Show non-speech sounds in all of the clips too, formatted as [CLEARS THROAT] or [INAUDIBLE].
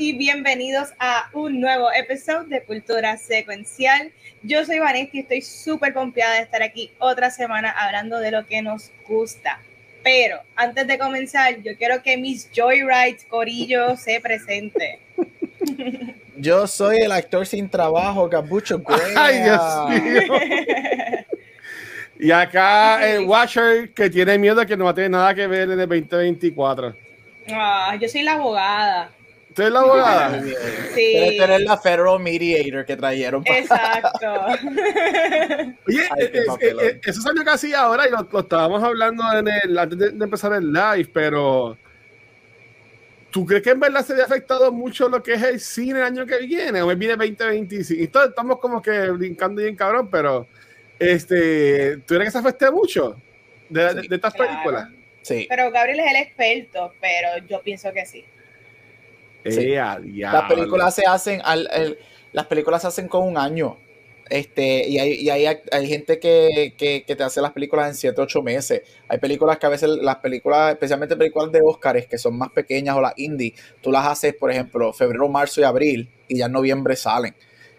Y bienvenidos a un nuevo episodio de Cultura Secuencial. Yo soy Vanessa y estoy súper confiada de estar aquí otra semana hablando de lo que nos gusta. Pero antes de comenzar, yo quiero que mis Joyrides Corillo se presente. [LAUGHS] Yo soy el actor sin trabajo, Capucho [LAUGHS] Ay, Dios mío. [LAUGHS] Y acá el Watcher que tiene miedo de que no va a tener nada que ver en el 2024. Ah, yo soy la abogada. ¿Usted es la abogada? Sí. Debe tener la Federal Mediator que trajeron. para- Exacto. [LAUGHS] Oye, Ay, qué eh, eh, eh, eso salió casi ahora y lo, lo estábamos hablando en el, antes de, de empezar el live, pero ¿tú crees que en verdad se había afectado mucho lo que es el cine el año que viene? O me viene 2025. Entonces estamos como que brincando bien cabrón, pero este, ¿tú crees que se afecte mucho de, de- de estas claro. películas? Sí. Pero Gabriel es el experto, pero yo pienso que sí. Sí. Eh, Las películas se hacen al, el- las películas se hacen con un año. Este, y hay, y hay, hay gente que, que, que te hace las películas en 7, 8 meses. Hay películas que a veces las películas, especialmente películas de Oscars, que son más pequeñas o las indie, tú las haces, por ejemplo, febrero, marzo y abril, y ya en noviembre salen.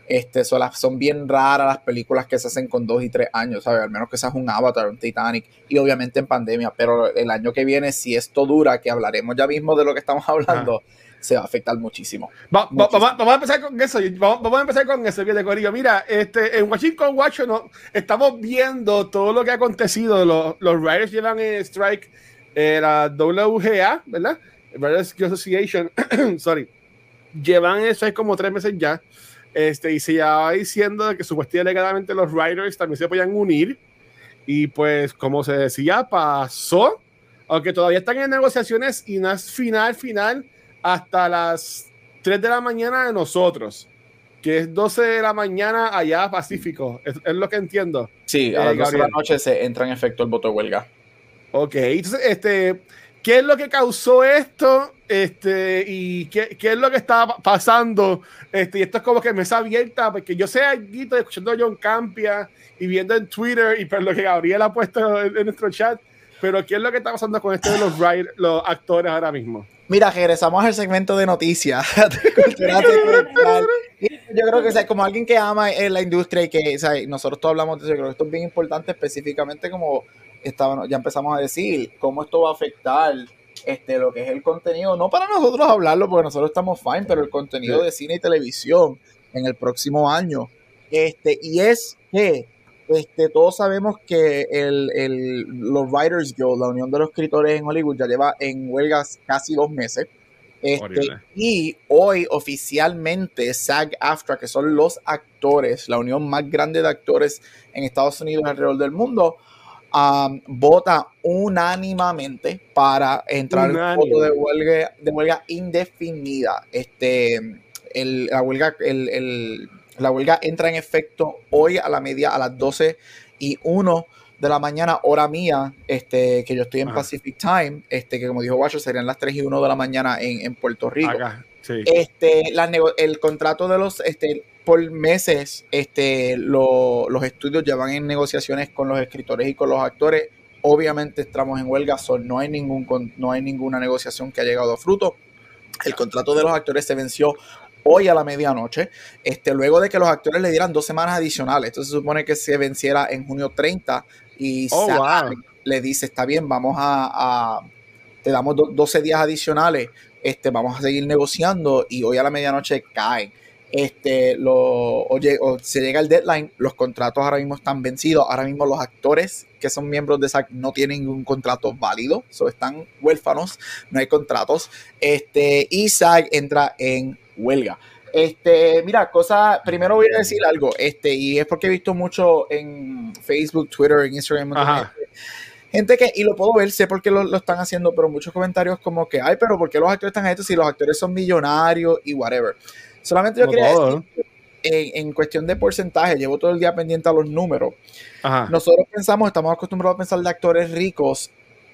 Este, son, las, son bien raras las películas que se hacen con dos y tres años, ¿sabes? Al menos que seas un Avatar, un Titanic, y obviamente en pandemia, pero el año que viene, si esto dura, que hablaremos ya mismo de lo que estamos [LAUGHS] hablando, se va a afectar muchísimo. Va- va- Muchísimo. vamos, a empezar con eso. Vamos, vamos a empezar con eso, bien de Corillo. Mira, este, en Washington Watch no, estamos viendo todo lo que ha acontecido. Los, los Riders llevan en strike eh, la WGA, ¿verdad? Riders Association, [CLEARS THROAT] sorry. Llevan eso es como tres meses ya. Este, y se llevaba diciendo que supuestamente alegadamente los Riders también se podían unir. Y pues, como se decía, pasó. Aunque todavía están en negociaciones y no es final, final hasta las 3 de la mañana de nosotros, que es 12 de la mañana allá Pacífico. Es, es lo que entiendo. Sí, a Eh, las 12 de la noche se entra en efecto el voto de huelga. Ok, entonces, este, ¿qué es lo que causó esto? Este, y qué, qué es lo que está pa- pasando. Este, y esto es como que mesa abierta, porque yo sé aquí, estoy escuchando a John Campia y viendo en Twitter y por lo que Gabriel ha puesto en, en nuestro chat. Pero ¿qué es lo que está pasando con esto de los, writer- los actores ahora mismo? Mira, regresamos al segmento de noticias. [LAUGHS] Yo creo que o sea, como alguien que ama en la industria y que o sea, nosotros todos hablamos de eso, yo creo que esto es bien importante específicamente como estábamos, ya empezamos a decir, cómo esto va a afectar este, lo que es el contenido, no para nosotros hablarlo, porque nosotros estamos fine, pero el contenido de cine y televisión en el próximo año. Este, y es que este, todos sabemos que el, el- los Writers Guild, la Unión de los Escritores en Hollywood, ya lleva en huelgas casi dos meses. Este, y hoy oficialmente SAG-AFTRA, que son los actores, la unión más grande de actores en Estados Unidos y alrededor del mundo, um, vota unánimamente para entrar en un voto de huelga, de huelga indefinida. Este, el- la, huelga, el- el- la huelga entra en efecto hoy a la media, a las 12 y 1 de la mañana, hora mía, este, que yo estoy en Ajá. Pacific Time, este, que como dijo Watcher, serían las 3 y 1 de la mañana en, en Puerto Rico. Acá, sí. Este, nego- el contrato de los, este, por meses, este, lo- los estudios llevan en negociaciones con los escritores y con los actores. Obviamente estamos en huelga, so no hay ningún, con- no hay ninguna negociación que ha llegado a fruto. El contrato de los actores se venció hoy a la medianoche, este, luego de que los actores le dieran dos semanas adicionales. Esto se supone que se venciera en junio 30 y Oh, wow. le dice, está bien, vamos a, a- te damos do- 12 días adicionales, este, vamos a seguir negociando y hoy a la medianoche caen. Este, lo, oye, o se llega el deadline, los contratos ahora mismo están vencidos, ahora mismo los actores que son miembros de SAC no tienen ningún contrato válido, so están huérfanos, no hay contratos, este, y SAG entra en huelga. Este, mira, cosa, primero voy a decir algo, este, y es porque he visto mucho en Facebook, Twitter, en Instagram, gente, que, y lo puedo ver, sé por qué lo, lo están haciendo, pero muchos comentarios como que, ay, pero ¿por qué los actores están estos si los actores son millonarios y whatever? Solamente yo Como quería todo, decir, en, en cuestión de porcentaje, llevo todo el día pendiente a los números. Ajá. Nosotros pensamos, estamos acostumbrados a pensar de actores ricos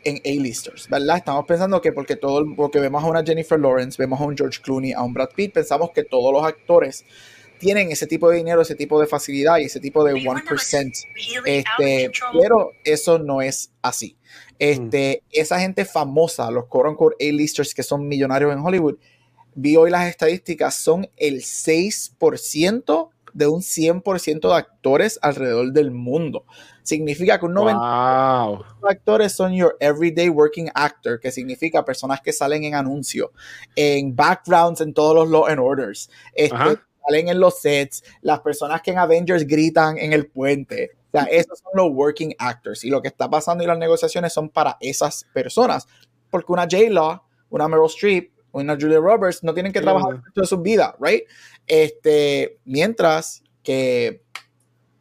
en A-listers, ¿verdad? Estamos pensando que porque todo, porque vemos a una Jennifer Lawrence, vemos a un George Clooney, a un Brad Pitt, pensamos que todos los actores tienen ese tipo de dinero, ese tipo de facilidad y ese tipo de 1%. Este, pero eso no es así. Este, mm. Esa gente famosa, los quote unquote A-listers que son millonarios en Hollywood, vi hoy las estadísticas, son el 6% de un 100% de actores alrededor del mundo. Significa que un 90% de actores son your everyday working actor, que significa personas que salen en anuncios, en backgrounds, en todos los law and orders. Este, salen en los sets, las personas que en Avengers gritan en el puente. O sea, esos son los working actors. Y lo que está pasando y las negociaciones son para esas personas. Porque una J-Law, una Meryl Streep, una Julia Roberts no tienen que trabajar toda su vida, right? Este, mientras que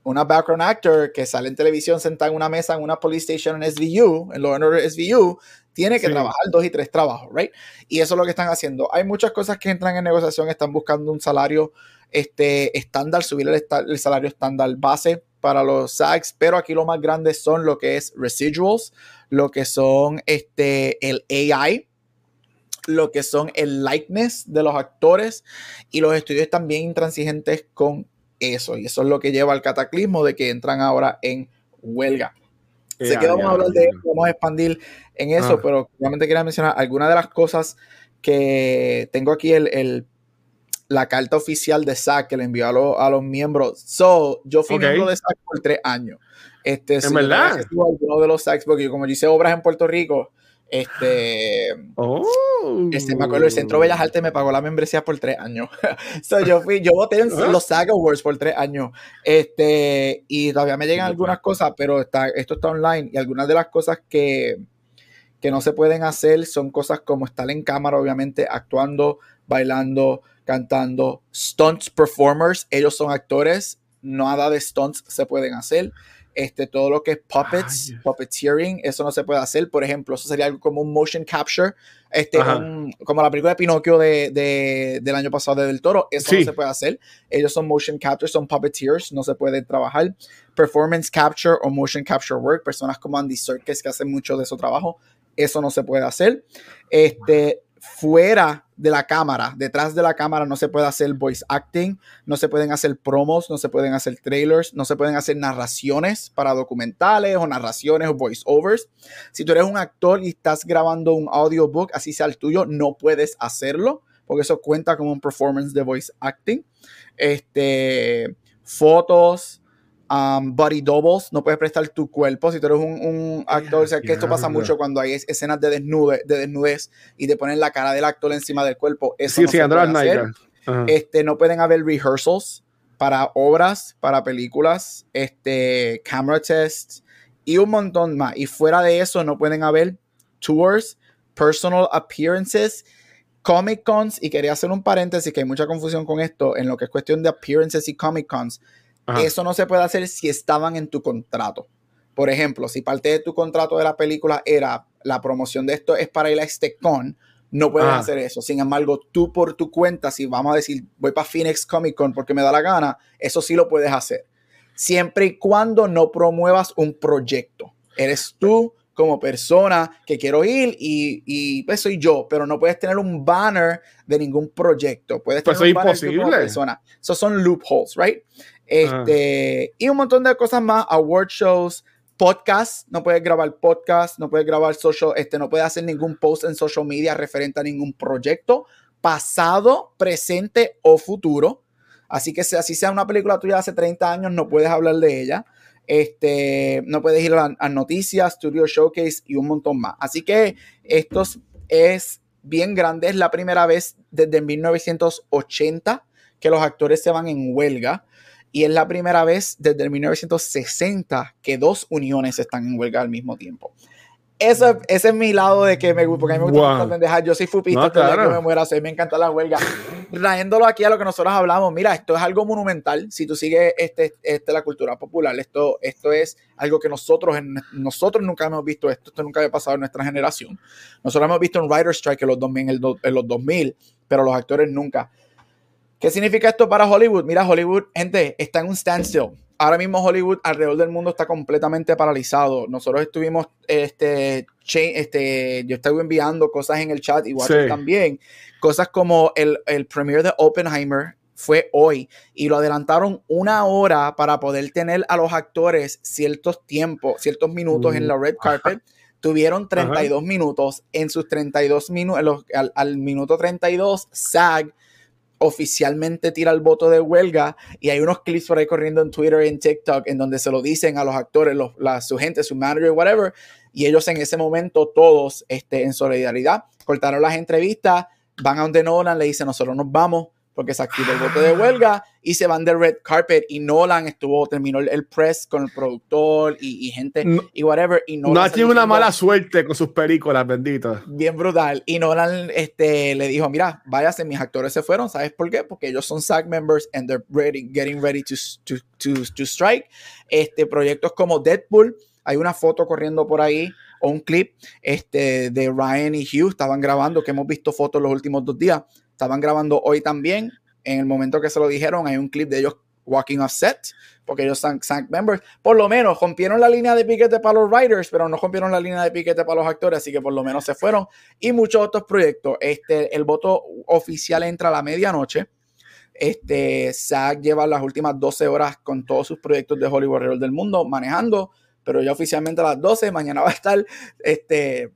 una background actor que sale en televisión sentada en una mesa en una police station en SVU, en Law and Order SVU, tiene que trabajar dos y tres trabajos, right? Y eso es lo que están haciendo. Hay muchas cosas que entran en negociación, están buscando un salario este, estándar, subir el, salario estándar base para los SAGs, pero aquí lo más grande son lo que es residuals, lo que son este, el AI, lo que son el likeness de los actores y los estudios bien intransigentes con eso. Y eso es lo que lleva al cataclismo de que entran ahora en huelga. sé que vamos a hablar de eso, vamos a expandir en eso, ah. pero realmente quería mencionar algunas de las cosas que tengo aquí el la carta oficial de SAC que le envió a, los miembros. So, yo fui miembro de SAC por tres años. Este, ¿En verdad? Alguno de los SACs, porque como yo hice obras en Puerto Rico, este, oh. este, me acuerdo, el Centro Bellas Artes me pagó la membresía por tres años. [LAUGHS] so, yo fui, yo voté en los SAG Awards por tres años. Este, y todavía me llegan algunas cosas, pero está, esto está online y algunas de las cosas que, que no se pueden hacer son cosas como estar en cámara, obviamente, actuando, bailando, cantando, stunts performers, ellos son actores, nada de stunts se pueden hacer. Este, todo lo que es puppets, puppeteering, eso no se puede hacer. Por ejemplo, eso sería algo como un motion capture, este, como la película de Pinocchio de, del año pasado de Del Toro, eso no se puede hacer. Ellos son motion capture, son puppeteers, no se puede trabajar. Performance capture o motion capture work, personas como Andy Serkis que hacen mucho de su trabajo, eso no se puede hacer. Este, fuera de la cámara, detrás de la cámara no se puede hacer voice acting, no se pueden hacer promos, no se pueden hacer trailers, no se pueden hacer narraciones para documentales o narraciones o voice overs. Si tú eres un actor y estás grabando un audiobook, así sea el tuyo, no puedes hacerlo porque eso cuenta como un performance de voice acting. Este, fotos, um, body doubles, no puedes prestar tu cuerpo si tú eres un, actor, o sea, que esto pasa mucho cuando hay escenas de desnudez, de desnudez y te ponen la cara del actor encima del cuerpo. Eso no se puede hacer. Este, no pueden haber rehearsals para obras, para películas, este, camera tests y un montón más. Y fuera de eso no pueden haber tours, personal appearances, Comic Cons, y quería hacer un paréntesis que hay mucha confusión con esto en lo que es cuestión de appearances y Comic Cons. Eso no se puede hacer si estaban en tu contrato. Por ejemplo, si parte de tu contrato de la película era la promoción de esto es para ir a este con, no puedes hacer eso. Sin embargo, tú por tu cuenta, si vamos a decir voy para Phoenix Comic Con porque me da la gana, eso sí lo puedes hacer. Siempre y cuando no promuevas un proyecto. Eres tú como persona que quiero ir y, y pues soy yo, pero no puedes tener un banner de ningún proyecto. Puedes pues tener un banner imposible. de persona. Esos son loopholes, right? Este, Y un montón de cosas más, award shows, podcast, no puedes grabar podcast, no puedes grabar social, este, no puedes hacer ningún post en social media referente a ningún proyecto, pasado, presente o futuro. Así que si así sea una película tuya de hace 30 años, no puedes hablar de ella. Este, no puedes ir a, noticias, Studio Showcase y un montón más. Así que esto es bien grande. Es la primera vez desde 1980 que los actores se van en huelga. Y es la primera vez desde 1960 que dos uniones están en huelga al mismo tiempo. Eso, ese es mi lado de que me gusta, porque a mí me gusta wow. pendejar. Yo soy fupista no, claro. que me muera, mí me encanta la huelga. Trayéndolo aquí a lo que nosotros hablamos, mira, esto es algo monumental. Si tú sigues este, este, la cultura popular, esto, esto es algo que nosotros, nosotros nunca hemos visto esto, esto nunca había pasado en nuestra generación. Nosotros hemos visto un Writer Strike en los 2000, en, en los 2000 pero los actores nunca. ¿Qué significa esto para Hollywood? Mira, Hollywood, gente, está en un standstill. ahora mismo Hollywood alrededor del mundo está completamente paralizado. Nosotros estuvimos, este, este yo estuve enviando cosas en el chat, igual también, cosas como el, el premiere de Oppenheimer fue hoy y lo adelantaron una hora para poder tener a los actores ciertos tiempos, ciertos minutos en la red carpet. Tuvieron 32 minutos. En sus 32 minutos, al, al, minuto 32, SAG oficialmente tira el voto de huelga y hay unos clips por ahí corriendo en Twitter en TikTok en donde se lo dicen a los actores, los, la, su gente, su manager, whatever, y ellos en ese momento todos este, en solidaridad cortaron las entrevistas, van a donde Nolan, le dicen nosotros nos vamos, porque se activó el voto de huelga y se van de red carpet y Nolan estuvo, terminó el, press con el productor y, gente y whatever. Y Nolan no tiene una mala suerte con sus películas, bendito. Bien brutal. Y Nolan este, le dijo, mira, váyase, mis actores se fueron, ¿sabes por qué? Porque ellos son SAG members and they're ready, getting ready to, to, to, to strike. Este, proyectos como Deadpool, hay una foto corriendo por ahí o un clip este, de Ryan y Hugh, estaban grabando, que hemos visto fotos los últimos dos días Estaban grabando hoy también. En el momento que se lo dijeron, hay un clip de ellos walking off set, porque ellos son SAG members. Por lo menos rompieron la línea de piquete para los writers, pero no rompieron la línea de piquete para los actores, así que por lo menos se fueron. Y muchos otros proyectos. Este, el voto oficial entra a la medianoche. Este, SAG lleva las últimas 12 horas con todos sus proyectos de Hollywood alrededor del mundo manejando, pero ya oficialmente a las 12, mañana va a estar este,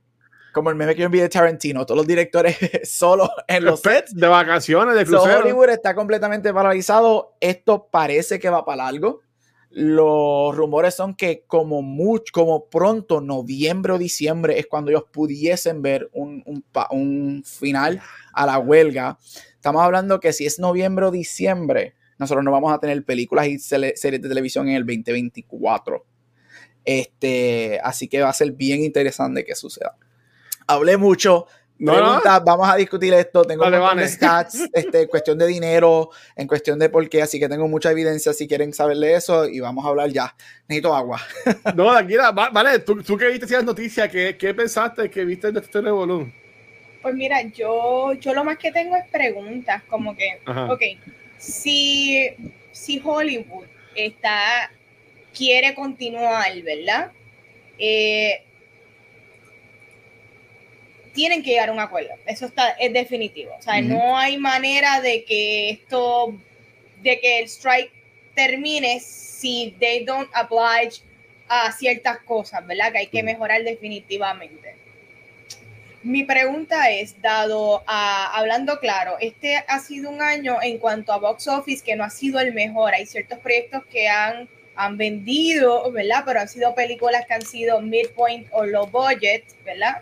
como el meme que yo envié de Tarantino, todos los directores [LAUGHS] solo en los sets. De vacaciones, de crucero. Hollywood está completamente paralizado. Esto parece que va para largo. Los rumores son que como mucho, como pronto, noviembre o diciembre, es cuando ellos pudiesen ver un, un, un final a la huelga. Estamos hablando que si es noviembre o diciembre, nosotros no vamos a tener películas y series de televisión en el 2024. Este, así que va a ser bien interesante que suceda hablé mucho. Preguntas, vamos a discutir esto. Tengo un stats, [LAUGHS] este, cuestión de dinero, en cuestión de por qué, así que tengo mucha evidencia si quieren saberle eso y vamos a hablar ya. Necesito agua. [LAUGHS] no, aquí, vale, tú, tú que viste esas noticias, ¿qué, ¿qué, pensaste que viste de este volumen? Pues mira, yo, yo lo más que tengo es preguntas, como que, ok, si, si Hollywood está, quiere continuar, ¿verdad? Eh, tienen que llegar a un acuerdo. Eso está, es definitivo. O sea, no hay manera de que esto, de que el strike termine si they don't oblige a ciertas cosas, ¿verdad? Que hay que mejorar definitivamente. Mi pregunta es, dado a, hablando claro, este ha sido un año en cuanto a box office que no ha sido el mejor. Hay ciertos proyectos que han, han vendido, ¿verdad? Pero han sido películas que han sido midpoint o low budget, ¿verdad?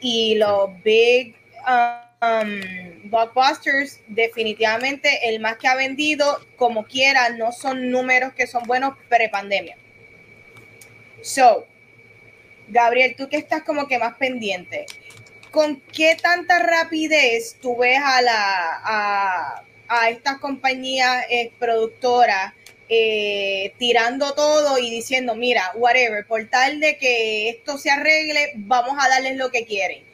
Y los big um, blockbusters, definitivamente el más que ha vendido, como quiera, no son números que son buenos pre-pandemia. So, Gabriel, tú que estás como que más pendiente, ¿con qué tanta rapidez tú ves a, la, a, a estas compañías eh, productoras eh, tirando todo y diciendo, mira, whatever, por tal de que esto se arregle, vamos a darles lo que quieren.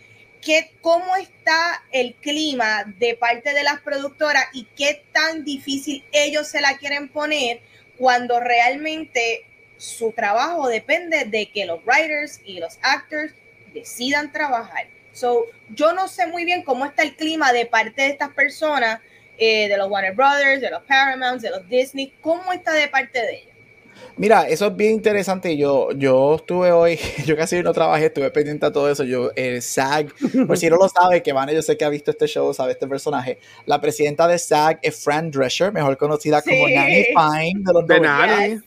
¿Qué, ¿Cómo está el clima de parte de las productoras y qué tan difícil ellos se la quieren poner cuando realmente su trabajo depende de que los writers y los actors decidan trabajar? So, yo no sé muy bien cómo está el clima de parte de estas personas eh, de los Warner Brothers, de los Paramount, de los Disney. ¿Cómo está de parte de ellos? Mira, eso es bien interesante. Yo, yo estuve hoy, [LAUGHS] yo casi no trabajé, estuve pendiente a todo eso. Yo, el SAG, por si no lo sabe, que van, yo sé que ha visto este show, sabe este personaje. La presidenta de SAG es Fran Drescher, mejor conocida como Nanny Fine de los de Nanny.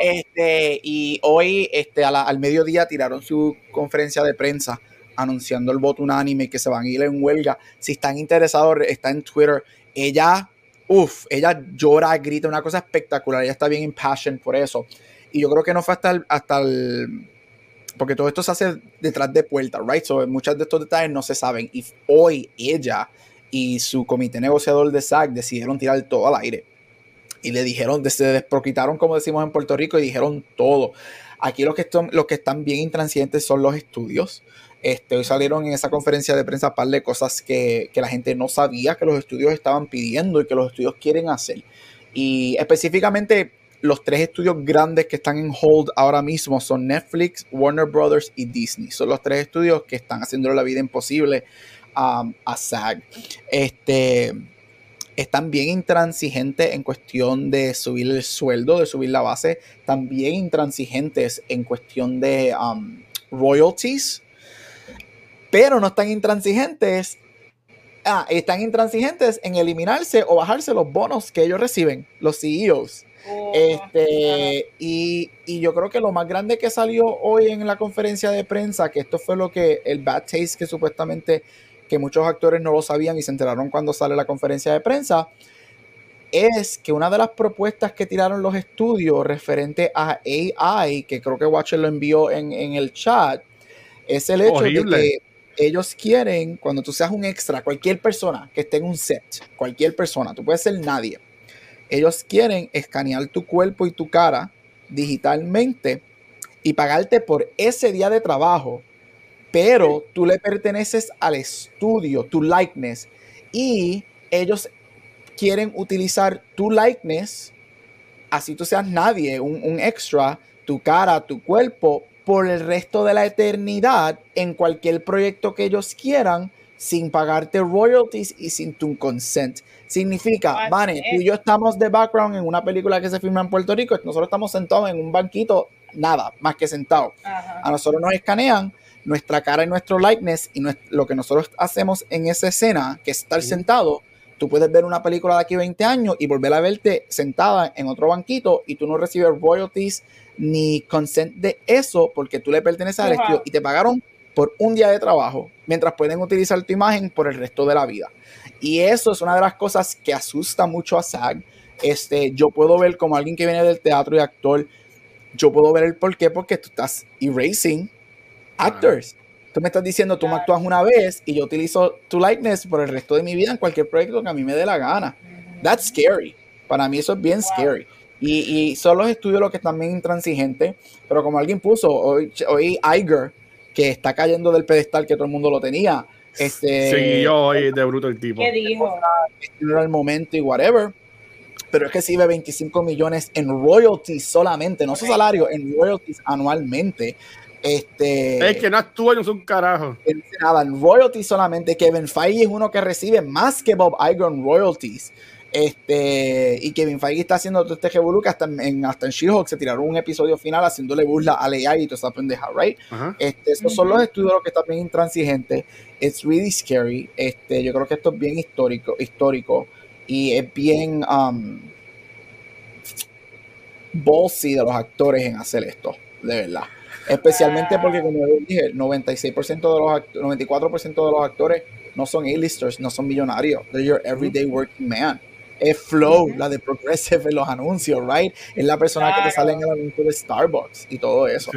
Este, y hoy, este, al mediodía, tiraron su conferencia de prensa anunciando el voto unánime que se van a ir en huelga. Si están interesados, está en Twitter. Ella, uff, ella llora, grita, una cosa espectacular. Ella está bien impassioned por eso. Y yo creo que no fue hasta el, hasta el porque todo esto se hace detrás de puertas, right? So, muchos de estos detalles no se saben. Y hoy ella y su comité negociador de SAC decidieron tirar todo al aire. Y le dijeron, se desproquitaron, como decimos en Puerto Rico, y dijeron todo. Aquí los que, están, los que están bien intransigentes son los estudios. Este, hoy salieron en esa conferencia de prensa par de cosas que, la gente no sabía que los estudios estaban pidiendo y que los estudios quieren hacer. Y específicamente los tres estudios grandes que están en hold ahora mismo son Netflix, Warner Brothers y Disney. Son los tres estudios que están haciendo la vida imposible um, a SAG. Este, están bien intransigentes en cuestión de subir el sueldo, de subir la base. También intransigentes en cuestión de um, royalties. Pero no están intransigentes Ah, están intransigentes en eliminarse o bajarse los bonos que ellos reciben, los CEOs. este, y, y, yo creo que lo más grande que salió hoy en la conferencia de prensa, que esto fue lo que el bad taste que supuestamente que muchos actores no lo sabían y se enteraron cuando sale la conferencia de prensa, es que una de las propuestas que tiraron los estudios referente a AI, que creo que Watcher lo envió en, en el chat, es el hecho de que ellos quieren, cuando tú seas un extra, cualquier persona que esté en un set, cualquier persona, tú puedes ser nadie, ellos quieren escanear tu cuerpo y tu cara digitalmente y pagarte por ese día de trabajo, pero tú le perteneces al estudio, tu likeness, y ellos quieren utilizar tu likeness, así tú seas nadie, un, un extra, tu cara, tu cuerpo, por el resto de la eternidad en cualquier proyecto que ellos quieran sin pagarte royalties y sin tu consent. Significa, Vane, tú y yo estamos de background en una película que se filma en Puerto Rico, nosotros estamos sentados en un banquito, nada, más que sentados. A nosotros nos escanean nuestra cara y nuestro likeness y lo que nosotros hacemos en esa escena, que es estar sentado, tú puedes ver una película de aquí 20 años y volver a verte sentada en otro banquito y tú no recibes royalties ni consent de eso porque tú le perteneces al estudio y te pagaron por un día de trabajo, mientras pueden utilizar tu imagen por el resto de la vida. Y eso es una de las cosas que asusta mucho a SAG. Este, yo puedo ver como alguien que viene del teatro y actor, yo puedo ver el por qué, porque tú estás erasing actors. Tú me estás diciendo, tú me actúas una vez y yo utilizo tu likeness por el resto de mi vida en cualquier proyecto que a mí me dé la gana. That's scary. Para mí eso es bien scary. Y, y, son los estudios los que están bien intransigentes, pero como alguien puso, hoy, hoy Iger, que está cayendo del pedestal que todo el mundo lo tenía. Este, sí, yo hoy de bruto el tipo. ¿Qué dijo? Era el momento y whatever. Pero es que si ve 25 millones en royalties solamente, no su salario, en royalties anualmente. Este, es que no actúa, no es un carajo. Nada, en royalties solamente. Kevin Feige es uno que recibe más que Bob Iger en royalties. Este, y Kevin Feige está haciendo todo este revolú que hasta en, hasta en She-Hulk se tiraron un episodio final haciéndole burla a AI y toda esa pendeja, right? Este, esos son los estudios que están bien intransigentes. It's really scary. Este, yo creo que esto es bien histórico, histórico y es bien um, ballsy de los actores en hacer esto, de verdad. Especialmente porque, como dije, 96% de los 94% de los actores no son A-listers, no son millonarios. They're your everyday working man es Flow, la de Progressive en los anuncios, right? Es la persona que te sale en el anuncio de Starbucks y todo eso.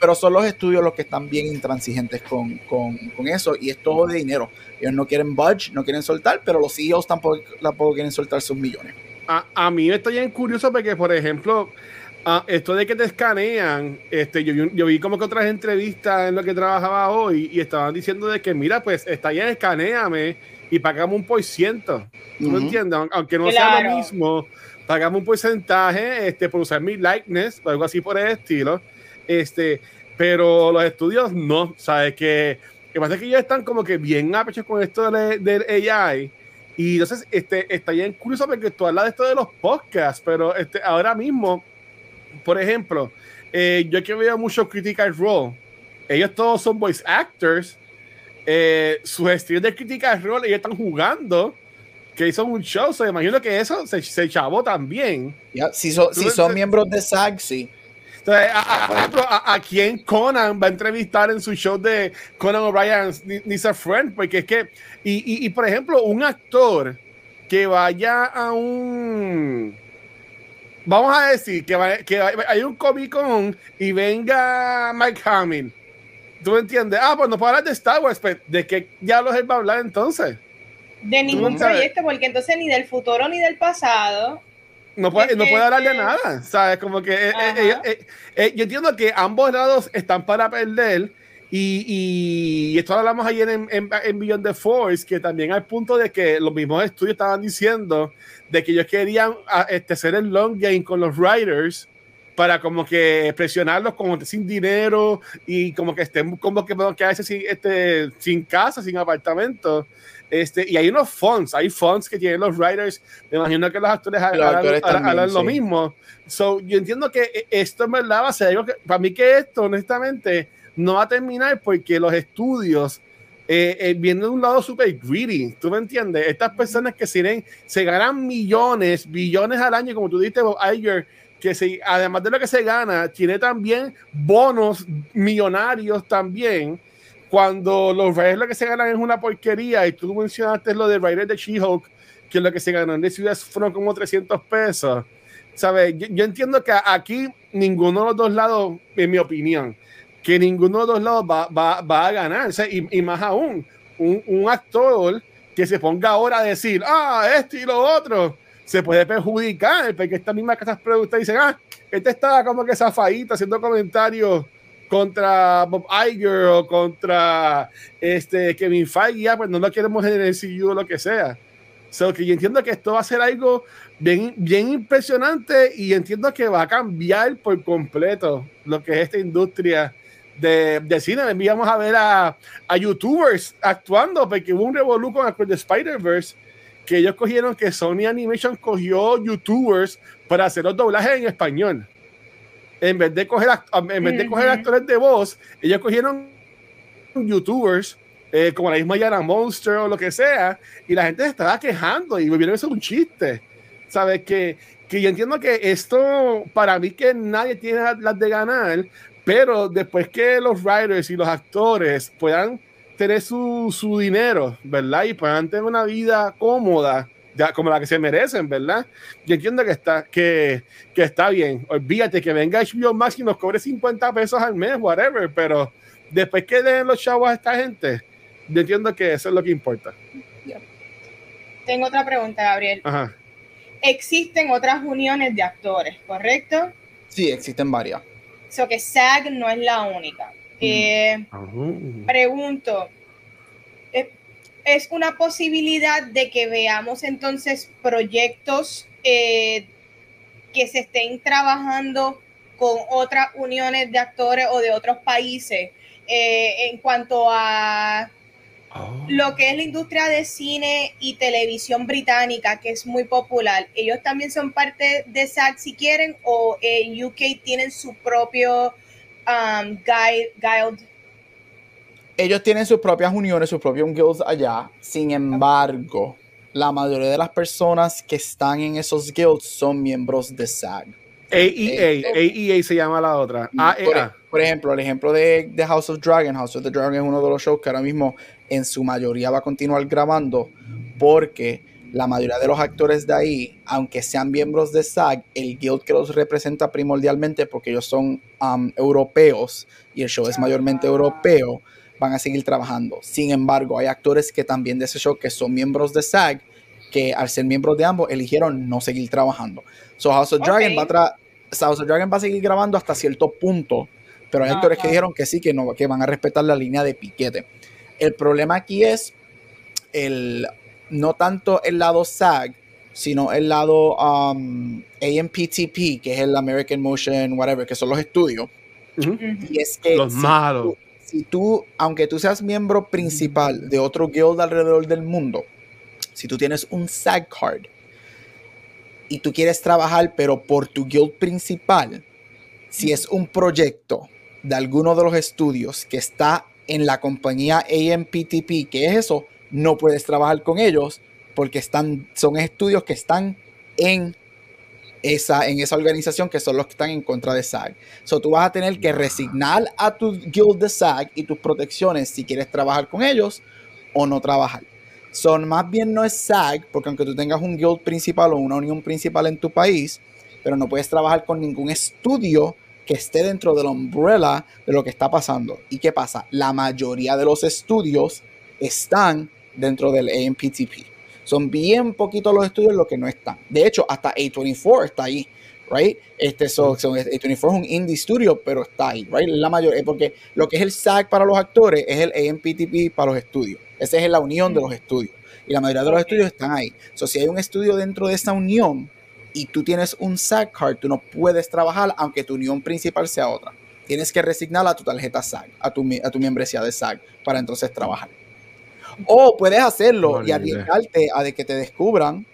pero son los estudios los que están bien intransigentes con, con, con, eso y es todo de dinero. Ellos no quieren budge, no quieren soltar, pero los CEOs tampoco, tampoco quieren soltar sus millones. A, a mí me estoy bien curioso porque, por ejemplo, esto de que te escanean, este, yo, yo, vi como que otras entrevistas en lo que trabajaba hoy y estaban diciendo de que, mira, pues está ya, escaneame y pagamos un por ciento. ¿Tú me entiendes? Aunque no sea lo mismo, pagamos un porcentaje este, por usar mi likeness o algo así por el estilo. Este, pero los estudios no, ¿sabes? Que, que pasa que ellos están como que bien apechos con esto del, AI. Y entonces este, está bien curioso porque tú hablas de esto de los podcasts, pero este, ahora mismo, por ejemplo, eh, yo que veo mucho Critical Role, ellos todos son voice actors eh, sus estilos de crítica de rol, ellos están jugando, que hizo un show, se imagino que eso se, se chavó también. si, si son miembros de SAG, sí. Entonces, a, por ejemplo, a, quién Conan va a entrevistar en su show de Conan O'Brien Needs a Friend, porque es que, y, y, por ejemplo, un actor que vaya a un, vamos a decir que, que hay un Comic Con y venga Mike Hamill ¿Tú me entiendes? Ah, pues no puedo hablar de Star Wars, pero pues, ¿de qué diablos él va a hablar entonces? De ningún proyecto, porque entonces ni del futuro ni del pasado. No puede, no puede hablar de nada, ¿sabes? Como que eh, eh, eh, yo entiendo que ambos lados están para perder Y, y, esto lo hablamos ayer en, en, en, Beyond the Force, que también al punto de que los mismos estudios estaban diciendo de que ellos querían este, hacer el long game con los writers para como que presionarlos como sin dinero y como que estén como que a veces sin, este, sin casa, sin apartamento. Este, y hay unos fonts, hay fonts que tienen los writers. Me imagino que los actores harán, lo mismo. So, yo entiendo que e, esto en verdad va a ser algo que, para mí que esto, honestamente, no va a terminar porque los estudios eh, eh, vienen de un lado super greedy, ¿tú me entiendes? Estas personas que se, se ganan millones, billones al año, como tú dijiste, Bob Iger, que se, además de lo que se gana, tiene también bonos millonarios también. Cuando los Raiders lo que se ganan es una porquería, y tú mencionaste lo de Raiders de She-Hulk, que lo que se ganan de Ciudad fueron como 300 pesos. ¿Sabes? Yo, yo, entiendo que aquí ninguno de los dos lados, en mi opinión, que ninguno de los dos lados va, va, va a ganar. y, y, más aún, un, un, actor que se ponga ahora a decir, ah, esto y lo otro, se puede perjudicar, porque esta misma casa productas dicen, ah, este está como que zafadita haciendo comentarios contra Bob Iger o contra este Kevin Feige, pues no lo queremos en el CU o lo que sea. So que yo entiendo que esto va a ser algo bien, bien impresionante y entiendo que va a cambiar por completo lo que es esta industria de, de cine. Enviamos a ver a, a, youtubers actuando porque hubo un revolú con de Spider-Verse que ellos cogieron que Sony Animation cogió youtubers para hacer los doblajes en español. En vez de coger, en vez de coger actores de voz, ellos cogieron youtubers eh, como la misma Yana Monster o lo que sea, y la gente se estaba quejando y volvieron eso un chiste. ¿Sabes? Que, que yo entiendo que esto, para mí, que nadie tiene las de ganar, pero después que los writers y los actores puedan tener su, su dinero, ¿verdad? Y puedan tener una vida cómoda, ya, como la que se merecen, ¿verdad? Yo entiendo que está, que, que está bien. Olvídate que venga HBO Max y nos cobre 50 pesos al mes, whatever, pero después que den los chavos a esta gente, yo entiendo que eso es lo que importa. Tengo otra pregunta, Gabriel. Ajá. Existen otras uniones de actores, ¿correcto? Sí, existen varias. So que SAG no es la única. Eh, pregunto, eh, ¿es una posibilidad de que veamos entonces proyectos eh, que se estén trabajando con otras uniones de actores o de otros países en cuanto a oh. lo que es la industria de cine y televisión británica, que es muy popular? ¿Ellos también son parte de SAG si quieren o en UK tienen su propio um, guild. Ellos tienen sus propias uniones, sus propios guilds allá. Sin embargo, la mayoría de las personas que están en esos guilds son miembros de SAG. AEA, AEA se llama la otra. Por, por, ejemplo, el ejemplo de, de, House of Dragon. House of the Dragon es uno de los shows que ahora mismo en su mayoría va a continuar grabando porque la mayoría de los actores de ahí, aunque sean miembros de SAG, el guild que los representa primordialmente, porque ellos son um, europeos y el show es mayormente europeo, van a seguir trabajando. Sin embargo, hay actores que también de ese show que son miembros de SAG, que al ser miembros de ambos eligieron no seguir trabajando. So House of Dragon, va, a House of Dragon va a seguir grabando hasta cierto punto, pero hay actores que dijeron que sí, que, no, que van a respetar la línea de piquete. El problema aquí es el no tanto el lado SAG, sino el lado um, AMPTP, que es el American Motion, whatever, que son los estudios. Y es que los malos. si tú, aunque tú seas miembro principal de otro guild alrededor del mundo, si tú tienes un SAG card y tú quieres trabajar, pero por tu guild principal, si es un proyecto de alguno de los estudios que está en la compañía AMPTP, ¿qué es eso? No puedes trabajar con ellos porque están, son estudios que están en esa, en esa organización que son los que están en contra de SAG. So tú vas a tener que resignar a tu guild de SAG y tus protecciones si quieres trabajar con ellos o no trabajar. Son más bien no es SAG, porque aunque tú tengas un guild principal o una unión principal en tu país, pero no puedes trabajar con ningún estudio que esté dentro de la umbrella de lo que está pasando. ¿Y qué pasa? La mayoría de los estudios están dentro del AMPTP. Son bien poquitos los estudios los que no están. De hecho, hasta A24 está ahí. right? Este, so, so, A24 es un indie studio, pero está ahí, right? La mayor, porque lo que es el SAG para los actores es el AMPTP para los estudios. Esa es la unión de los estudios. Y la mayoría de los estudios están ahí. So, si hay un estudio dentro de esa unión y tú tienes un SAG card, tú no puedes trabajar aunque tu unión principal sea otra. Tienes que resignar a tu tarjeta SAG, a tu, a tu membresía de SAG, para entonces trabajar. O puedes hacerlo y arriesgarte a de que te descubran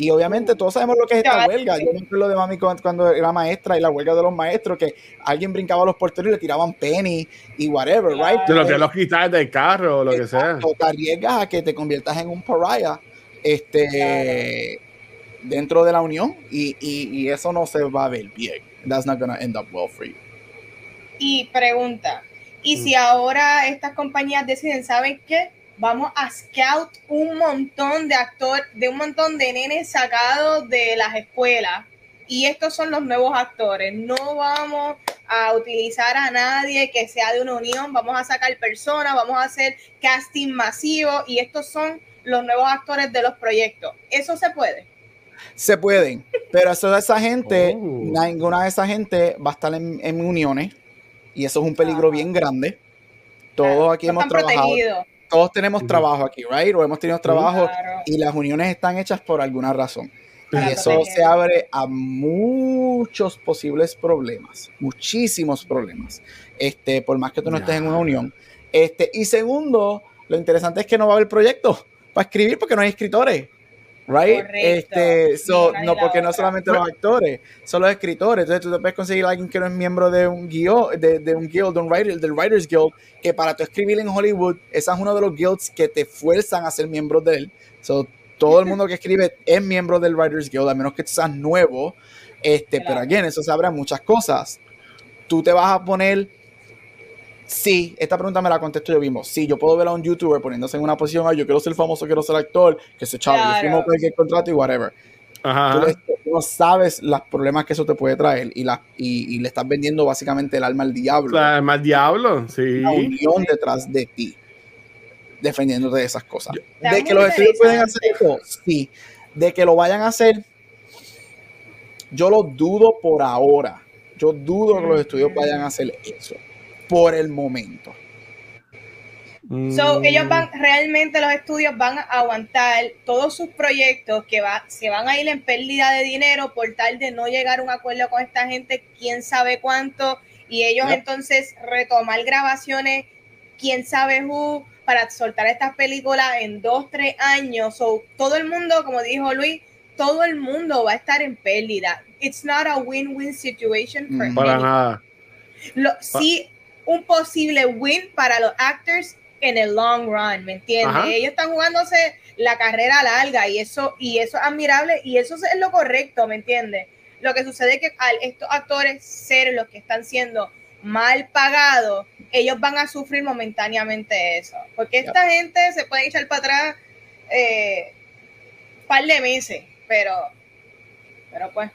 y obviamente todos sabemos lo que es esta huelga. Yo me acuerdo de mami cuando era maestra y la huelga de los maestros, que alguien brincaba a los porteros y le tiraban penny y whatever, right? De los que los quitas del carro o lo que sea. te arriesgas a que te conviertas en un pariah este, dentro de la unión y, y, y, eso no se va a ver bien. That's not gonna end up well for you. Y pregunta, ¿y si mm. ahora estas compañías deciden, ¿saben qué? Vamos a scout un montón de actores, de un montón de nenes sacados de las escuelas. Y estos son los nuevos actores. No vamos a utilizar a nadie que sea de una unión. Vamos a sacar personas, vamos a hacer casting masivo. Y estos son los nuevos actores de los proyectos. ¿Eso se puede? Se pueden, pero eso de esa gente, oh. ninguna de esa gente va a estar en, uniones. Y eso es un peligro bien grande. Todos aquí hemos trabajado todos tenemos trabajo aquí, right? O hemos tenido trabajo y las uniones están hechas por alguna razón. y eso se abre a muchos posibles problemas, muchísimos problemas. Este, por más que tú no estés en una unión. Este, y segundo, lo interesante es que no va a haber proyecto para escribir porque no hay escritores right? Este, no, porque no solamente los actores, son los escritores. Entonces tú te puedes conseguir a alguien que no es miembro de un guild, de, un guild, de un writer, del Writers Guild, que para tu escribir en Hollywood, ese es uno de los guilds que te fuerzan a ser miembro de él. So, todo el mundo que escribe es miembro del Writers Guild, a menos que tú seas nuevo. Este, pero again, eso se abre muchas cosas. Tú te vas a poner Sí, esta pregunta me la contesto yo mismo. Sí, yo puedo ver a un youtuber poniéndose en una posición, yo quiero ser famoso, quiero ser actor, que se chavo, yo firmo cualquier contrato y whatever. Ajá. Tú, no sabes los problemas que eso te puede traer y, la, y, le estás vendiendo básicamente el alma al diablo. El alma al diablo, sí. Una unión detrás de ti, defendiéndote de esas cosas. de que los estudios pueden hacer eso, sí. De que lo vayan a hacer, yo lo dudo por ahora. Yo dudo que los estudios vayan a hacer eso por el momento. So, ellos van, realmente los estudios van a aguantar todos sus proyectos que va, se van a ir en pérdida de dinero por tal de no llegar a un acuerdo con esta gente, quién sabe cuánto, y ellos entonces retomar grabaciones, quién sabe who, para soltar estas películas en dos, tres años. So, todo el mundo, como dijo Luis, todo el mundo va a estar en pérdida. It's not a win-win situation for mm. Para nada. Lo, sí, un posible win para los actors en el long run, ¿me entiendes? Ellos están jugándose la carrera larga y eso, y eso es admirable y eso es lo correcto, ¿me entiendes? Lo que sucede es que al estos actores ser los que están siendo mal pagados, ellos van a sufrir momentáneamente eso. Porque esta gente se puede echar para atrás eh, un par de meses, pero, pero pues.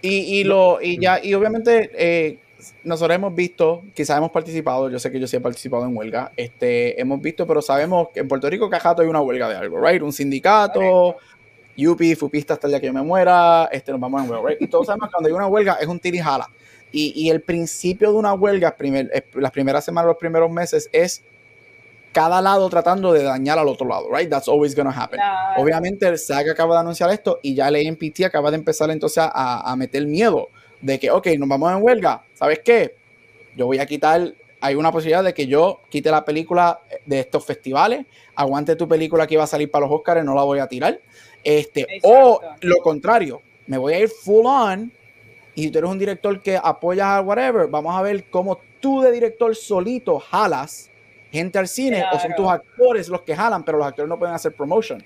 Y, y lo, y ya, y obviamente eh, nosotros hemos visto, quizás hemos participado, yo sé que yo sí he participado en huelga, este, hemos visto, pero sabemos que en Puerto Rico, Cajato, hay una huelga de algo, right? Un sindicato, UPI, Fupista hasta el día que yo me muera, este, nos vamos a huelga, right? Y todos sabemos que cuando hay una huelga es un tirijala. Y, y el principio de una huelga, primer, las primeras semanas, los primeros meses, es cada lado tratando de dañar al otro lado, right? That's always gonna happen. Obviamente el SAG acaba de anunciar esto y ya el AMPT acaba de empezar entonces a, a meter miedo de que, ok, nos vamos en huelga, ¿sabes qué? Yo voy a quitar, hay una posibilidad de que yo quite la película de estos festivales, aguante tu película que iba a salir para los Oscars, no la voy a tirar. Este, o lo contrario, me voy a ir full on y tú eres un director que apoyas a whatever, vamos a ver cómo tú de director solito jalas gente al cine o son tus actores los que jalan, pero los actores no pueden hacer promotion.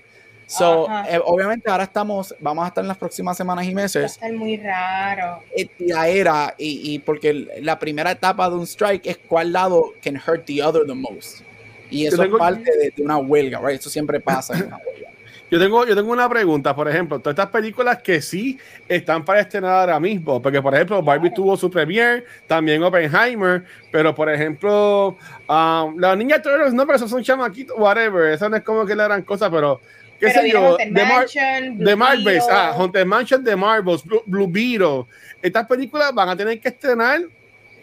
So, eh, obviamente ahora estamos, vamos a estar en las próximas semanas y meses. Va a estar muy raro. Eh, la era, y, y, porque la primera etapa de un strike es cuál lado can hurt the other the most. Y eso es parte de, una huelga, right? Eso siempre pasa en una huelga. Yo tengo, yo tengo una pregunta, por ejemplo, todas estas películas que sí están para estrenar ahora mismo, porque por ejemplo Barbie tuvo su premiere, también Oppenheimer, pero por ejemplo, um, la niña no, pero esos son chamaquitos, whatever, eso no es como que la gran cosa, pero qué Pero sé yo, Mar Mansion, Marvels, ah, Haunted Mansion de Marvels, Blue, Blue Beetle. Estas películas van a tener que estrenar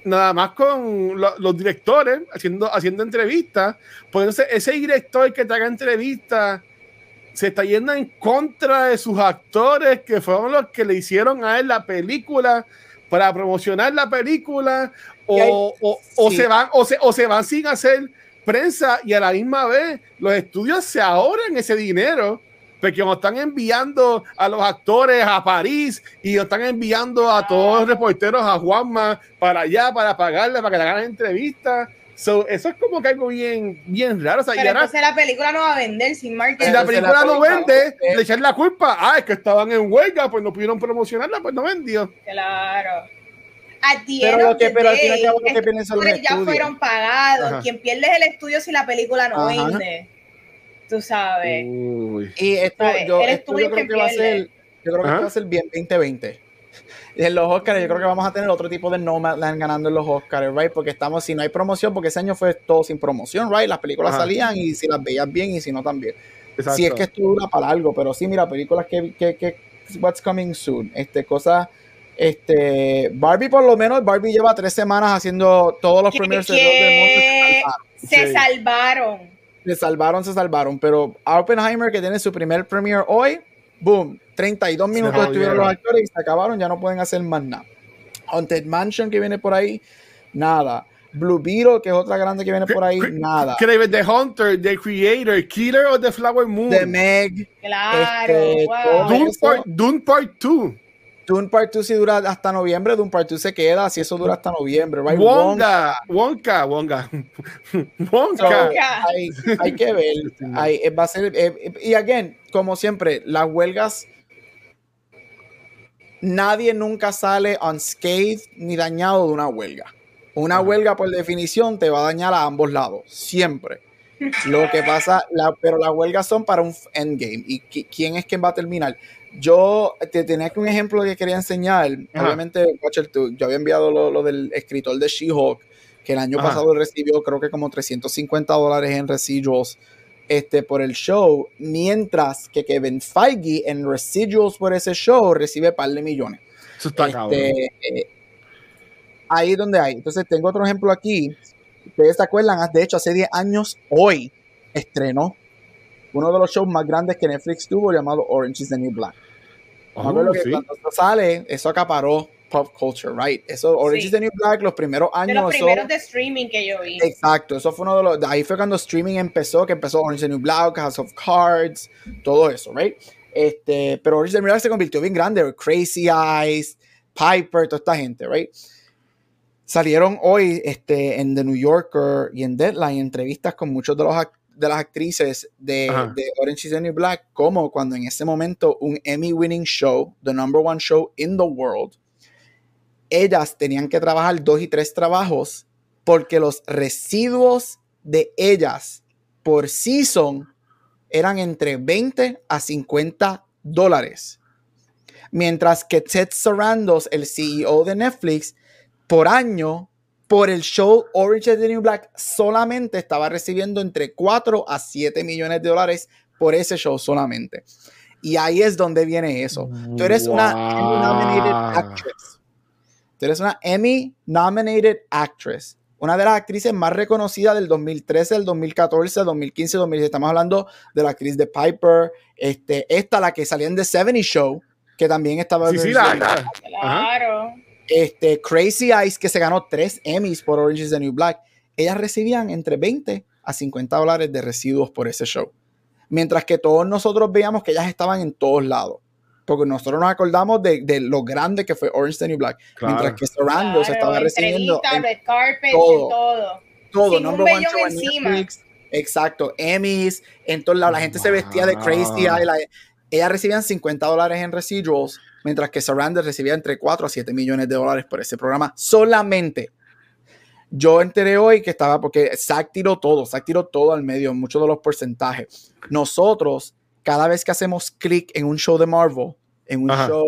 nada más con lo- los directores haciendo, haciendo entrevistas. Pues entonces ese director que te haga entrevistas se está yendo en contra de sus actores que fueron los que le hicieron a él la película para promocionar la película o, o- o sí. se van o se, o se van sin hacer prensa y a la misma vez los estudios se ahorran ese dinero porque nos están enviando a los actores a París y nos están enviando a todos los reporteros a Juanma para allá para pagarle para que le hagan entrevistas So, eso es como que algo bien, bien raro. O sea, y Pero ahora, entonces la película no va a vender sin si marketing. la Entonces, película la no vende, le echan la culpa. Ah, es que estaban en huelga, pues no pudieron promocionarla, pues no vendió. Claro. Pero lo que- pero al fin y al day, cabo lo que los ya estudios. fueron pagados. Ajá. Quien pierde es el estudio si la película no Ajá. vende. Tú sabes. Uy. Y esto, ¿Sabes? yo, esto yo creo que va a ser, yo creo que esto va a ser bien 2020. Y [LAUGHS] en los Oscars yo creo que vamos a tener otro tipo de Nomadland ganando en los Oscars, right? Porque estamos, si no hay promoción, porque ese año fue todo sin promoción, right? Las películas Ajá. salían y si las veías bien y si no también. Exacto. Si es que esto dura para algo, pero sí, mira, películas que, que, que what's coming soon, este, cosas, este, Barbie por lo menos, Barbie lleva tres semanas haciendo todos los premios del mundo se salvaron. Se Sí. salvaron. Se salvaron, se salvaron, pero Oppenheimer que tiene su primer premiere hoy, boom, 32 minutos estuvieron los actores y se acabaron, ya no pueden hacer más nada. Haunted Mansion que viene por ahí, nada. Blue Beetle, que es otra grande que viene por ahí, nada. Craven the Hunter, The Creator, Killer of the Flower Moon. The Meg, Claro. Este, wow. Dune, Part, Dune Part 2. Dune Part 2 si dura hasta noviembre, Dune Part 2 se queda, si eso dura hasta noviembre, right? Wonka, Wonka, Wonka. Wonka. [LAUGHS] Wonka. hay, hay que ver. hay- eh, va a ser, eh, y again, como siempre, las huelgas, nadie nunca sale unscathed ni dañado de una huelga. Una Ajá. huelga, por definición, te va a dañar a ambos lados, siempre. Lo que pasa, la- pero las huelgas son para un endgame. ¿Y qui- quién es quien va a terminar? Yo te tenía que un ejemplo que quería enseñar. Ajá. Obviamente, Watcher, tú- yo había enviado lo, lo del escritor de She-Hulk, que el año Ajá. pasado recibió creo que como 350 dólares en residuals este, por el show, mientras que Kevin Feige en residuals por ese show recibe par de millones. Eso está Este, eh, ahí es donde hay. Entonces tengo otro ejemplo aquí. Ustedes se acuerdan, de hecho hace 10 años, hoy estrenó uno de los shows más grandes que Netflix tuvo llamado Orange is the New Black. Oh, que sí. cuando eso sale, eso acaparó pop culture, right? Eso, Orange Sí. is the New Black, los primeros De años. los eso- primeros de streaming que yo vi. Exacto, eso fue uno de los. de Ahí fue cuando streaming empezó, que empezó Orange is the New Black, House of Cards, todo eso, right? Este, pero Orange is the New Black se convirtió bien grande, Crazy Eyes, Piper, toda esta gente, right? Salieron hoy este, en The New Yorker y en Deadline entrevistas con muchos de los ac- de las actrices de, Orange is the New Black, como cuando en ese momento un Emmy winning show, the number one show in the world, ellas tenían que trabajar dos y tres trabajos porque los residuos de ellas por season eran entre 20 a 50 dólares. Mientras que Ted Sarandos, el CEO de Netflix, por año, por el show Orange is the New Black, solamente estaba recibiendo entre 4 a 7 millones de dólares por ese show solamente. Y ahí es donde viene eso. Tú eres una Emmy nominated Wow. actress. Tú eres una Emmy nominated actress. Una de las actrices más reconocidas del 2013, del 2014, 2015, 2016. Estamos hablando de la actriz de Piper. Este, esta, la que salía en The 70 Show, que también estaba. Sí, sí, la, la- Claro. Este, Crazy Eyes, que se ganó tres Emmys por Orange is the New Black. Ellas recibían entre 20 a 50 dólares de residuos por ese show. Mientras que todos nosotros veíamos que ellas estaban en todos lados. Porque nosotros nos acordamos de, de lo grande que fue Orange is the New Black. Claro. Mientras que Sarando se Claro, estaba recibiendo en red carpet, todo. en todo. todo. sin un number one show en encima. Netflix. Exacto. Emmys. En todos lados. La gente se vestía de Crazy Wow. Eye. la- ellas recibían 50 dólares en residuals. Mientras que Sarandon recibía entre 4 a 7 millones de dólares por ese programa solamente. Yo enteré hoy que estaba, porque Zack tiró todo, Zack tiró todo al medio, muchos de los porcentajes. Nosotros, cada vez que hacemos clic en un show de Marvel, en un Ajá. show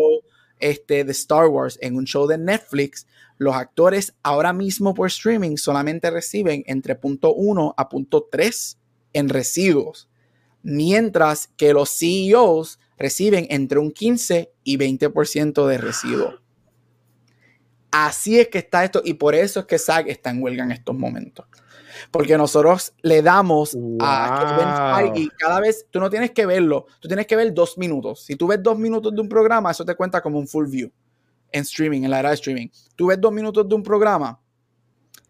este, de Star Wars, en un show de Netflix, los actores ahora mismo por streaming solamente reciben entre punto 1 a punto 3 en residuos. mientras que los CEOs reciben entre un 15 y 20% de residuo. Así es que está esto y por eso es que SAG está en huelga en estos momentos. Porque nosotros le damos a Kevin Feige cada vez, tú no tienes que verlo, tú tienes que ver dos minutos. Si tú ves dos minutos de un programa, eso te cuenta como un full view en streaming, en la era de streaming. Tú ves dos minutos de un programa,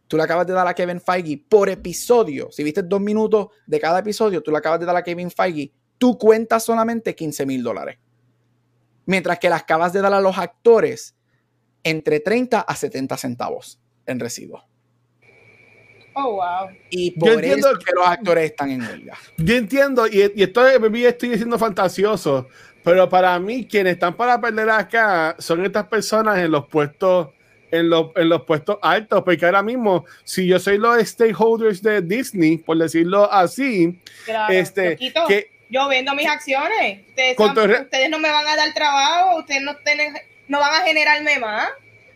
tú le acabas de dar a Kevin Feige por episodio. Si viste dos minutos de cada episodio, tú le acabas de dar a Kevin Feige, tú cuentas solamente 15 mil dólares. Mientras que le acabas de dar a los actores entre 30 a 70 centavos en residuos. Oh, wow. Y por entiendo eso que los actores están en huelga. Yo entiendo, y, y estoy, estoy diciendo fantasioso, pero para mí, quienes están para perder acá son estas personas en los puestos, en los, en los puestos altos, porque ahora mismo, si yo soy los stakeholders de Disney, por decirlo así, este, que, yo vendo mis acciones. Ustedes, no me van a dar trabajo, ustedes no, tienen, no van a generarme más.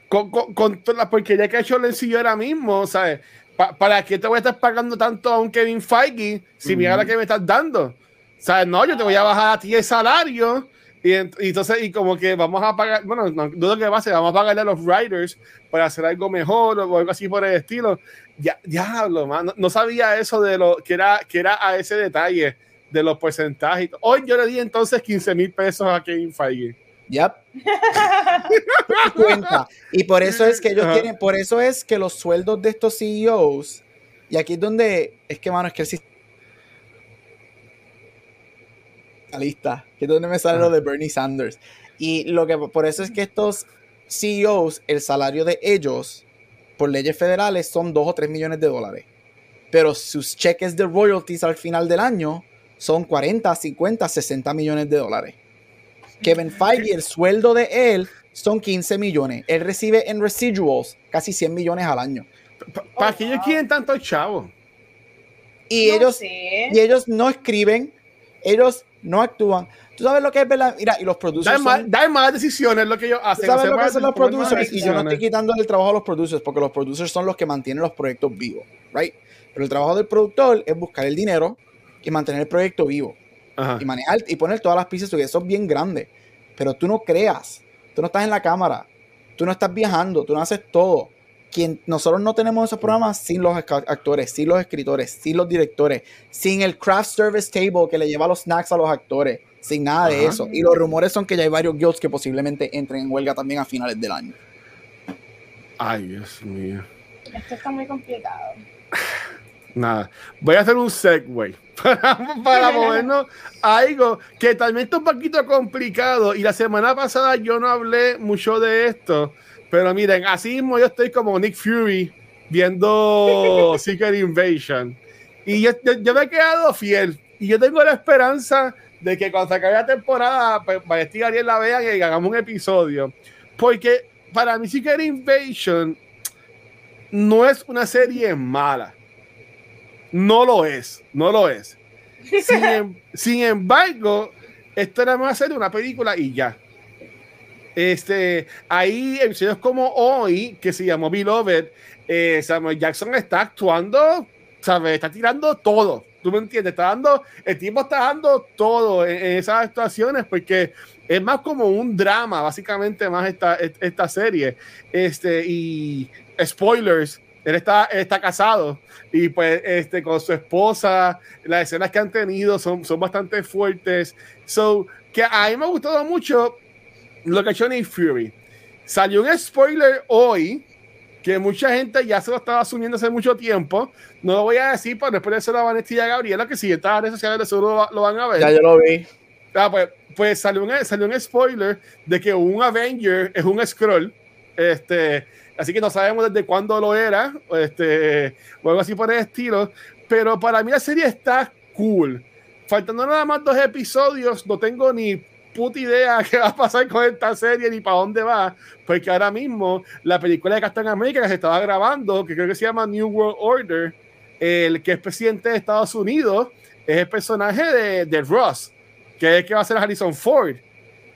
Con, con, con toda la porquería que ha hecho Lencillo ahora mismo, ¿sabes? ¿Para qué te voy a estar pagando tanto a un Kevin Feige si mira la que me estás dando? ¿Sabes? No, yo te voy a bajar a ti el salario y, entonces, y como que vamos a pagar, bueno, no dudo que va a ser, vamos a pagarle a los writers para hacer algo mejor o algo así por el estilo. Ya, diablo, man, no, sabía eso de lo que era, que era a ese detalle de los porcentajes. Hoy yo le di entonces 15 mil pesos a Kevin Feige. Yep. [LAUGHS] Y por eso es que ellos tienen, por eso es que los sueldos de estos CEOs, y aquí es donde, es que mano, es que el lista, que es donde me sale lo de Bernie Sanders. Y lo que por eso es que estos CEOs, el salario de ellos, por leyes federales, son 2 o 3 millones de dólares. Pero sus cheques de royalties al final del año son 40, 50, 60 millones de dólares. Kevin Feige, el sueldo de él son 15 millones. Él recibe en residuals casi 100 millones al año. ¿Para qué ellos quieren tanto chavo? Y, ellos, y ellos no escriben, ellos no actúan. ¿Tú sabes lo que es verdad? Mira, y los producers. Dan, más decisiones lo que ellos hacen. ¿Sabes lo que hacen los producers? Y yo no estoy quitando el trabajo a los producers, porque los producers son los que mantienen los proyectos vivos, ¿right? Pero el trabajo del productor es buscar el dinero y mantener el proyecto vivo y manejar y poner todas las piezas, eso es bien grande. Pero tú no creas, tú no estás en la cámara, tú no estás viajando, tú no haces todo. Quien, nosotros no tenemos esos programas sin los actores, sin los escritores, sin los directores, sin el craft service table que le lleva los snacks a los actores, sin nada de eso. Y los rumores son que ya hay varios guilds que posiblemente entren en huelga también a finales del año. Ay, Dios mío. Esto está muy complicado. [LAUGHS] Nada, voy a hacer un segue [LAUGHS] para, para movernos a algo que también está un poquito complicado. Y la semana pasada yo no hablé mucho de esto, pero miren, así mismo yo estoy como Nick Fury viendo [LAUGHS] Secret Invasion. Y yo, yo, me he quedado fiel. Y yo tengo la esperanza de que cuando se acabe la temporada, pues Valesti y Ariel la vean y hagamos un episodio. Porque para mí Secret Invasion no es una serie mala no lo es, no lo es. Sin, [LAUGHS] em, sin embargo, esto era más hacer una película y ya. Este, hay episodios como hoy, que se llamó Beloved, eh, Samuel Jackson está actuando, ¿sabes? Está tirando todo. ¿Tú me entiendes? Está dando, el tiempo está dando todo en, esas actuaciones porque es más como un drama, básicamente, más esta, esta serie. Este, y spoilers, él está, está casado y pues este, con su esposa, las escenas que han tenido son, son bastante fuertes. So, que a mí me ha gustado mucho lo que ha hecho Nick Fury. Salió un spoiler hoy que mucha gente ya se lo estaba asumiendo hace mucho tiempo. No lo voy a decir, pero después de eso la Vanessa y a Gabriela, que si están en redes sociales seguro lo, van a ver. Ya yo lo vi. Ah, pues, pues salió, un, salió un spoiler de que un Avenger es un scroll. Este, Así que no sabemos desde cuándo lo era, este, o algo así por el estilo. Pero para mí la serie está cool. Faltando nada más dos episodios, no tengo ni puta idea [LAUGHS] qué va a pasar con esta serie ni para dónde va, porque ahora mismo la película de Captain America que se estaba grabando, que creo que se llama New World Order, el que es presidente de Estados Unidos, es el personaje de, de Ross, que es el que va a ser Harrison Ford,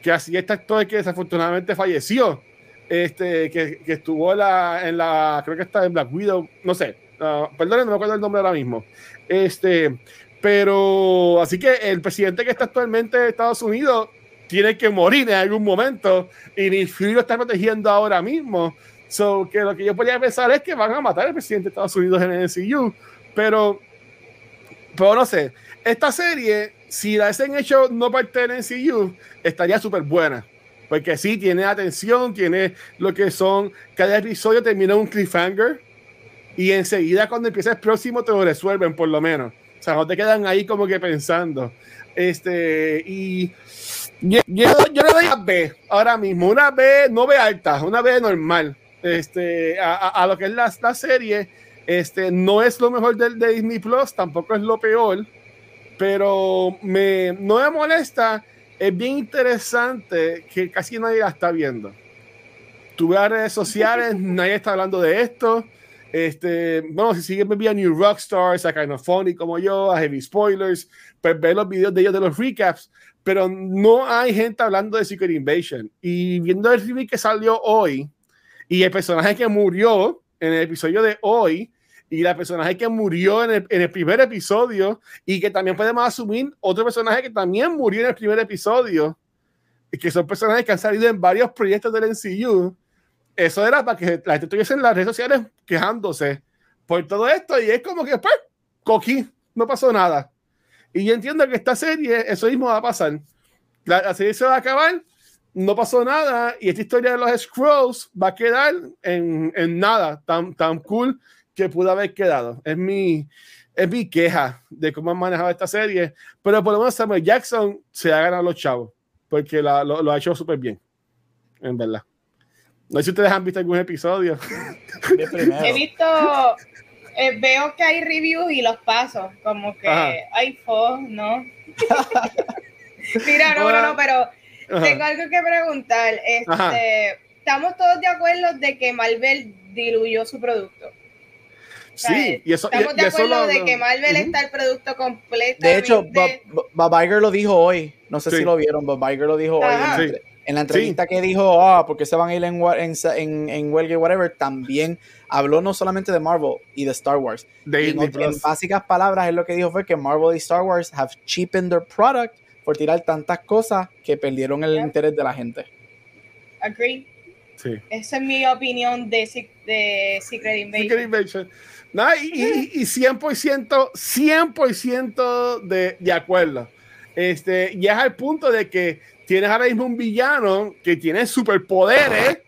que así este actor que desafortunadamente falleció este, que, que estuvo la, en la, creo que está en Black Widow, no sé, uh, perdón, no me acuerdo el nombre ahora mismo. Este, Pero así que el presidente que está actualmente en Estados Unidos tiene que morir en algún momento y ni Fury lo está protegiendo ahora mismo. So, que lo que yo podría pensar es que van a matar al presidente de Estados Unidos en el MCU, pero, pero no sé. Esta serie, si la hacen hecho no parte del MCU, estaría súper buena. Porque sí, tiene atención, tiene lo que son. Cada episodio termina un cliffhanger. Y enseguida, cuando empieza el próximo, te lo resuelven, por lo menos. O sea, no te quedan ahí como que pensando. Este, y yo, yo, yo le doy a B ahora mismo. Una B, no B alta, una B normal. Este, a, a, a lo que es la, la, serie, este, no es lo mejor del de Disney Plus, tampoco es lo peor, pero me, no me molesta. Es bien interesante que casi nadie la está viendo. Tuve las redes sociales, [LAUGHS] nadie está hablando de esto. Este, bueno, si siguen a New Rockstars, a Kind of Funny como yo, a Heavy Spoilers, pues ver los videos de ellos de los recaps, pero no hay gente hablando de Secret Invasion. Y viendo el remake que salió hoy, y el personaje que murió en el episodio de hoy, y la personaje que murió en el, en el, primer episodio, y que también podemos asumir otro personaje que también murió en el primer episodio, y que son personajes que han salido en varios proyectos del MCU eso era para que la gente estuviese en las redes sociales quejándose por todo esto y es como que pues coquí, no pasó nada. Y yo entiendo que esta serie, eso mismo va a pasar. La, la, serie se va a acabar, no pasó nada y esta historia de los Scrolls va a quedar en, en nada tan, tan cool que pudo haber quedado. Es mi, es mi queja de cómo han manejado esta serie, pero por lo menos Samuel Jackson se ha ganado los chavos porque la, lo, lo ha hecho súper bien, en verdad. No sé si ustedes han visto algún episodio. He visto, eh, veo que hay reviews y los paso, como que Ajá. hay fo, ¿no? Mira, no, no, no, pero Ajá. tengo algo que preguntar. Este, estamos todos de acuerdo de que Marvel diluyó su producto. Sí, y eso, estamos y, de acuerdo eso lo, de que Marvel uh -huh. está el producto completo. De hecho, Bob, Iger lo dijo hoy. No sé sí. si lo vieron. Bob Iger lo dijo Ajá. hoy. En, sí en la entrevista sí. que dijo, ah, porque se van a ir en, en, en, en huelga y whatever, también habló no solamente de Marvel y de Star Wars. De en, en, básicas palabras, él lo que dijo fue que Marvel y Star Wars have cheapened their product por tirar tantas cosas que perdieron el yeah. interés de la gente. Agree. Sí. Esa es mi opinión de, de Secret Invasion. Secret Invasion. No, y, y, y 100%, 100% de, de acuerdo. Este, ya es al punto de que tienes ahora mismo un villano que tiene superpoderes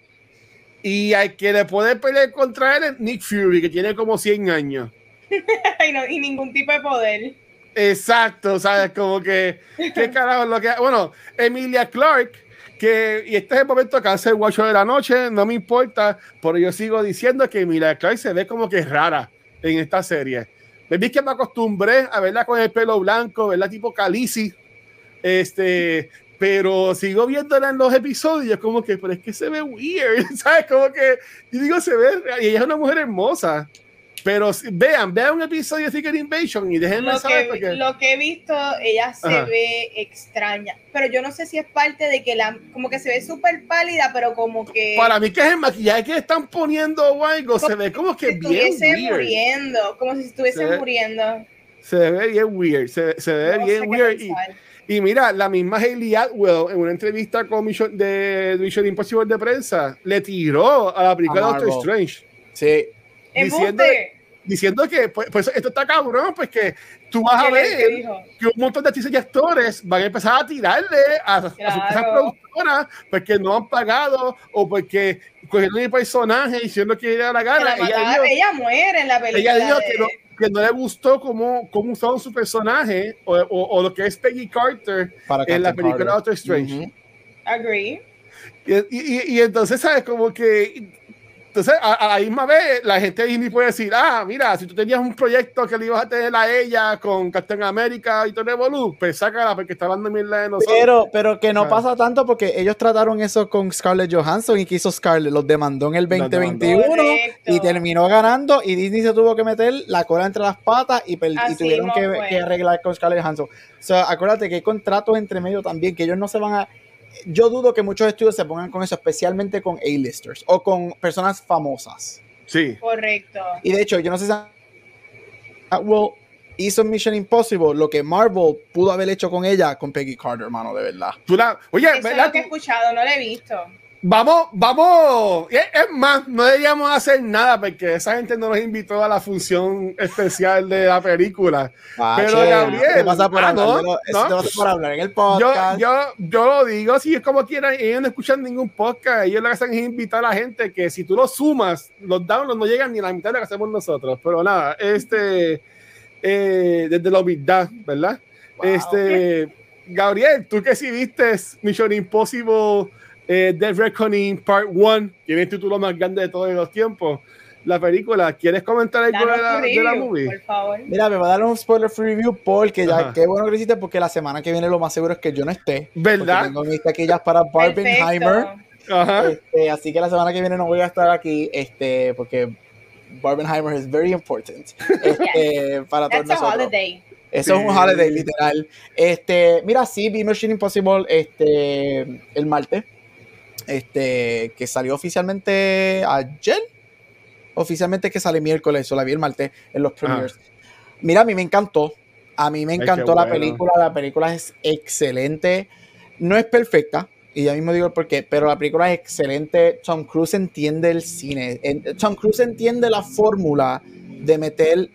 y hay que le puede pelear contra él Nick Fury, que tiene como 100 años. [LAUGHS] y, no, y, ningún tipo de poder. Exacto, ¿sabes? Como que, ¿qué [LAUGHS] carajo es lo que... Bueno, Emilia Clark, que, y este es el momento que hace el guacho de la noche, no me importa, pero yo sigo diciendo que Emilia Clark se ve como que es rara en esta serie. Me vi que me acostumbré a verla con el pelo blanco, verla tipo Calici, este, pero sigo viéndola en los episodios como que, pero es que se ve weird, [LAUGHS] ¿sabes? Como que, yo digo, se ve, y ella es una mujer hermosa, pero vean, vean un episodio de Secret Invasion y déjenme lo saber. Que, porque... Lo que he visto, ella se Ajá. ve extraña, pero yo no sé si es parte de que la, como que se ve súper pálida, pero como que... Para mí que es el maquillaje que están poniendo o algo, se ve como que si bien weird. muriendo, como si estuviese se muriendo. Se ve bien weird, se, se ve no bien weird. Y, y mira, la misma Hayley Atwell en una entrevista con Mission, de Mission Impossible de prensa le tiró a la película Doctor Strange. Sí. Diciendo, diciendo que pues, pues, esto está cabrón, pues que tú vas a ver que un montón de artistas y actores van a empezar a tirarle a, claro. a sus productoras porque no han pagado o porque cogieron el personaje diciendo que era la gana. La ella, dijo, ella, muere en la película. Ella dijo de... que no, que no le gustó cómo, cómo usaron su personaje o, o, o, lo que es Peggy Carter Para en la película. Doctor Strange. Uh -huh. Agree. Y, y, y, entonces, ¿sabes? Como que. Entonces, a, a, la misma vez, la gente de Disney puede decir: Ah, mira, si tú tenías un proyecto que le ibas a tener a ella con Captain America y todo Evolu, pues sácala porque está hablando mierda de nosotros. Pero, pero que no pasa tanto porque ellos trataron eso con Scarlett Johansson y que hizo Scarlett, los demandó en el 2021 y terminó ganando y Disney se tuvo que meter la cola entre las patas y, y tuvieron que, que, arreglar con Scarlett Johansson. O sea, acuérdate que hay contratos entre medio también, que ellos no se van a yo dudo que muchos estudios se pongan con eso, especialmente con A-listers o con personas famosas. Sí. Correcto. Y de hecho, yo no sé si Atwell hizo Mission Impossible lo que Marvel pudo haber hecho con ella con Peggy Carter, hermano, de verdad. Tú la- oye, Eso es ¿verdad? lo que he escuchado, no lo he visto. Vamos, vamos. Es más, no deberíamos hacer nada porque esa gente no nos invitó a la función especial de la película. Ah, Pero, che, Gabriel, ¿qué te pasa por ah, hablar? no, no. te pasa por hablar en el Yo, podcast. yo, yo lo digo, si es como quieran, ellos no escuchan ningún podcast, ellos lo que hacen es invitar a la gente que si tú lo sumas, los downloads no llegan ni a la mitad de lo que hacemos nosotros. Pero nada, este, eh, desde la humildad, ¿verdad? Wow. Este, Gabriel, tú que sí viste Mission Impossible eh, Dead Reckoning Part 1, tiene el título más grande de todos los tiempos, la película, ¿quieres comentar algo de la, de la movie? por favor. Mira, me va a dar un spoiler free review porque ya, Ajá. qué bueno que hiciste porque la semana que viene lo más seguro es que yo no esté. ¿Verdad? Tengo mis taquillas para Barbenheimer. Ajá. Este, así que la semana que viene no voy a estar aquí este, porque Barbenheimer es very important [LAUGHS] este, para todos That's a nosotros. holiday. Eso es un Sí. holiday, literal. Este, mira, sí, vi Mission Impossible este, el martes, este, que salió oficialmente ayer. Oficialmente que sale miércoles, o la vi el martes en los premiers. Mira, a mí me encantó. A mí me Ay, encantó la bueno. película. La película es excelente. No es perfecta, y ya mismo digo el porqué, pero la película es excelente. Tom Cruise entiende el cine. Tom Cruise entiende la fórmula de meter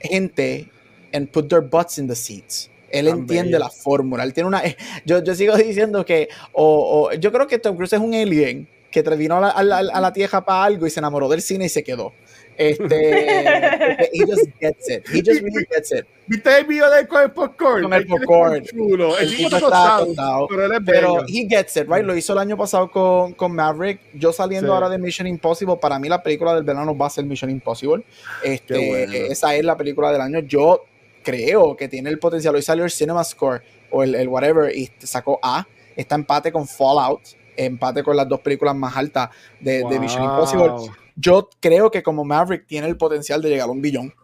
gente and put their butts in the seats. Él Tan entiende bello. la fórmula. Él tiene una. Yo, yo sigo diciendo que. O, o- yo creo que Tom Cruise es un alien que vino a la, a la- a la tierra para algo y se enamoró del cine y se quedó. Este. [LAUGHS] he just gets it. He just really gets it. ¿Viste el video de con el popcorn? Con el popcorn. chulo. El El tipo está tostado, tostado, pero él es Pero he gets it, right? Lo hizo el año pasado con, con Maverick. Yo saliendo Sí. ahora de Mission Impossible, para mí la película del verano va a ser Mission Impossible. Este, bueno. Esa es la película del año. Yo creo que tiene el potencial. Hoy salió el Cinema Score o el, el whatever y sacó A. Está empate con Fallout, empate con las dos películas más altas de, de Mission Wow. Impossible. Yo creo que como Maverick tiene el potencial de llegar a un billón.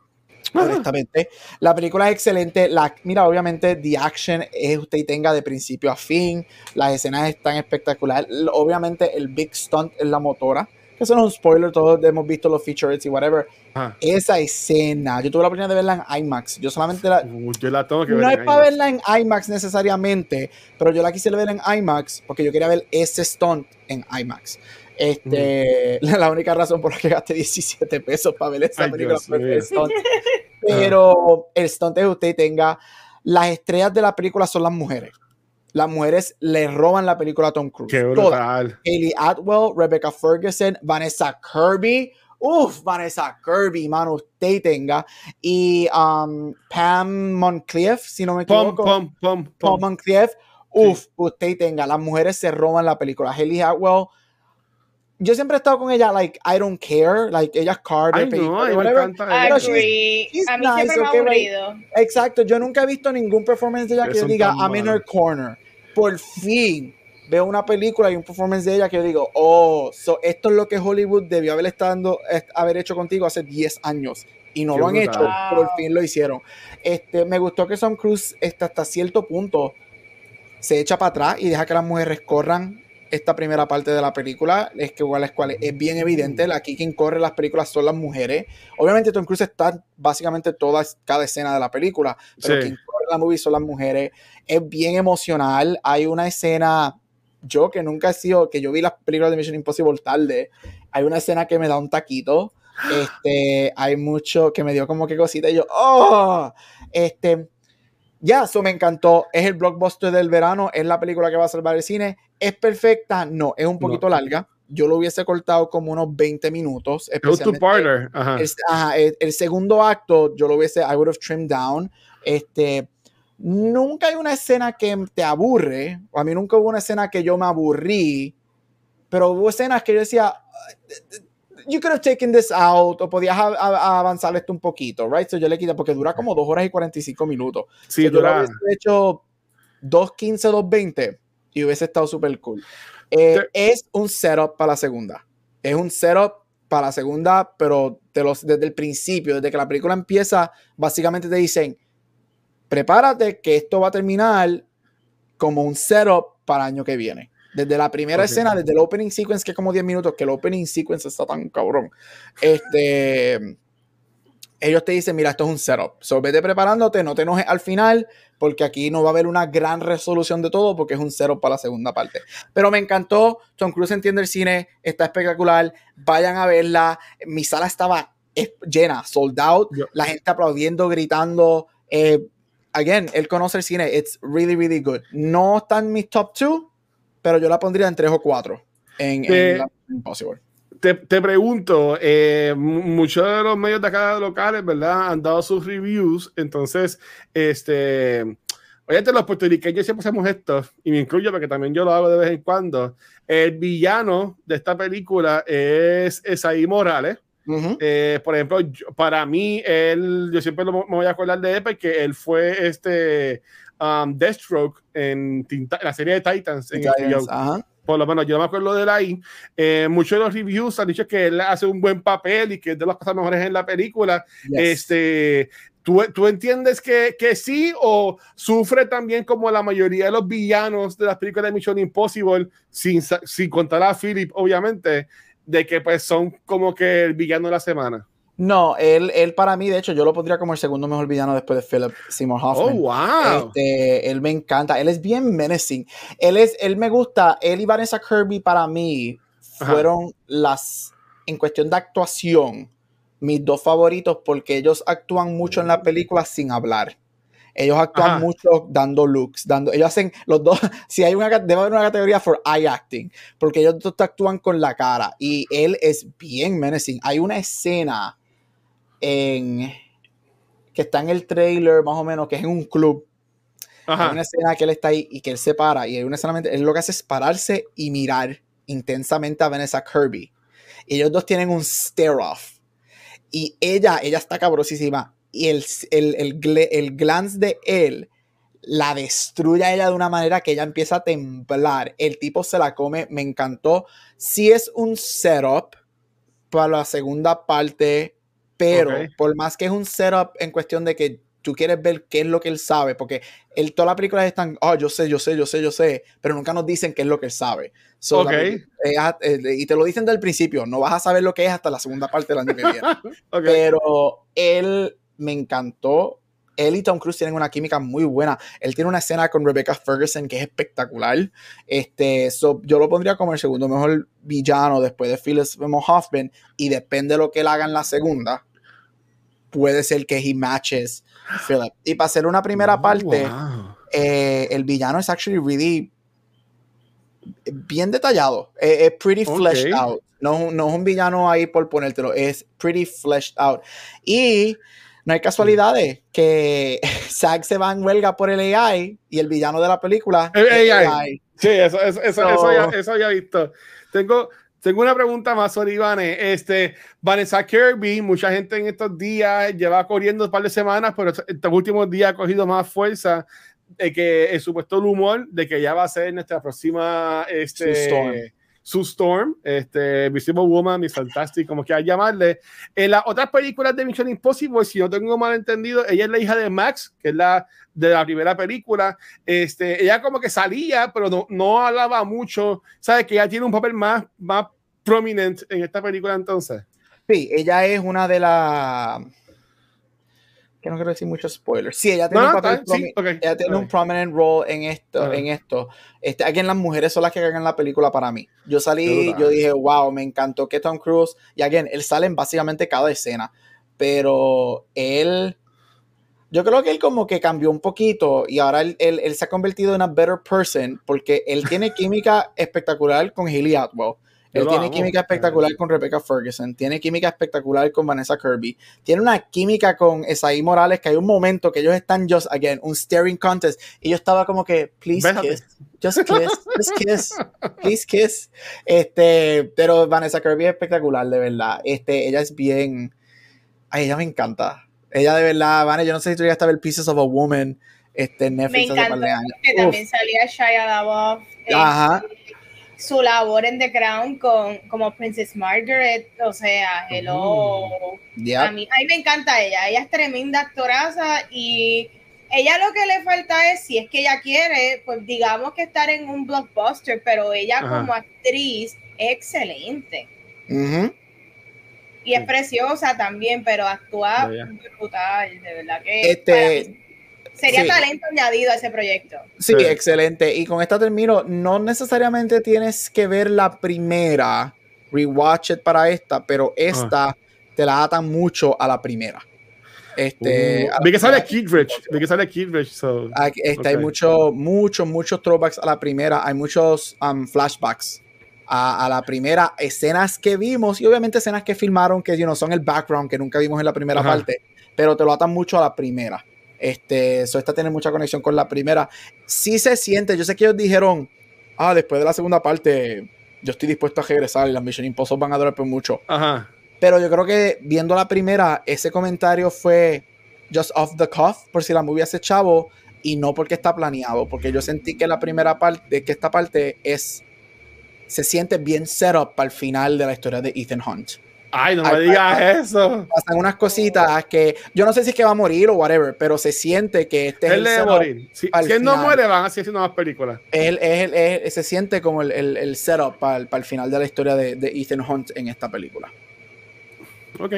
Honestamente, la película es excelente. La, mira, obviamente, the action es usted tenga de principio a fin. Las escenas están espectaculares. Obviamente, el big stunt es la motora. Que eso no es un spoiler, todos hemos visto los featurettes y whatever. Ajá. Esa escena, yo tuve la oportunidad de verla en IMAX. Yo solamente la, Uh, yo la tengo que ver. no es para verla en IMAX necesariamente, pero yo la quise ver en IMAX porque yo quería ver ese stunt en IMAX. Este, [LAUGHS] la única razón por la que gasté 17 pesos para ver esa Ay, película fue el stunt. [LAUGHS] Pero el stunt es que usted tenga. Las estrellas de la película son las mujeres. Las mujeres le roban la película a Tom Cruise. Qué brutal. Hayley Atwell, Rebecca Ferguson, Vanessa Kirby. Uf, Vanessa Kirby, mano, usted tenga. Y um, Pam Monclief, si no me equivoco. pom, pom, Pam pom. Monclief. Uf, usted tenga. Las mujeres se roban la película. Hayley Atwell. Yo siempre he estado con ella, like, I don't care. Like, ella es Carter, Ay, no, me whatever. encanta Pero ella. Agree. she's a mí nice, siempre me ha okay, right? aburrido. Exacto, yo nunca he visto ningún performance de ella que yo diga, I'm in her corner. Por fin veo una película y un performance de ella que yo digo, oh, so esto es lo que Hollywood debió haber, estado, est- haber hecho contigo hace 10 años. Y no Qué lo han brutal. hecho, por fin lo hicieron. Este, me gustó que Tom Cruise este, hasta cierto punto se echa para atrás y deja que las mujeres corran esta primera parte de la película, es que igual es cual es bien evidente, aquí quien corre las películas son las mujeres. Obviamente Tom Cruise está básicamente toda cada escena de la película, pero Sí. quien corre la movie son las mujeres. Es bien emocional, hay una escena yo que nunca he sido, que yo vi las películas de Mission Impossible tarde, hay una escena que me da un taquito, este, hay mucho que me dio como que cosita y yo, oh, este, ya, eso me encantó. Es el blockbuster del verano. Es la película que va a salvar el cine. ¿Es perfecta? No, es un poquito larga. Yo lo hubiese cortado como unos 20 minutos. Especialmente two-parter. Ajá. el, ajá, el- el segundo acto, yo lo hubiese, I would have trimmed down. Este, nunca hay una escena que te aburre. A mí nunca hubo una escena que yo me aburrí. Pero hubo escenas que yo decía, you could have taken this out, o podías a- a- avanzar esto un poquito, right? So yo le quité, porque dura como 2 horas y 45 minutos. Sí, So, yo lo dura. hubiese hecho 2.15, 2.20 y hubiese estado súper cool. Eh, es un setup para la segunda. Es un setup para la segunda, pero los, desde el principio, desde que la película empieza, básicamente te dicen, prepárate que esto va a terminar como un setup para el año que viene. Desde la primera escena, desde el opening sequence, que es como 10 minutos, que el opening sequence está tan cabrón. Este, ellos te dicen, mira, esto es un setup. So, vete preparándote, no te enojes al final, porque aquí no va a haber una gran resolución de todo, porque es un setup para la segunda parte. Pero me encantó, Tom Cruise entiende el cine, está espectacular, vayan a verla. Mi sala estaba llena, sold out, la gente aplaudiendo, gritando. Eh, again, él conoce el cine, it's really, really good. No está en mis top two, pero yo la pondría en tres o cuatro en, en la Impossible te, te, pregunto, eh, muchos de los medios de acá locales, ¿verdad? Han dado sus reviews, entonces, este, oye, los puertorriqueños siempre hacemos esto, y me incluyo porque también yo lo hago de vez en cuando. El villano de esta película es Esaí Morales. eh, por ejemplo, para mí, él, yo siempre lo, me voy a acordar de él porque él fue este um, Deathstroke en, en, la serie de Titans. En Titans ajá por lo menos yo me acuerdo de ahí, eh, muchos de los reviews han dicho que él hace un buen papel y que es de las cosas mejores en la película. Yes. Este, ¿tú, ¿tú, entiendes que, que, sí o sufre también como la mayoría de los villanos de las películas de Mission Impossible, sin, sin contar a Philip, obviamente, de que pues son como que el villano de la semana? No, él, él para mí, de hecho, yo lo pondría como el segundo mejor villano después de Philip Seymour Hoffman. Oh, wow. Este, él me encanta. Él es bien menacing. Él es, él me gusta. Él y Vanessa Kirby para mí fueron Ajá. las, en cuestión de actuación, mis dos favoritos porque ellos actúan mucho en la película sin hablar. Ellos actúan Ajá. mucho dando looks, dando, ellos hacen los dos, [LAUGHS] si hay una, debe haber una categoría for eye acting, porque ellos actúan con la cara y él es bien menacing. Hay una escena en que está en el trailer más o menos, que es en un club. Ajá. Hay una escena que él está ahí y que él se para y hay una escena, él lo que hace es pararse y mirar intensamente a Vanessa Kirby. Y ellos dos tienen un stare off. Y ella, ella está cabrosísima. Y el, el, el, el glance de él la destruye a ella de una manera que ella empieza a temblar. El tipo se la come, me encantó. Si es un setup para la segunda parte, pero okay. por más que es un setup en cuestión de que tú quieres ver qué es lo que él sabe, porque él, toda la película están, oh, yo sé, yo sé, yo sé, yo sé, pero nunca nos dicen qué es lo que él sabe. So, okay. la, eh, eh, y te lo dicen del principio, no vas a saber lo que es hasta la segunda parte del año que viene. [LAUGHS] okay. Pero él me encantó. Él y Tom Cruise tienen una química muy buena. Él tiene una escena con Rebecca Ferguson que es espectacular. Este, so, yo lo pondría como el segundo mejor villano después de Philip Hoffman. Y depende de lo que él haga en la segunda, puede ser que he matches Philip. Y para hacer una primera oh, parte, wow. eh, el villano es actually really bien detallado. Es, es pretty Okay. fleshed out. No, no es un villano ahí por ponértelo, es pretty fleshed out. Y no hay casualidades que [LAUGHS] Zack se va en huelga por el AI y el villano de la película El AI. AI. Sí, eso, eso, eso, So- eso, ya, eso ya he visto. Tengo, tengo una pregunta más sobre Ivane. Este, Vanessa Kirby, mucha gente en estos días lleva corriendo un par de semanas, pero estos últimos días ha cogido más fuerza de que el supuesto rumor de que ya va a ser nuestra próxima este, Sue Storm. Este, Visible Woman, Miss Fantastic, como quieras llamarle. En las otras películas de Mission Impossible, si no tengo mal entendido, ella es la hija de Max, que es la de la primera película. Este, ella como que salía, pero no, no hablaba mucho. ¿Sabes? Que ella tiene un papel más, más prominente en esta película entonces. Sí, ella es una de las. Que no quiero decir muchos spoilers. Sí, ella tiene, No, un, no, papel está- sí, promi- ok, ella tiene ok. un prominent role en esto. En esto. Este, aquí en las mujeres son las que cagan la película para mí. Yo salí, yo dije, wow, me encantó que Tom Cruise. Y again, él sale en básicamente cada escena. Pero él. Yo creo que él como que cambió un poquito y ahora él, él- él se ha convertido en una better person porque él tiene [LAUGHS] química espectacular con Haley Atwell. Él tiene amo. química espectacular con Rebecca Ferguson, tiene química espectacular con Vanessa Kirby, tiene una química con Esaí Morales que hay un momento que ellos están just again, un staring contest y yo estaba como que please kiss, just kiss, just kiss, please kiss. Este, pero Vanessa Kirby es espectacular, de verdad. Este, ella es bien, ay, ella me encanta. Ella de verdad, Vane, yo no sé si tú llegaste a ver Pieces of a Woman, este, en Me Netflix hace un par encantó de años. que Uf, también salía Shia LaBeouf. eh, Ajá. Su labor en The Crown con, como Princess Margaret, o sea, hello. yeah. A, mí, a mí me encanta ella, ella es tremenda actoraza y ella lo que le falta es, si es que ella quiere, pues digamos que estar en un blockbuster, pero ella Ajá. como actriz es excelente. Ujú. Y es preciosa también, pero actúa brutal, de verdad que este, sería talento añadido a ese proyecto. Sí, excelente. Y con esta termino, no necesariamente tienes que ver la primera, rewatch it para esta, pero esta te la atan mucho a la primera. Este, uh, vi que sale Kidrich, vi que sale Kidrich, so, este, Hay muchos, muchos, muchos throwbacks a la primera, hay muchos um, flashbacks a, la primera, escenas que vimos y obviamente escenas que filmaron que you know, son el background que nunca vimos en la primera parte, pero te lo atan mucho a la primera. Este, eso esta tiene mucha conexión con la primera. Sí se siente, yo sé que ellos dijeron, ah, después de la segunda parte, yo estoy dispuesto a regresar y las Mission Impossible van a durar por mucho. Ajá. Pero yo creo que viendo la primera, ese comentario fue just off the cuff, por si la movie hace chavo, y no porque está planeado, porque yo sentí que la primera parte, que esta parte es se siente bien set up para el final de la historia de Ethan Hunt. Ay, no me digas eso. Pasan unas cositas que yo no sé si es que va a morir o whatever, pero se siente que este él es el debe morir. Si, él no muere, van a seguir haciendo más películas. Él, él, se siente como el, el, el setup para, para, el final de la historia de, de, Ethan Hunt en esta película. Ok.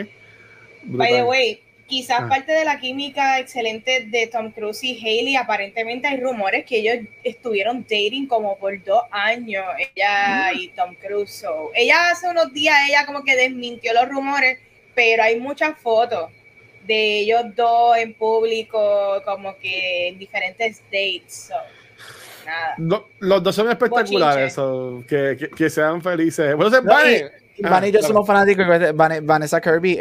By the way, quizás ah. parte de la química excelente de Tom Cruise y Haley, aparentemente hay rumores que ellos estuvieron dating como por dos años, ella mm. y Tom Cruise. ella hace unos días, ella como que desmintió los rumores, pero hay muchas fotos de ellos dos en público, como que en diferentes dates. nada. los dos son espectaculares, que, que, sean felices. Bueno, se Van y yo somos fanáticos de Vanessa Kirby.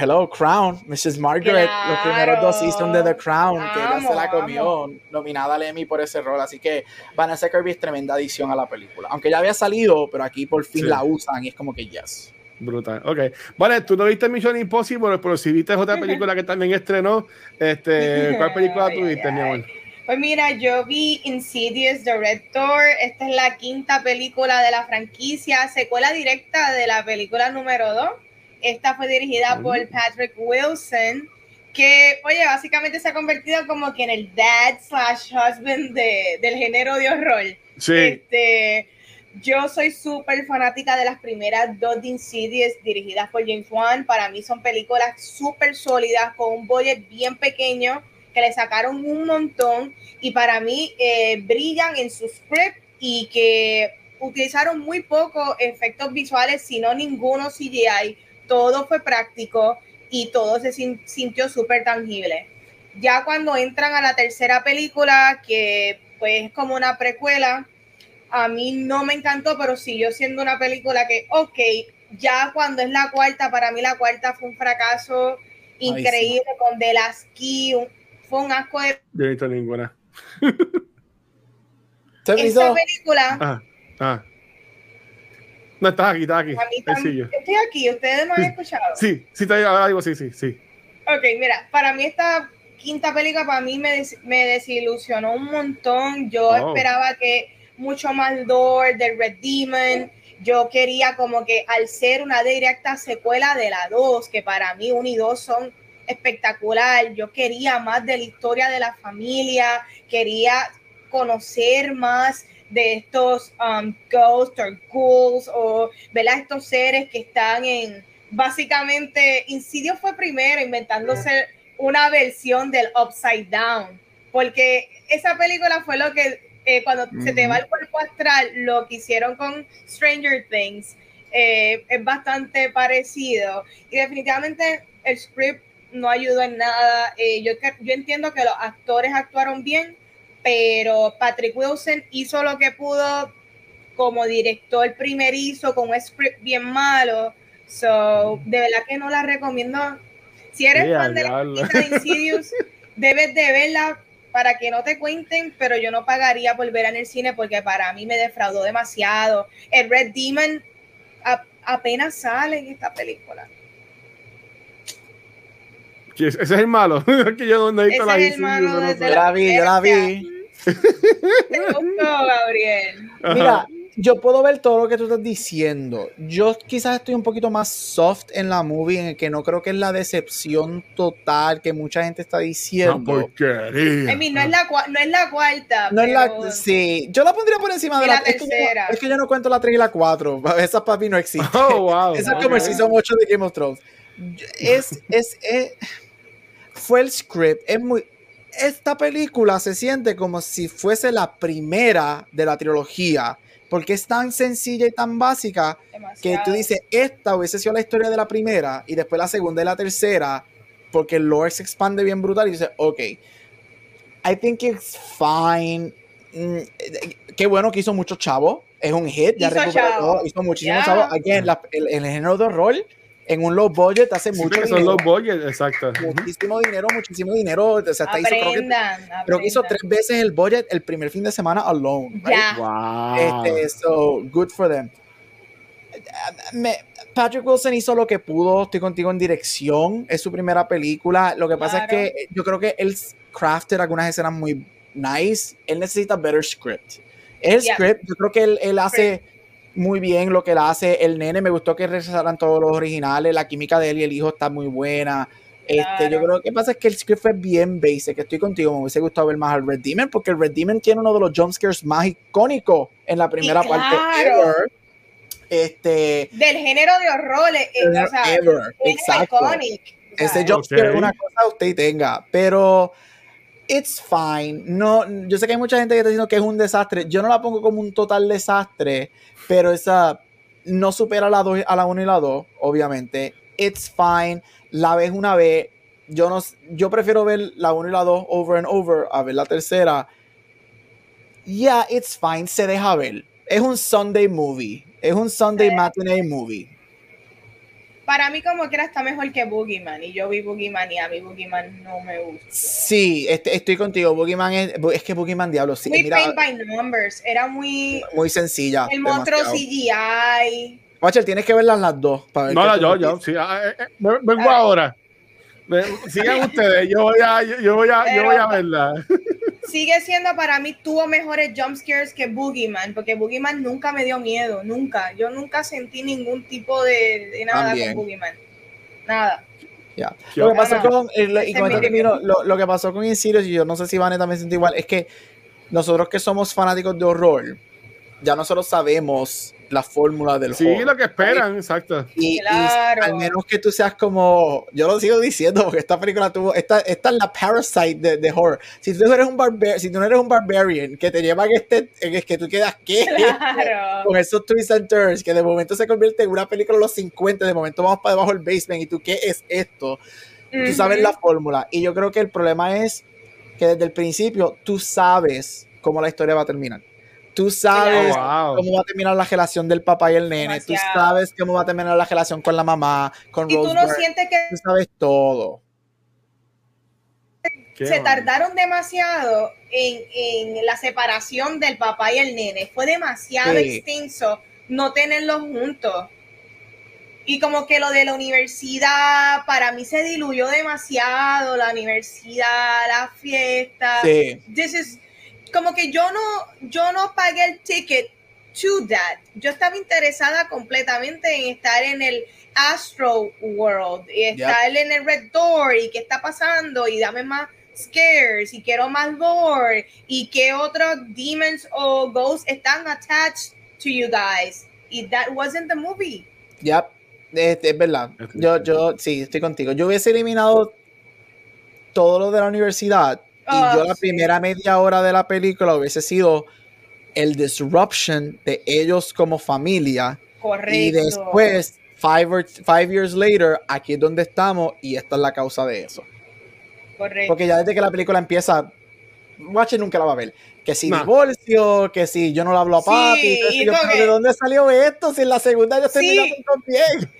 Hello, Crown, Mrs. Margaret, los primeros dos seasons de The Crown, que ella se la comió, nominada al Emmy por ese rol. Así que Vanessa Kirby es tremenda adición a la película. Aunque ya había salido, pero aquí por fin la usan y es como que yes. Brutal, ok. Vale, tú no viste Mission Impossible, pero si viste otra [LAUGHS] película que también estrenó, este, ¿cuál película tuviste, mi amor? Pues mira, yo vi Insidious The Red Door. Esta es la quinta película de la franquicia, secuela directa de la película número 2. Esta fue dirigida por Patrick Wilson, que, oye, básicamente se ha convertido como que en el dad slash husband del género de horror. Sí. Este, yo soy súper fanática de las primeras dos de Insidious dirigidas por James Wan. Para mí son películas súper sólidas, con un budget bien pequeño que le sacaron un montón y para mí eh, brillan en su script y que utilizaron muy pocos efectos visuales, sino ninguno CGI. Todo fue práctico y todo se sintió súper tangible. Ya cuando entran a la tercera película, que pues es como una precuela, a mí no me encantó, pero siguió siendo una película que, ok, ya cuando es la cuarta, para mí la cuarta fue un fracaso increíble con The Last Key, fue un asco de. Yo no he visto ninguna. Esa película. Ah, ah. No, estás aquí, estás aquí. Estoy aquí, ustedes me han escuchado. Sí, sí, te digo, sí, sí, sí. Ok, mira, para mí esta quinta película para mí me, me desilusionó un montón. Yo oh. esperaba que mucho más lore del Red Demon. Yo quería como que al ser una directa secuela de la 2, que para mí 1 y 2 son espectacular. Yo quería más de la historia de la familia, quería conocer más de estos um, ghosts o ghouls o ¿verdad? estos seres que están en básicamente Insidio fue primero inventándose una versión del Upside Down porque esa película fue lo que eh, cuando se te va el cuerpo astral lo que hicieron con Stranger Things eh, es bastante parecido y definitivamente el script no ayudó en nada. Eh, yo, yo entiendo que los actores actuaron bien, pero Patrick Wilson hizo lo que pudo como director primerizo con un script bien malo. So, de verdad que no la recomiendo. Si eres fan de la de Insidious, [LAUGHS] debes de verla para que no te cuenten, pero yo no pagaría por verla en el cine porque para mí me defraudó demasiado. El Red Demon apenas sale en esta película. [LAUGHS] Ese es el malo. [LAUGHS] que yo no he visto la, es yo la vi, yo la vi. [LAUGHS] Gabriel. Mira, yo puedo ver todo lo que tú estás diciendo. Yo quizás estoy un poquito más soft en la movie, en el que no creo que es la decepción total que mucha gente está diciendo. porquería. I mean, no, es la, no es la cuarta. No es la, sí, yo la pondría por encima de la, la es, que yo, tercera. es que yo no cuento la 3 y la 4. Esas papi no existen. Oh, wow. Esa es como el season 8 de Game of Thrones. Es, es, es- fue el script. Es muy. Esta película se siente como si fuese la primera de la trilogía. Porque es tan sencilla y tan básica que Demasiado. tú dices, esta hubiese sido la historia de la primera y después la segunda y la tercera, porque el lore se expande bien brutal y dices, ok, I think it's fine. Mm, qué bueno que hizo mucho chavo, es un hit, ya Hizo recuperó chavo. hizo muchísimo Yeah. chavo. Again, la- el, el género de horror en un low budget hace Sí, mucho dinero, los budgets, exacto. muchísimo dinero, muchísimo dinero. O sea, hasta hizo, creo, que, Aprendan, creo que hizo tres veces el budget el primer fin de semana alone. right? Wow. Este, so, good for them. Me- Patrick Wilson hizo lo que pudo, estoy contigo en dirección, es su primera película. Lo que pasa Claro. es que yo creo que él crafted algunas escenas muy nice. Él necesita better script. El Yeah. script, yo creo que él, él hace muy bien lo que él hace. El nene, me gustó que regresaran todos los originales. La química de él y el hijo está muy buena. Este, Claro. yo creo que pasa es que el script fue bien basic. Estoy contigo, me hubiese gustado ver más al Red Demon porque el Red Demon tiene uno de los jumpscares más icónicos en la primera Y parte claro. ever. Este, Del género de horror. eh, o sea, ever, es exacto. iconic. Ese jumpscare Ok. es una cosa usted tenga, pero it's fine. No, yo sé que hay mucha gente que está diciendo que es un desastre. Yo no la pongo como un total desastre, pero esa no supera la dos, a la 1 y la 2, obviamente. It's fine. La ves una vez. Yo no yo prefiero ver la 1 y la 2 over and over a ver la tercera. Yeah, it's fine, se deja ver. Es un Sunday movie. Es un Sunday Sí. matinee movie. Para mí, como quiera, está mejor que Boogeyman. Y yo vi Boogeyman y a mí Boogeyman no me gusta. Sí, este- estoy contigo. Boogeyman es, es que Boogeyman Diablo, sí, muy mira, paint by numbers. Era muy. muy sencilla. El monstruo. CGI. Watcher, tienes que verlas las dos para ver No, no, yo, yo, sí, ah, eh, eh, vengo Ah. ahora. Sigan [LAUGHS] ustedes, yo voy a, yo, yo voy a, yo Pero- voy a verla. Sigue siendo para mí, tuvo mejores jumpscares que Boogeyman. Porque Boogeyman nunca me dio miedo. Nunca. Yo nunca sentí ningún tipo de, de nada También. con Boogeyman. Nada. Lo que pasó con, eh, lo- y con termino, lo que pasó con Insidious, y yo no sé si Vane también siente igual, es que nosotros que somos fanáticos de horror, ya nosotros sabemos la fórmula del Sí, horror. lo que esperan, exacto. Y, y Claro. al menos que tú seas como, yo lo sigo diciendo porque esta película tuvo, esta, esta es la parasite de, de horror. Si tú eres un barbar, si tú no eres un barbarian que te lleva en este, en que tú quedas ¿qué? Claro. con esos twists and turns que de momento se convierte en una película de los 50, de momento vamos para debajo del basement y tú ¿qué es esto? Tú sabes la fórmula y yo creo que el problema es que desde el principio tú sabes cómo la historia va a terminar. Tú sabes wow. cómo va a terminar la relación del papá y el nene. Tú sabes cómo va a terminar la relación con la mamá, con Y tú no sientes que Tú sabes todo. Qué se tardaron demasiado en, en la separación del papá y el nene. Fue demasiado Sí. extenso no tenerlos juntos. Y como que lo de la universidad, para mí se diluyó demasiado, la universidad, la fiesta. Sí. This is, como que yo no, yo no pagué el ticket to that. Yo estaba interesada completamente en estar en el Astro World y estar en el Red Door y qué está pasando y dame más scares y quiero más lore y qué otros demons o ghosts están attached to you guys. Y that wasn't the movie. Ya, es, es verdad. Yo, yo, sí, estoy contigo. Yo hubiese eliminado todo lo de la universidad y Ah, yo la sí. primera media hora de la película hubiese sido el disruption de ellos como familia Correcto. y después, five, or- five years later, aquí es donde estamos y esta es la causa de eso. Correcto. Porque ya desde que la película empieza, Watcher nunca la va a ver. Que si No. divorcio, que si yo no le hablo a Sí, papi. entonces y yo, que- ¿De dónde salió esto? Si en la segunda ya Sí. terminaron con bien.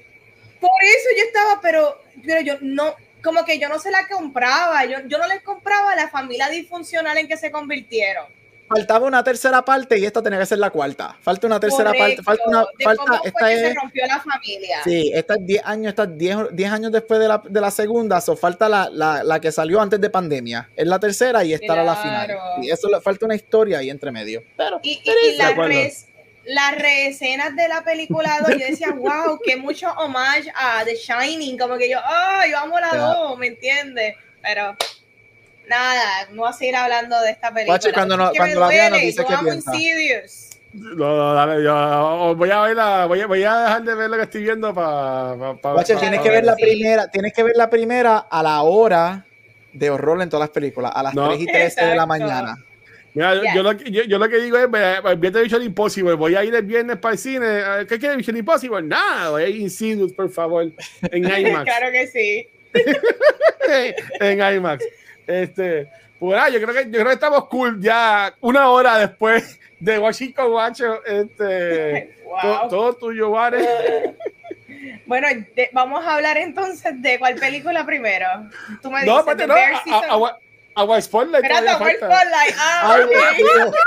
Por eso yo estaba, pero, pero yo no, como que yo no se la compraba, yo, yo no les compraba la familia disfuncional en que se convirtieron. Faltaba una tercera parte y esta tenía que ser la cuarta. Falta una tercera Correcto, parte. Falta una. de Falta, cómo fue esta que se es. rompió la familia. Sí, esta es 10 años, esta es 10, 10 años después de la, de la segunda, so falta la, la, la que salió antes de pandemia. Es la tercera y esta era la final. Claro. Y eso le falta una historia ahí entre medio. Pero, Y, la, De acuerdo. res- las reescenas de la película 2, yo decía, [LAUGHS] wow, que mucho homage a The Shining, como que yo, ay, yo amo la 2, ¿me entiendes? Pero nada, no voy a seguir hablando de esta película. Guacho, cuando no- Es que cuando la vean, nos dice yo qué amo piensa. Insidious. No, no, dale, yo voy a ver la, voy a, voy a dejar de ver lo que estoy viendo para. Guacho, tienes que ver la primera, tienes que ver la primera a la hora de horror en todas las películas, a las No. 3 y 13 de la Exacto. mañana. Mira, yo, lo, que- yo, yo lo que digo es, ve- ve- vete Vision Impossible, voy a ir el viernes para el cine. eh, ¿Qué quiere Vision Impossible? Nada, voy a ir Insidious, por favor, en [LAUGHS] IMAX. claro que sí. [LAUGHS] en IMAX. Este, pues nada, yo creo que yo creo que estamos cool ya una hora después de Washington Guacho. Este, [LAUGHS] to- Wow. todo tuyo, Vare. Bueno, de- vamos a hablar entonces de cuál película primero. Tú me dices, No, The no, a- a- agua- agua Spotlight Espérate, todavía ¿cuál falta. Spotlight? Ah, Ay, ok. Dios mío. [LAUGHS]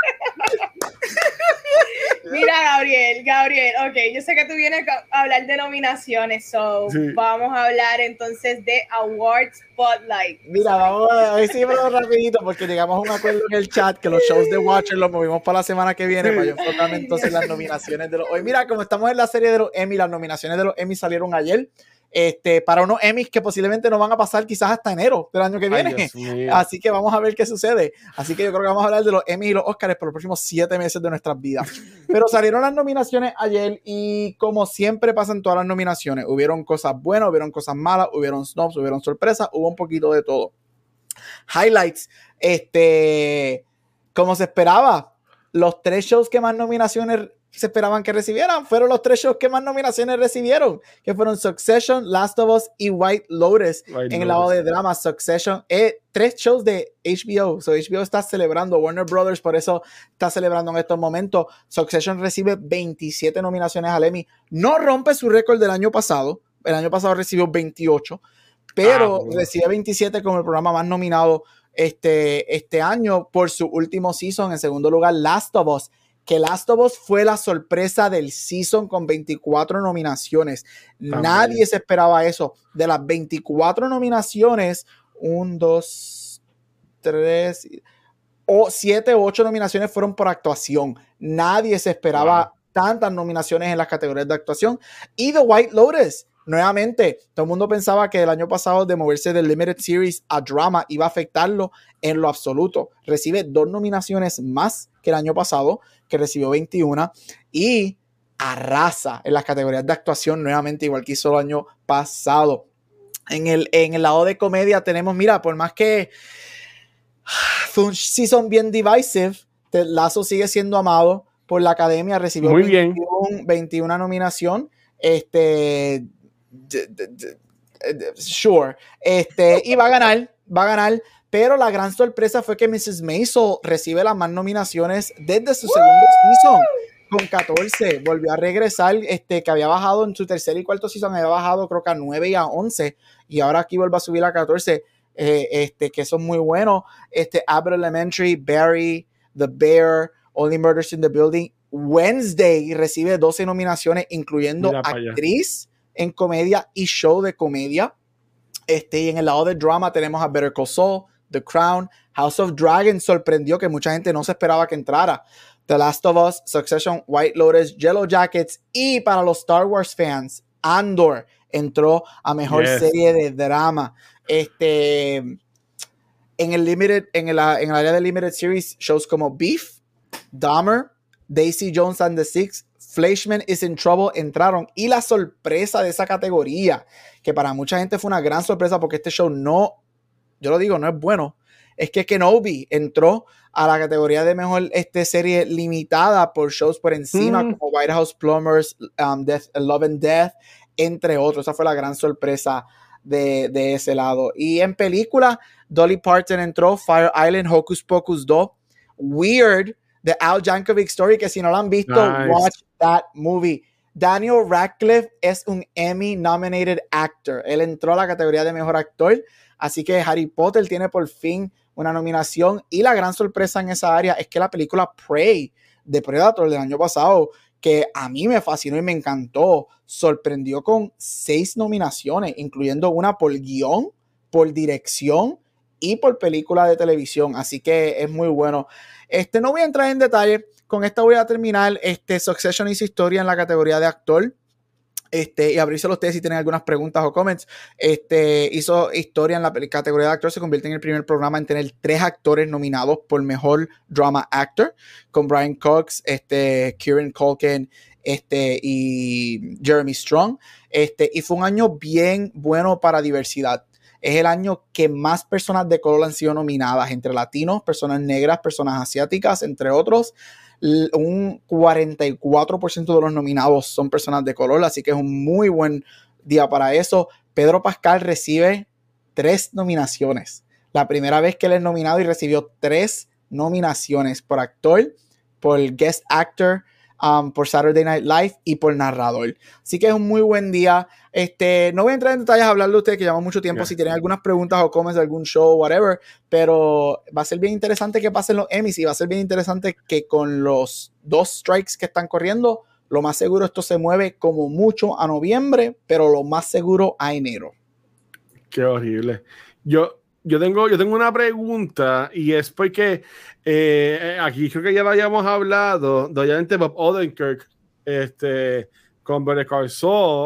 Mira, Gabriel, Gabriel, ok, yo sé que tú vienes a hablar de nominaciones, so Sí. vamos a hablar entonces de Awards Spotlight. Mira, vamos a ver si [LAUGHS] vamos rapidito porque llegamos a un acuerdo en el chat que los shows de Watcher los movimos para la semana que viene para yo enfocarme entonces en las nominaciones de los hoy. Mira, como estamos en la serie de los Emmy, las nominaciones de los Emmy salieron ayer. Este, para unos Emmys que posiblemente no van a pasar quizás hasta enero del año que viene. [LAUGHS] Así que vamos a ver qué sucede. Así que yo creo que vamos a hablar de los Emmy y los Oscars por los próximos siete meses de nuestras vidas. Pero salieron las nominaciones ayer y como siempre pasan todas las nominaciones, hubieron cosas buenas, hubieron cosas malas, hubieron snobs, hubieron sorpresas, hubo un poquito de todo. Highlights, este, como se esperaba, los tres shows que más nominaciones se esperaban que recibieran fueron los tres shows que más nominaciones recibieron, que fueron Succession, Last of Us y White Lotus White en el lado de drama, Succession, eh, tres shows de HBO. So HBO está celebrando, Warner Brothers por eso está celebrando en estos momentos. Succession recibe 27 nominaciones al Emmy. No rompe su récord del año pasado. El año pasado recibió 28, pero Ah, bueno. recibe 27 como el programa más nominado este, este año por su último season. En segundo lugar, Last of Us. Que Last of Us fue la sorpresa del season con 24 nominaciones. También. Nadie se esperaba eso. De las 24 nominaciones, un, dos, tres, o siete o ocho nominaciones fueron por actuación. Nadie se esperaba tantas nominaciones en las categorías de actuación. Y The White Lotus, nuevamente, todo el mundo pensaba que el año pasado de moverse del Limited Series a drama iba a afectarlo en lo absoluto. Recibe dos nominaciones más que el año pasado, que recibió 21, y arrasa en las categorías de actuación nuevamente, igual que hizo el año pasado. En el, en el lado de comedia tenemos, mira, por más que fue un season bien divisive, Ted Lasso sigue siendo amado por la academia, recibió Muy bien. 21, 21 nominación, este, sure, este, y va a ganar, va a ganar, pero la gran sorpresa fue que Mrs. Maisel recibe las más nominaciones desde su segundo season con 14, volvió a regresar, este, que había bajado en su tercer y cuarto season, había bajado creo que a 9 y a 11, y ahora aquí vuelve a subir a 14, eh, este, que son muy buenos, este, Abbott Elementary, Barry, The Bear, Only Murders in the Building, Wednesday recibe 12 nominaciones, incluyendo actriz en comedia y show de comedia, este, y en el lado de drama tenemos a Better Call Saul, The Crown, House of Dragon sorprendió que mucha gente no se esperaba que entrara. The Last of Us, Succession, White Lotus, Yellow Jackets y para los Star Wars fans, Andor entró a mejor Yes. serie de drama. Este en el limited, en el, en el área de limited series, shows como Beef, Dahmer, Daisy Jones and the Six, Fleischman is in Trouble entraron y la sorpresa de esa categoría, que para mucha gente fue una gran sorpresa porque este show no, yo lo digo, no es bueno, es que Kenobi entró a la categoría de mejor este, serie limitada por shows por encima Mm. como White House Plumbers, um, Death, Love and Death, entre otros. Esa fue la gran sorpresa de, de ese lado. Y en película, Dolly Parton entró, Fire Island, Hocus Pocus 2, Weird, The Al Jankovic Story, que si no lo han visto, Nice. watch that movie. Daniel Radcliffe es un Emmy nominated actor. Él entró a la categoría de mejor actor, así que Harry Potter tiene por fin una nominación. Y la gran sorpresa en esa área es que la película Prey de Predator del año pasado, que a mí me fascinó y me encantó, sorprendió con seis nominaciones, incluyendo una por guion, por dirección y por película de televisión. Así que es muy bueno. Este, no voy a entrar en detalle con esta voy a terminar. Este, Succession hizo historia en la categoría de actor. Este, y abrírselo a ustedes si tienen algunas preguntas o comments. Este, hizo historia en la categoría de actor, se convierte en el primer programa en tener tres actores nominados por mejor drama actor, con Brian Cox, este, Kieran Culkin este, y Jeremy Strong. Este, y fue un año bien bueno para diversidad. Es el año que más personas de color han sido nominadas, entre latinos, personas negras, personas asiáticas, entre otros un 44% de los nominados son personas de color, así que es un muy buen día para eso. Pedro Pascal recibe tres nominaciones. La primera vez que él es nominado y recibió tres nominaciones por actor, por guest actor, um, por Saturday Night Live y por narrador. Así que es un muy buen día. Este, no voy a entrar en detalles a hablarle a ustedes que llevamos mucho tiempo. Si tienen algunas preguntas o comments de algún show, whatever, pero va a ser bien interesante que pasen los Emmys y va a ser bien interesante que con los dos strikes que están corriendo, lo más seguro esto se mueve como mucho a noviembre, pero lo más seguro a enero. Qué horrible. Yo, yo tengo, yo tengo una pregunta y es porque eh, aquí creo que ya lo habíamos hablado, obviamente Bob Odenkirk, este, con Call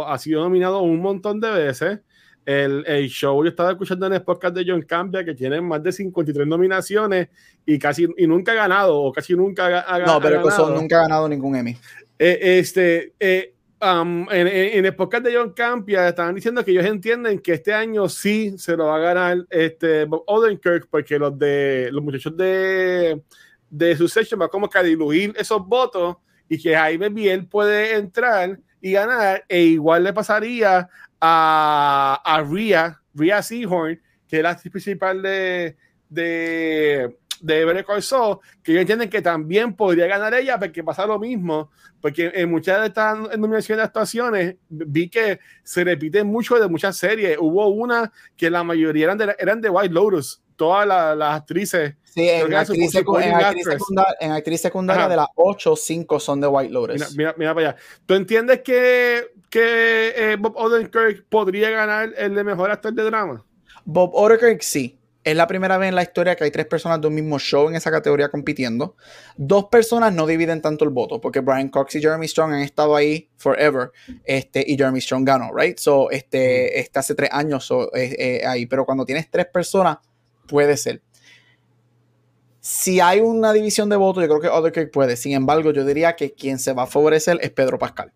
ha sido nominado un montón de veces. El, el, show yo estaba escuchando en el podcast de John Campbell que tiene más de 53 nominaciones y casi y nunca ha ganado o casi nunca ha, ganado. No, pero nunca ha ganado ningún Emmy. Eh, este, eh, Um, en, en, el podcast de John Campia estaban diciendo que ellos entienden que este año sí se lo va a ganar este Odenkirk porque los de los muchachos de de su session va como que a diluir esos votos y que Jaime Biel puede entrar y ganar e igual le pasaría a, a Ria, Ria Seahorn que es la principal de, de de Better Call que ellos entienden que también podría ganar ella, porque pasa lo mismo, porque en muchas de estas nominaciones de actuaciones vi que se repiten mucho de muchas series. Hubo una que la mayoría eran de, eran de White Lotus, todas las, actrices. Sí, en actriz, secundaria, de las 8, 5 son de White Lotus. Mira, mira, para allá. ¿Tú entiendes que, que eh, Bob Odenkirk podría ganar el de mejor actor de drama? Bob Odenkirk sí es la primera vez en la historia que hay tres personas de un mismo show en esa categoría compitiendo. Dos personas no dividen tanto el voto, porque Brian Cox y Jeremy Strong han estado ahí forever, este, y Jeremy Strong ganó, right? So, este, este hace tres años ahí, pero cuando tienes tres personas, puede ser. Si hay una división de votos, yo creo que Other puede. Sin embargo, yo diría que quien se va a favorecer es Pedro Pascal.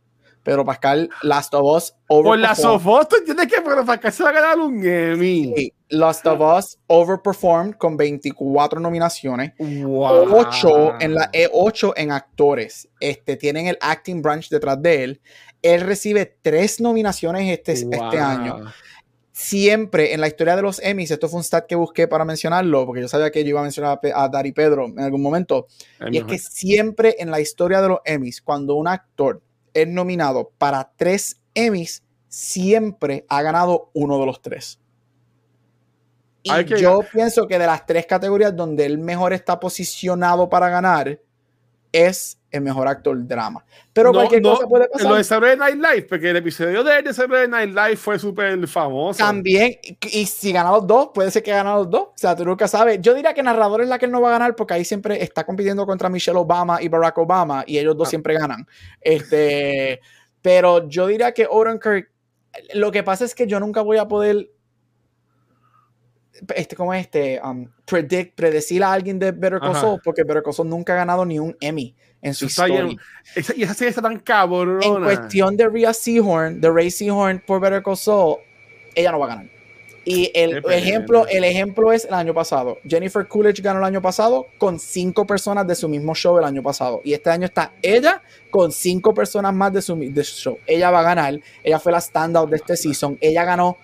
Pedro Pascal, Last of Us, Por Last of Us, ¿tú entiendes que Pedro Pascal se va a ganar un Emmy? Sí, Last of Us overperformed con 24 nominaciones. Wow. 8 en la E8 en actores. Este, tienen el acting branch detrás de él. Él recibe tres nominaciones este, este año. Siempre en la historia de los Emmys, esto fue un stat que busqué para mencionarlo, porque yo sabía que yo iba a mencionar a, a Dari Pedro en algún momento. y es que siempre en la historia de los Emmys, cuando un actor es nominado para tres Emmys, siempre ha ganado uno de los tres. Y yo pienso que de las tres categorías donde él mejor está posicionado para ganar es el mejor actor drama. Pero cualquier cosa puede pasar. Lo de Saturday Night Live, porque el episodio de, de Saturday Night Live fue súper famoso. También, y si gana los dos, puede ser que gane los dos. O sea, tú nunca sabes. Yo diría que narrador es la que él no va a ganar, porque ahí siempre está compitiendo contra Michelle Obama y Barack Obama, y ellos dos ah. siempre ganan. Este, pero yo diría que Odenkirk, lo que pasa es que yo nunca voy a poder este, como este, um, predict, predecir a alguien de Better Call Saul, porque Better Call Saul nunca ha ganado ni un Emmy en su historia. y esa serie está tan cabrona. En cuestión de Rhea Seahorn, de Ray Seahorn por Better Call Saul, ella no va a ganar. Y el ejemplo, el ejemplo es el año pasado. Jennifer Coolidge ganó el año pasado con cinco personas de su mismo show el año pasado. Y este año está ella con cinco personas más de su, de su show. Ella va a ganar. Ella fue la standout de este season. Ella ganó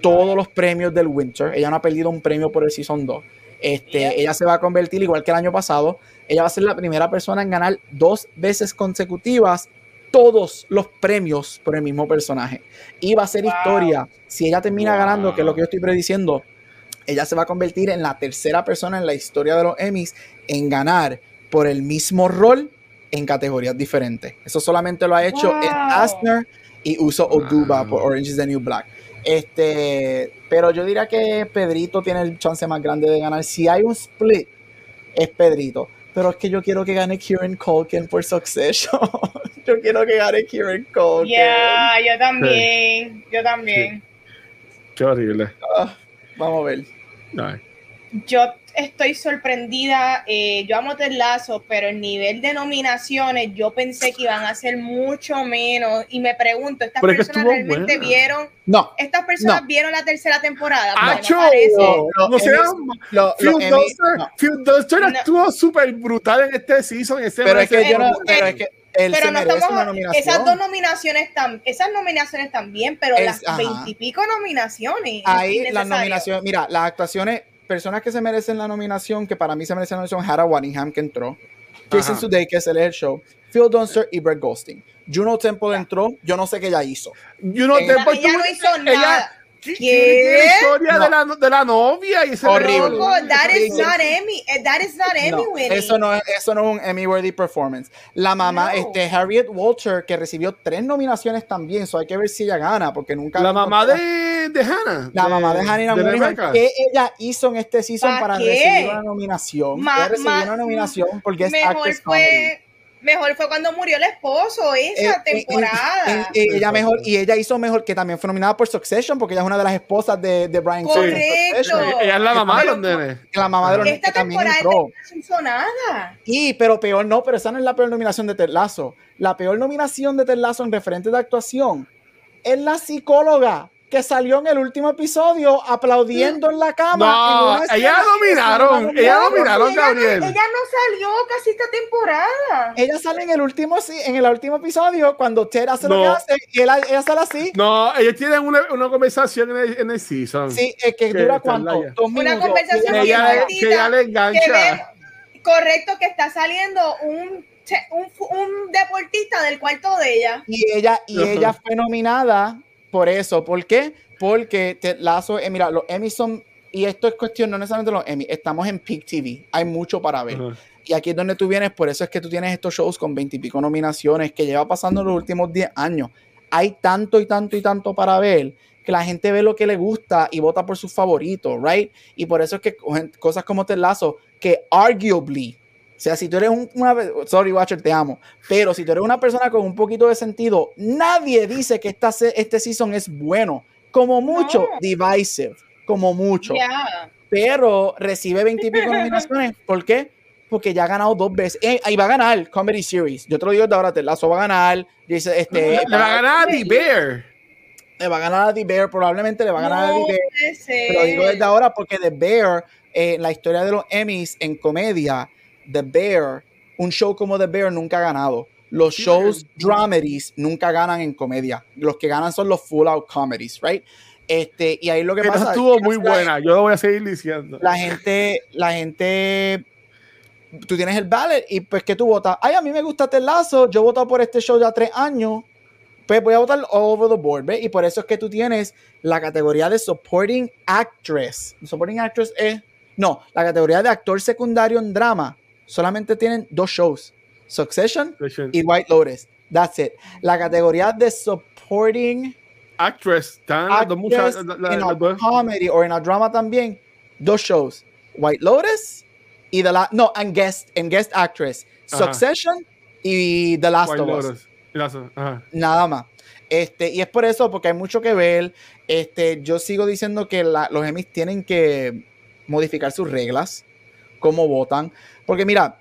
todos los premios del Winter. Ella no ha perdido un premio por el Season 2. Este, ella se va a convertir, igual que el año pasado, ella va a ser la primera persona en ganar dos veces consecutivas todos los premios por el mismo personaje. Y va a ser historia. Si ella termina ganando, que es lo que yo estoy prediciendo, ella se va a convertir en la tercera persona en la historia de los Emmys en ganar por el mismo rol en categorías diferentes. Eso solamente lo ha hecho Ed Asner y Uso Oduba por Orange is the New Black. Este, pero yo diría que Pedrito tiene el chance más grande de ganar. Si hay un split, es Pedrito. Pero es que yo quiero que gane Kieran Culkin por Succession. [LAUGHS] yo quiero que gane Kieran Culkin. Ya, yo también, yo también. Qué horrible. Ah, vamos a ver. Ay. Yo estoy sorprendida. eh, yo amo Ted Lasso, pero el nivel de nominaciones yo pensé que iban a ser mucho menos. Y me pregunto, ¿estas Pero personas realmente buena. vieron? No, ¿Estas personas No. vieron la tercera temporada? ¡Acho! no. No, lo- Phil no. Súper brutal en este season. Ese Pero es que yo no, pero es que él pero no estamos esas dos nominaciones tam- esas nominaciones también, pero Es- las veintipico nominaciones. Ahí las nominaciones, mira, las actuaciones, personas que se merecen la nominación, que para mí se merecen la nominación, Hannah Waddingham, que entró, Jason Ajá. Sudeikis, es el show, Phil Dunster y Brett Goldstein. Juno Temple entró, yo no sé qué ella hizo. Yo no Ella- te- Ella no hizo ella- nada. ¿Qué? ¿Qué? La historia No. de, la, de la novia y Horrible. That is not Emmy. eh, That is not Emmy No, winning. eso no es, eso no es un Emmy worthy performance. La mamá, No. este, Harriet Walter, que recibió tres nominaciones también, so hay que ver si ella gana, porque nunca La mamá de, de Hannah. la mamá de Hannah de Rebecca. ¿qué ella hizo en este season ¿Pa para qué? recibir una nominación? Ma- ella recibió ma- una nominación porque es mejor fue, mejor fue cuando murió el esposo esa Eh, temporada. eh, eh, ella mejor y ella hizo mejor que también fue nominada por Succession porque ella es una de las esposas de, de Brian Correcto. Ella es la mamá de los Pero- nenes. la mamá de los Esta que también temporada entró. no hizo nada. Y, pero peor no, pero esa no es la peor nominación de Ted Lasso. La peor nominación de Ted Lasso en referente de actuación es la psicóloga que salió en el último episodio aplaudiendo en la cama. No, en una ella nominaron, ella No, nominaron, ella, Gabriel. ella no salió casi esta temporada. Ella sale en el último sí, en el último episodio cuando Ted hace lo que hace y él- ella sale así. No, ellos tienen una, una conversación en el, en el season. Sí, es que Que dura cuánto? Dos Una conversación que ella, bien le- cortita, que ella le Que engancha. ve- correcto que está saliendo un, un, un deportista del cuarto de ella. Y ella, y ella fue nominada por eso. ¿Por qué? Porque Ted Lasso, eh, mira, los Emmy son, y esto es cuestión no necesariamente los Emmy, estamos en Peak TV, hay mucho para ver. Y aquí es donde tú vienes, por eso es que tú tienes estos shows con veintipico nominaciones que lleva pasando los últimos 10 años. Hay tanto y tanto y tanto para ver que la gente ve lo que le gusta y vota por sus favoritos, ¿right? Y por eso es que cosas como Ted Lasso, que arguably, o sea, si tú eres un- una, sorry Watcher, te amo, pero si tú eres una persona con un poquito de sentido, nadie dice que esta, este season es bueno, como mucho, No. divisive, como mucho pero recibe 20 y pico nominaciones. ¿Por qué? Porque ya ha ganado dos veces. Eh, y va a ganar Comedy Series. Yo te lo digo de ahora, Ted Lasso va a ganar. Dice, este, Le va a ganar a The Bear. le va a ganar a The Bear, probablemente le va a ganar a No The Bear. Te lo digo desde ahora porque The Bear, eh, la historia de los Emmys en comedia, The Bear, un show como The Bear nunca ha ganado. Los Sí, shows man. dramedies nunca ganan en comedia. Los que ganan son los full out comedies, right? Este, y ahí lo que Esta pasa estuvo es muy la- buena. Yo lo voy a seguir diciendo. la gente, la gente, tú tienes el ballot y pues que tú votas. Ay, a mí me gusta Ted Lasso, yo he votado por este show ya tres años, pues voy a votar all over the board, ¿ves? Y por eso es que tú tienes la categoría de Supporting Actress. Supporting Actress es, no, la categoría de actor secundario en drama, solamente tienen dos shows, Succession y White Lotus. That's it. La categoría de Supporting Actress. Muchachas. la- a comedy or in a drama también dos shows White Lotus y The Last no and guest and guest actress Ajá. Succession y The Last White of Us Lotus. Ajá. nada más este y es por eso porque hay mucho que ver este yo sigo diciendo que los Emmys tienen que modificar sus reglas cómo votan porque mira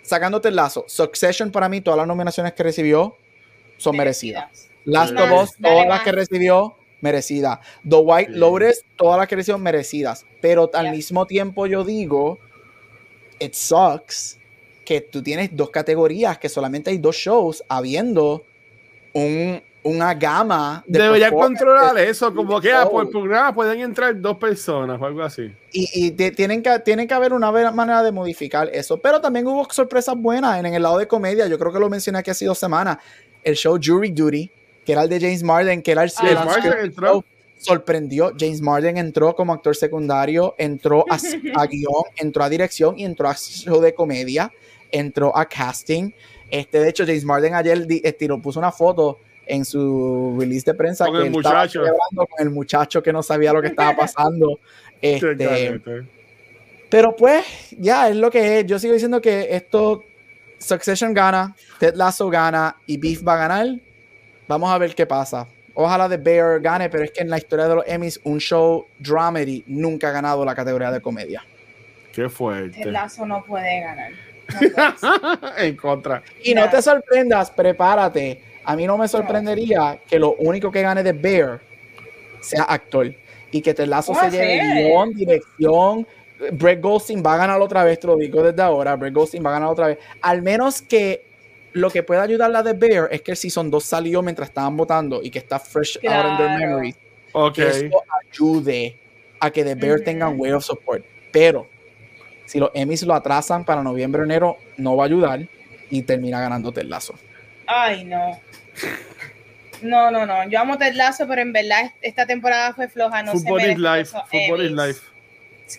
sacándote el lazo Succession para mí todas las nominaciones que recibió son merecidas Last of Us, todas las que recibió, merecida. The White Sí. Lotus, todas las que recibió, merecidas. Pero al Yeah. mismo tiempo yo digo, it sucks que tú tienes dos categorías, que solamente hay dos shows, habiendo un, una gama de Debería performances. controlar eso. Como que ah, show. por programa pueden entrar dos personas o algo así. Y, y te- tienen, que, tienen que haber una manera de modificar eso. Pero también hubo sorpresas buenas en, el lado de comedia. Yo creo que lo mencioné aquí hace dos semanas. El show Jury Duty, que era el de James Marden, que era el James el Marden entró. sorprendió. James Marden entró como actor secundario, entró a, [LAUGHS] a guion, entró a dirección y entró a show de comedia, entró a casting. Este, de hecho, James Marden ayer di- estiró, puso una foto en su release de prensa Con que el él muchacho. celebrando con el muchacho que no sabía lo que estaba pasando. Este. Pero pues, ya es lo que es. Yo sigo diciendo que esto, Succession gana, Ted Lasso gana y Beef va a ganar. Vamos a ver qué pasa. Ojalá The Bear gane, pero es que en la historia de los Emmys, un show dramedy nunca ha ganado la categoría de comedia. Qué fuerte. Ted Lasso no puede ganar. [LAUGHS] en contra. Y no te sorprendas, prepárate. A mí no me sorprendería que lo único que gane de Bear sea actor. Y que Ted Lasso se lleve guion, dirección. Brett Goldstein va a ganar otra vez, te lo digo desde ahora. Brett Goldstein va a ganar otra vez. Al menos que lo que pueda ayudar a la de Bear es que el Season 2 salió mientras estaban votando y que está fresh out in their memories. Okay. Que eso ayude a que The Bear tenga un way of support. Pero si los Emmys lo atrasan para noviembre o enero, no va a ayudar y termina ganando Ted Lasso. Ay, no. No, no, no. Yo amo Ted Lasso, pero en verdad esta temporada fue floja. No Football se is life. Football is life.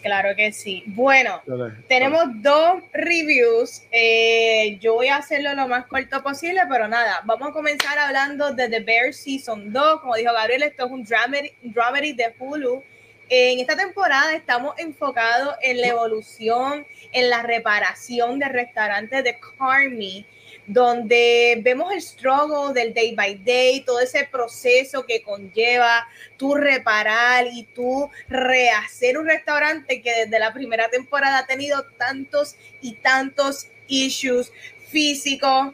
Claro que sí. Bueno, tenemos dos reviews. Eh, yo voy a hacerlo lo más corto posible, pero nada, vamos a comenzar hablando de The Bear Season 2. Como dijo Gabriel, esto es un dramedy, dramedy de Hulu. En esta temporada estamos enfocados en la evolución, en la reparación del restaurante de Carmi donde vemos el struggle del day by day, todo ese proceso que conlleva tú reparar y tú rehacer un restaurante que desde la primera temporada ha tenido tantos y tantos issues físicos,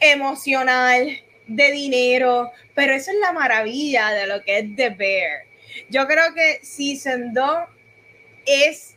emocional, de dinero, pero eso es la maravilla de lo que es The Bear. Yo creo que Season 2 es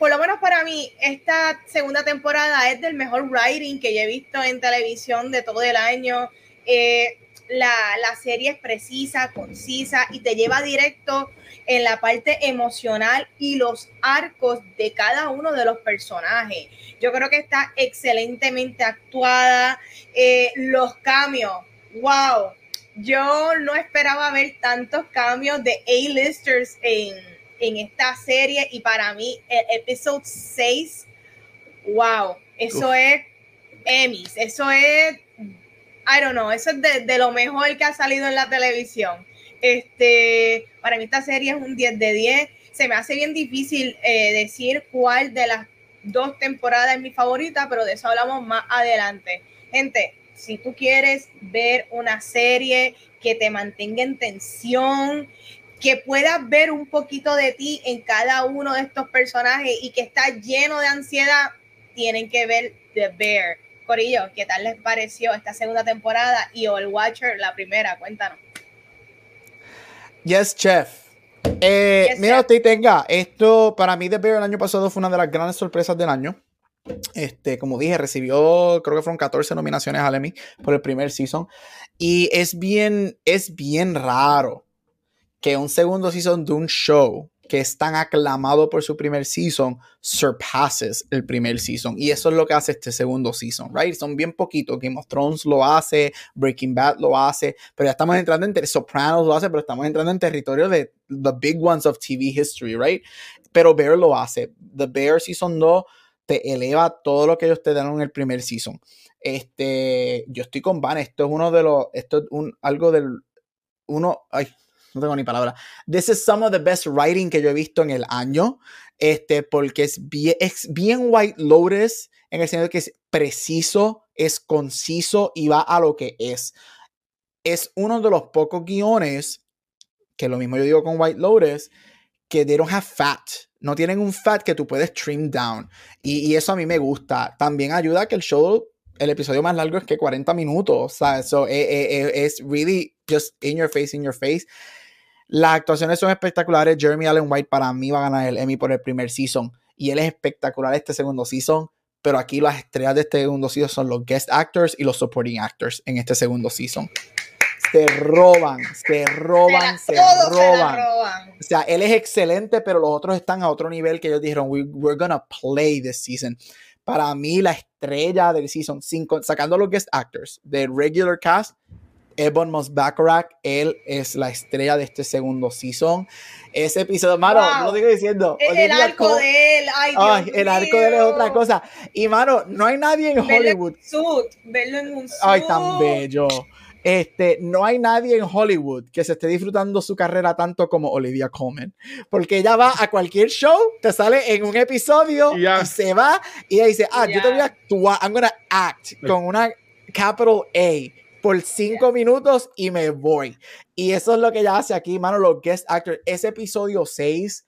por lo menos para mí, esta segunda temporada es del mejor writing que yo he visto en televisión de todo el año. Eh, la, la, serie es precisa, concisa y te lleva directo en la parte emocional y los arcos de cada uno de los personajes. Yo creo que está excelentemente actuada. Eh, los cambios, wow. Yo no esperaba ver tantos cambios de A-listers en, en esta serie y para mí el episodio 6, wow, eso es Emmys, eso es, I don't know, eso es de, lo mejor que ha salido en la televisión. Este, para mí esta serie es un 10 de 10. Se me hace bien difícil eh, decir cuál de las dos temporadas es mi favorita, pero de eso hablamos más adelante. Gente, si tú quieres ver una serie que te mantenga en tensión, que puedas ver un poquito de ti en cada uno de estos personajes y que está lleno de ansiedad, tienen que ver The Bear. Corillo, ¿qué tal les pareció esta segunda temporada y All Watcher la primera? Cuéntanos. Yes, chef. Eh, mira, usted tenga, esto para mí The Bear el año pasado fue una de las grandes sorpresas del año. Este, como dije, recibió, creo que fueron 14 nominaciones al Emmy por el primer season. Y es bien, es bien raro que un segundo season de un show que es tan aclamado por su primer season surpasses el primer season. Y eso es lo que hace este segundo season, right? Son bien poquitos. Game of Thrones lo hace, Breaking Bad lo hace, pero ya estamos entrando en Sopranos lo hace, pero estamos entrando en territorio de the big ones of TV history, right? Pero Bear lo hace. The Bear Season 2 te eleva todo lo que ellos te dieron en el primer season. Este, yo estoy con Van, esto es uno de los, esto es un, algo del, uno, ay, no tengo ni palabra. This is some of the best writing que yo he visto en el año, este, porque es bien, es bien White Lotus en el sentido de que es preciso, es conciso y va a lo que es. Es uno de los pocos guiones, que lo mismo yo digo con White Lotus, que they don't have fat. No tienen un fat que tú puedes trim down. Y, y eso a mí me gusta. También ayuda a que el show el episodio más largo es que 40 minutos. O sea, eso es, eh, eh, eh, really just in your face, in your face. Las actuaciones son espectaculares. Jeremy Allen White para mí va a ganar el Emmy por el primer season. Y él es espectacular este segundo season. Pero aquí las estrellas de este segundo season son los guest actors y los supporting actors en este segundo season. Se roban, se roban, se, roban. O sea, él es excelente, pero los otros están a otro nivel que ellos dijeron, We, we're gonna play this season. Para mí, la estrella del season, sacando los guest actors del regular cast, Ebon Moss Bacharach, él es la estrella de este segundo season. Ese episodio, mano, lo digo diciendo. El, arco de él, ay, el arco de él es otra cosa. Y mano, no hay nadie en Hollywood. verlo en un suit. Ay, tan bello. Este, no hay nadie en Hollywood que se esté disfrutando su carrera tanto como Olivia Colman. Porque ella va a cualquier show, te sale en un episodio y se va y ella dice, ah, yo te voy a actuar, I'm gonna act con una capital A por cinco minutos y me voy. Y eso es lo que ella hace aquí, mano, los guest actors. Ese episodio 6,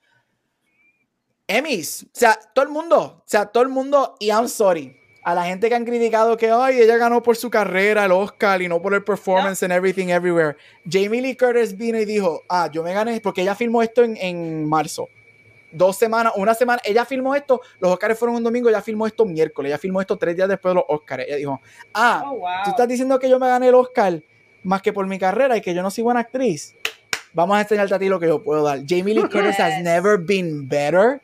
Emmys, o sea, todo el mundo, o sea, todo el mundo, y I'm sorry, a la gente que han criticado que ay, ella ganó por su carrera el Oscar y no por el performance and everything everywhere. Jamie Lee Curtis vino y dijo, ah, yo me gané porque ella filmó esto en, en marzo. Dos semanas, una semana, ella filmó esto, los Oscars fueron un domingo, ella filmó esto miércoles, ella filmó esto tres días después de los Oscars. Ella dijo, ah, oh, tú estás diciendo que yo me gané el Oscar más que por mi carrera y que yo no soy buena actriz. Vamos a enseñarte a ti lo que yo puedo dar. Jamie Lee Curtis has never been better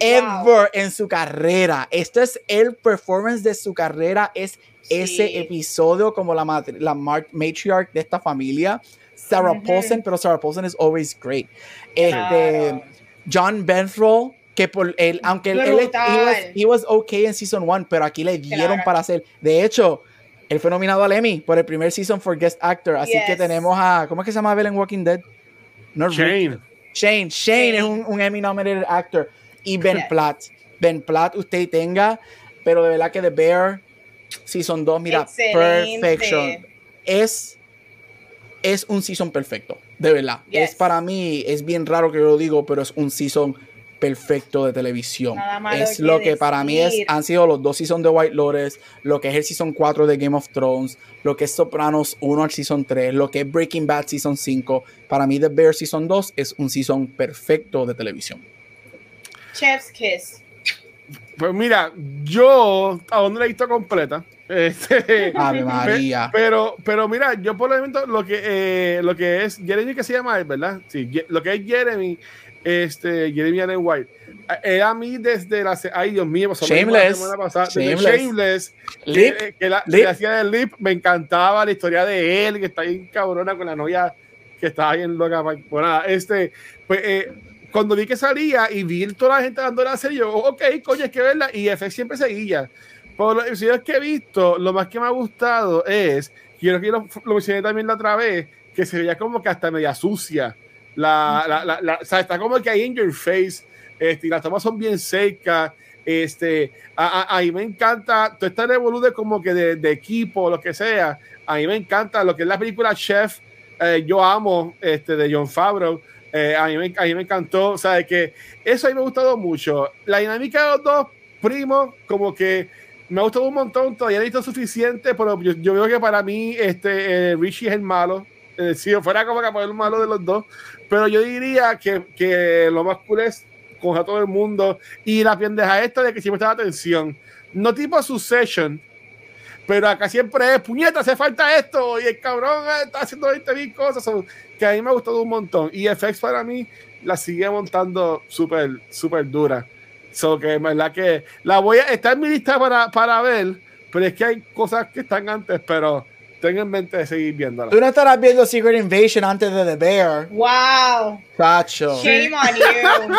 ever en su carrera. Esto es el performance de su carrera, es ese episodio como la, la matriarch de esta familia. Sarah Paulson, pero Sarah Paulson is always great. Este, John Benthrow, que por él, aunque él, él he was, okay en season one, pero aquí le dieron para hacer. De hecho, él fue nominado al Emmy por el primer season for guest actor. Así que tenemos a, ¿cómo es que se llama Evelyn Walking Dead? Shane. Shane. Shane. es un, un Emmy nominated actor y Ben Platt. Ben Platt usted tenga, pero de verdad que The Bear Season 2, mira, perfection. Es, es un season perfecto, de verdad. Es para mí, es bien raro que yo lo digo, pero es un season perfecto de televisión. Es lo que para mí es, han sido los dos seasons de White Lotus, lo que es el season 4 de Game of Thrones, lo que es Sopranos 1 al season 3, lo que es Breaking Bad season 5. Para mí The Bear season 2 es un season perfecto de televisión. Chef's Kiss. Pues mira, yo aún no la he visto completa. Este, [LAUGHS] María. Pero, pero mira, yo por el momento lo que, eh, lo que es Jeremy que se llama ¿verdad? Sí, lo que es Jeremy, este, Jeremy Allen White. Eh, a mí desde la ay Dios mío, Shameless, la pasada, Shameless, Shameless Lip, que, que, la, Lip. hacía el Lip, me encantaba la historia de él, que está ahí cabrona con la novia que estaba bien loca. Pues nada, este, pues eh, cuando vi que salía y vi toda la gente dando la serie, yo, ok, coño, es que verla. Y FX siempre seguía. Por los episodios que he visto, lo más que me ha gustado es, quiero que lo, lo mencioné también la otra vez, que se veía como que hasta media sucia. La, la, la, o sea, está como que ahí en your face, este, y las tomas son bien secas. Este, a, mí me encanta, todo esta revolución como que de, de, equipo, lo que sea. A mí me encanta lo que es la película Chef. Eh, yo amo este, de John Favreau eh, a, mí me, a, mí me, encantó, o sea, que eso a mí me ha gustado mucho. La dinámica de los dos primos, como que me ha gustado un montón, todavía he visto suficiente, pero yo, yo, veo que para mí este, eh, Richie es el malo. Eh, si fuera como que el malo de los dos, pero yo diría que, que lo más cool es con a todo el mundo y la pendeja esta de que siempre está la atención. No tipo Succession, pero acá siempre es, puñeta, hace falta esto, y el cabrón está haciendo 20 mil cosas, que a mí me ha gustado un montón. Y FX para mí la sigue montando súper, súper dura. So que verdad que la voy a, está en mi lista para, para ver, pero es que hay cosas que están antes, pero tengo en mente de seguir viéndola. Tú no estarás viendo Secret Invasion antes de The Bear. ¡Wow! Tacho. Shame on you.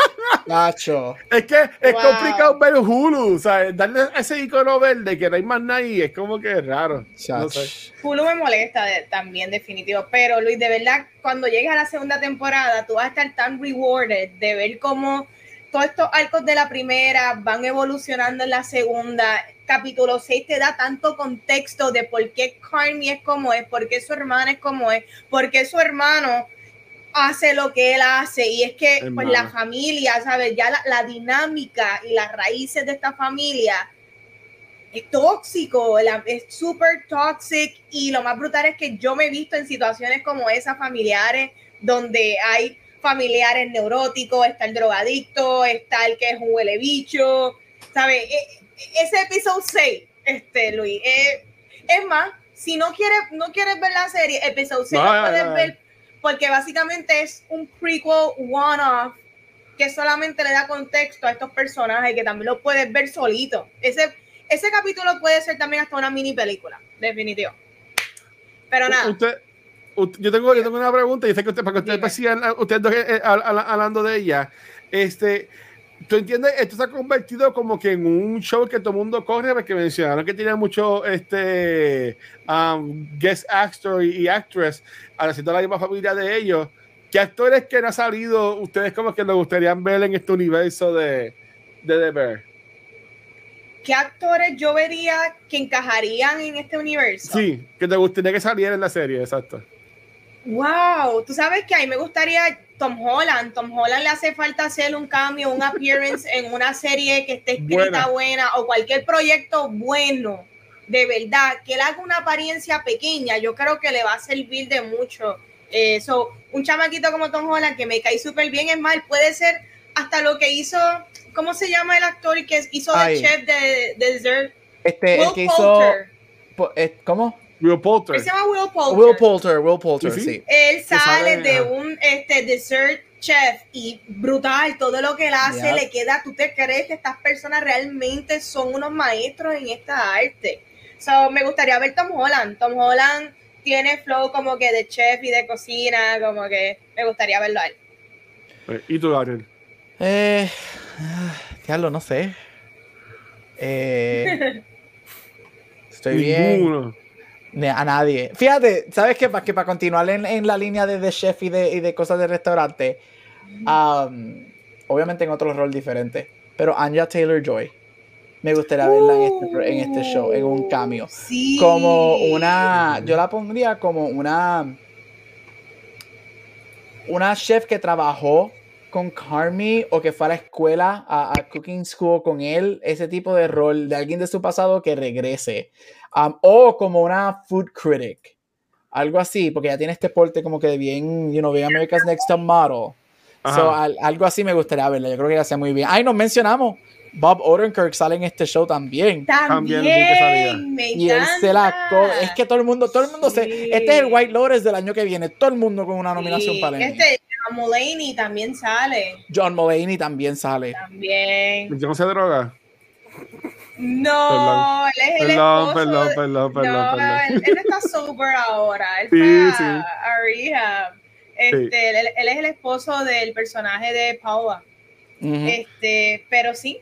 [LAUGHS] Tacho. Es que es complicado ver Hulu, ¿sabes? Darle ese icono verde que no hay más nadie es como que es raro. No sé. Hulu me molesta también, definitivo. Pero Luis, de verdad, cuando llegues a la segunda temporada, tú vas a estar tan rewarded de ver cómo todos estos arcos de la primera van evolucionando en la segunda. Capítulo 6 te da tanto contexto de por qué Carmi es como es, por qué su hermana es como es, por qué su hermano hace lo que él hace. Y es que pues, la familia, ¿sabes? Ya la, la, dinámica y las raíces de esta familia es tóxico, es súper tóxico. Y lo más brutal es que yo me he visto en situaciones como esas familiares donde hay familiares neuróticos, está el drogadicto, está el que es un huele bicho, ¿sabes? E, e, ese episodio 6, este, Luis, eh, es más, si no quieres, no quieres ver la serie, episodio 6 no, puedes ver porque básicamente es un prequel one-off que solamente le da contexto a estos personajes que también lo puedes ver solito. Ese, ese capítulo puede ser también hasta una mini película, definitivo. Pero nada yo tengo, yo tengo una pregunta y sé que usted, para que ustedes sigan ustedes dos eh, hablando de ella. Este, ¿Tú entiendes? Esto se ha convertido como que en un show que todo el mundo corre, porque mencionaron que tenía mucho este, um, guest actor y, actress haciendo la misma familia de ellos. ¿Qué actores que no han salido ustedes como que les gustaría ver en este universo de, de The Bear? ¿Qué actores yo vería que encajarían en este universo? Sí, que te gustaría que salieran en la serie, exacto. Wow, tú sabes que a mí me gustaría Tom Holland. Tom Holland le hace falta hacer un cambio, un appearance en una serie que esté escrita buena. o cualquier proyecto bueno, de verdad, que él haga una apariencia pequeña, yo creo que le va a servir de mucho. Eso, eh, un chamaquito como Tom Holland que me cae súper bien, es mal, puede ser hasta lo que hizo, ¿cómo se llama el actor que hizo de chef de, Desert? Este, el que hizo, eh, ¿cómo? Will Poulter. se llama Will Poulter. Will Poulter, Will Poulter, sí. Él sale, de un este, dessert chef y brutal, todo lo que él hace le queda, tú te crees que estas personas realmente son unos maestros en esta arte. So, me gustaría ver Tom Holland. Tom Holland tiene flow como que de chef y de cocina, como que me gustaría verlo ahí. Eh, ¿Y tú, Daniel? Eh, diablo, no sé. Eh, [LAUGHS] estoy bien a nadie. Fíjate, ¿sabes qué? Para que para continuar en, la línea de, chef y de, cosas de restaurante, obviamente en otro rol diferente, pero Anya Taylor Joy. Me gustaría verla en este, en este show, en un cameo. Como una. Yo la pondría como una. Una chef que trabajó con Carmi o que fue a la escuela, a, a, Cooking School con él, ese tipo de rol de alguien de su pasado que regrese. Um, o como una food critic. Algo así, porque ya tiene este porte como que bien, you know, bien America's Next Top Model. So, algo así me gustaría verla. Yo creo que ya sea muy bien. Ay, nos mencionamos. Bob Odenkirk sale en este show también. También, y él se la es que todo el mundo, todo el mundo se, este es el White Lotus del año que viene, todo el mundo con una nominación para él. Este John Mulaney también sale. John Mulaney también sale. También. ¿No se droga? No, él es el perdón, esposo. Perdón, perdón, perdón, no, Él, él, está sober ahora. Él [LAUGHS] sí, sí. a rehab. Este, él, es el esposo del personaje de Paula. Este, pero sí.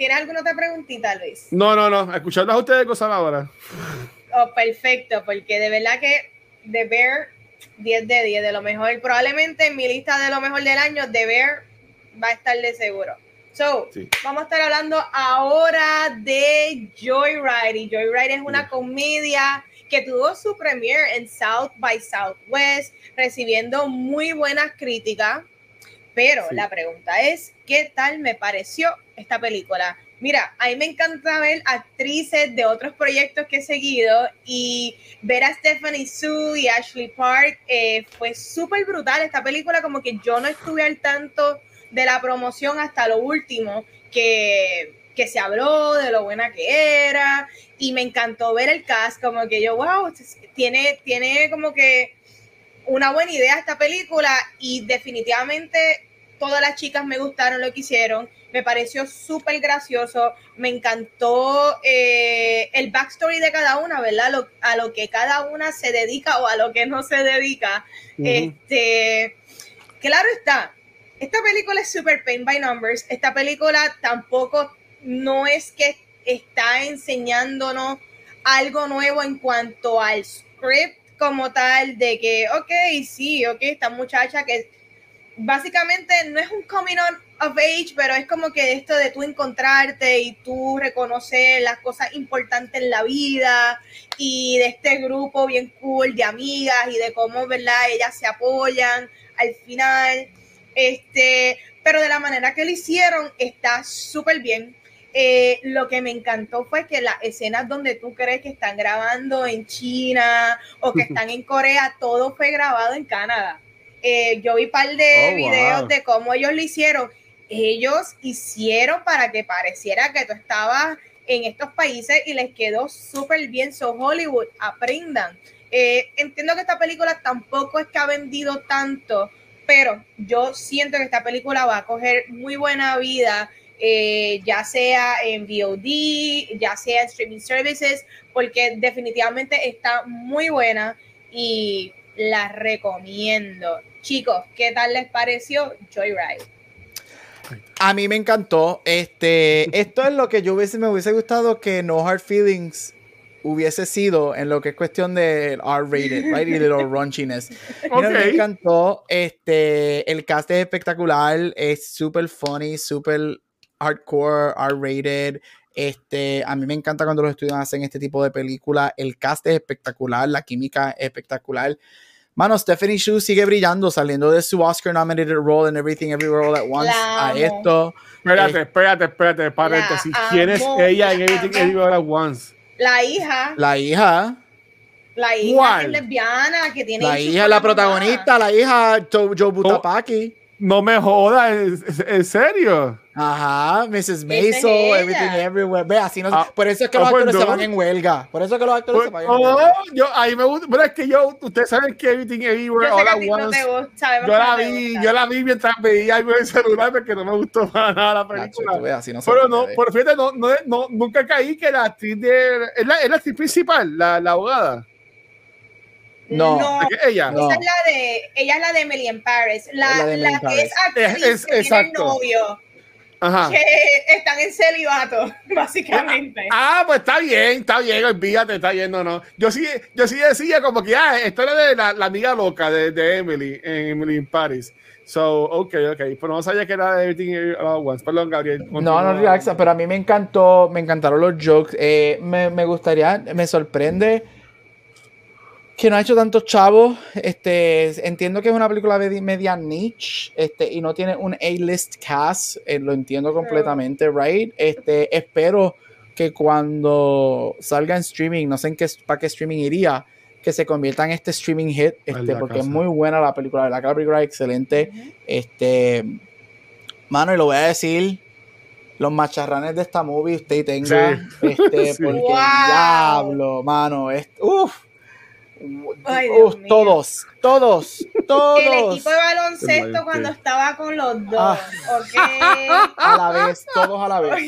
¿Tiene alguna otra preguntita, Luis? No, no, no. Escuchando a ustedes cosas ahora. Oh, perfecto, porque de verdad que The Bear, 10 de 10 de lo mejor. Probablemente en mi lista de lo mejor del año, The Bear va a estar de seguro. So, vamos a estar hablando ahora de Joyride. Y Joyride es una comedia que tuvo su premiere en South by Southwest, recibiendo muy buenas críticas. Pero la pregunta es, ¿qué tal me pareció esta película? Mira, a mí me encanta ver actrices de otros proyectos que he seguido y ver a Stephanie Sue y Ashley Park eh, fue súper brutal. Esta película como que yo no estuve al tanto de la promoción hasta lo último que, se habló de lo buena que era y me encantó ver el cast, como que yo, wow, tiene, tiene como que una buena idea esta película y definitivamente todas las chicas me gustaron lo que hicieron, me pareció súper gracioso, me encantó eh, el backstory de cada una, ¿verdad? a lo que cada una se dedica o a lo que no se dedica. Este, claro está, esta película es super pain by numbers. Esta película tampoco no es que está enseñándonos algo nuevo en cuanto al script como tal, de que, ok, sí, ok, esta muchacha que básicamente no es un coming of age, pero es como que esto de tú encontrarte y tú reconocer las cosas importantes en la vida y de este grupo bien cool de amigas y de cómo, ¿verdad? Ellas se apoyan al final. Este, pero de la manera que lo hicieron está súper bien. Eh, lo que me encantó fue que las escenas donde tú crees que están grabando en China o que están en Corea, todo fue grabado en Canadá. Eh, yo vi un par de oh, videos de cómo ellos lo hicieron. Ellos hicieron para que pareciera que tú estabas en estos países y les quedó súper bien. So Hollywood, aprendan. Eh, entiendo que esta película tampoco es que ha vendido tanto, pero yo siento que esta película va a coger muy buena vida, eh, ya sea en VOD, ya sea en streaming services, porque definitivamente está muy buena y la recomiendo. Chicos, ¿qué tal les pareció Joyride? A mí me encantó. Este, esto es lo que yo hubiese, me hubiese gustado que No Hard Feelings hubiese sido en lo que es cuestión de R-rated, right? Y de los [LAUGHS] raunchiness. Mira, Me encantó. Este, el cast es espectacular, es súper funny, súper hardcore, R-rated. Este, a mí me encanta cuando los estudiantes hacen este tipo de películas. El cast es espectacular, la química es espectacular. Mano, Stephanie Shu sigue brillando, saliendo de su Oscar nominated role in Everything Everywhere All at Once a esto. Espérate, eh, espérate, espérate, paréntesis. ¿Quién es ella en Everything Everywhere All at Once? La hija. La hija. La hija es lesbiana, que tiene. La hija es la protagonista, la hija Joe Butapaki. No me jodas, ¿en, serio? Ajá, Mrs. Maisel, Everything Everywhere. Ve, así no, ah, por eso es que los actores se van en huelga. Por eso es que los actores se van en huelga. yo, ahí me gusta. Pero es que yo, ustedes saben que Everything Everywhere, all at once. yo la vi, yo la vi mientras veía algo en el celular porque no me gustó para nada la película. Nacho, así no pero no, por fíjate, no, no, no, nunca caí que la actriz de. Es la, es la actriz principal, la, la abogada. No, no ella. Esa es la de, ella es la de Emily in Paris. La, la, la que es actriz es, que tiene novio. Ajá. Que están en celibato, [LAUGHS] básicamente. Ah, pues está bien, está bien, olvídate, está bien, no, no. Yo sí, yo sí decía como que, ah, esto era de la, la amiga loca de, de, Emily, en Emily in Paris. So, ok, ok. Pero no sabía que era de Everything All Once. Perdón, Gabriel. No, no, relaxa, pero a mí me encantó, me encantaron los jokes. Eh, me, me gustaría, me sorprende que no ha hecho tantos chavos. Este, entiendo que es una película de media niche este, y no tiene un A-list cast. Eh, lo entiendo completamente, right? Este, espero que cuando salga en streaming, no sé en qué, para qué streaming iría, que se convierta en este streaming hit, este, porque es muy buena la película. La película es excelente. Este, mano, y lo voy a decir. Los macharranes de esta movie, usted tenga, este, [LAUGHS] porque diablo, mano, es, uff, todos, todos, [LAUGHS] todos. El equipo de baloncesto cuando estaba con los dos. Ah. [LAUGHS] A la vez, todos a la vez.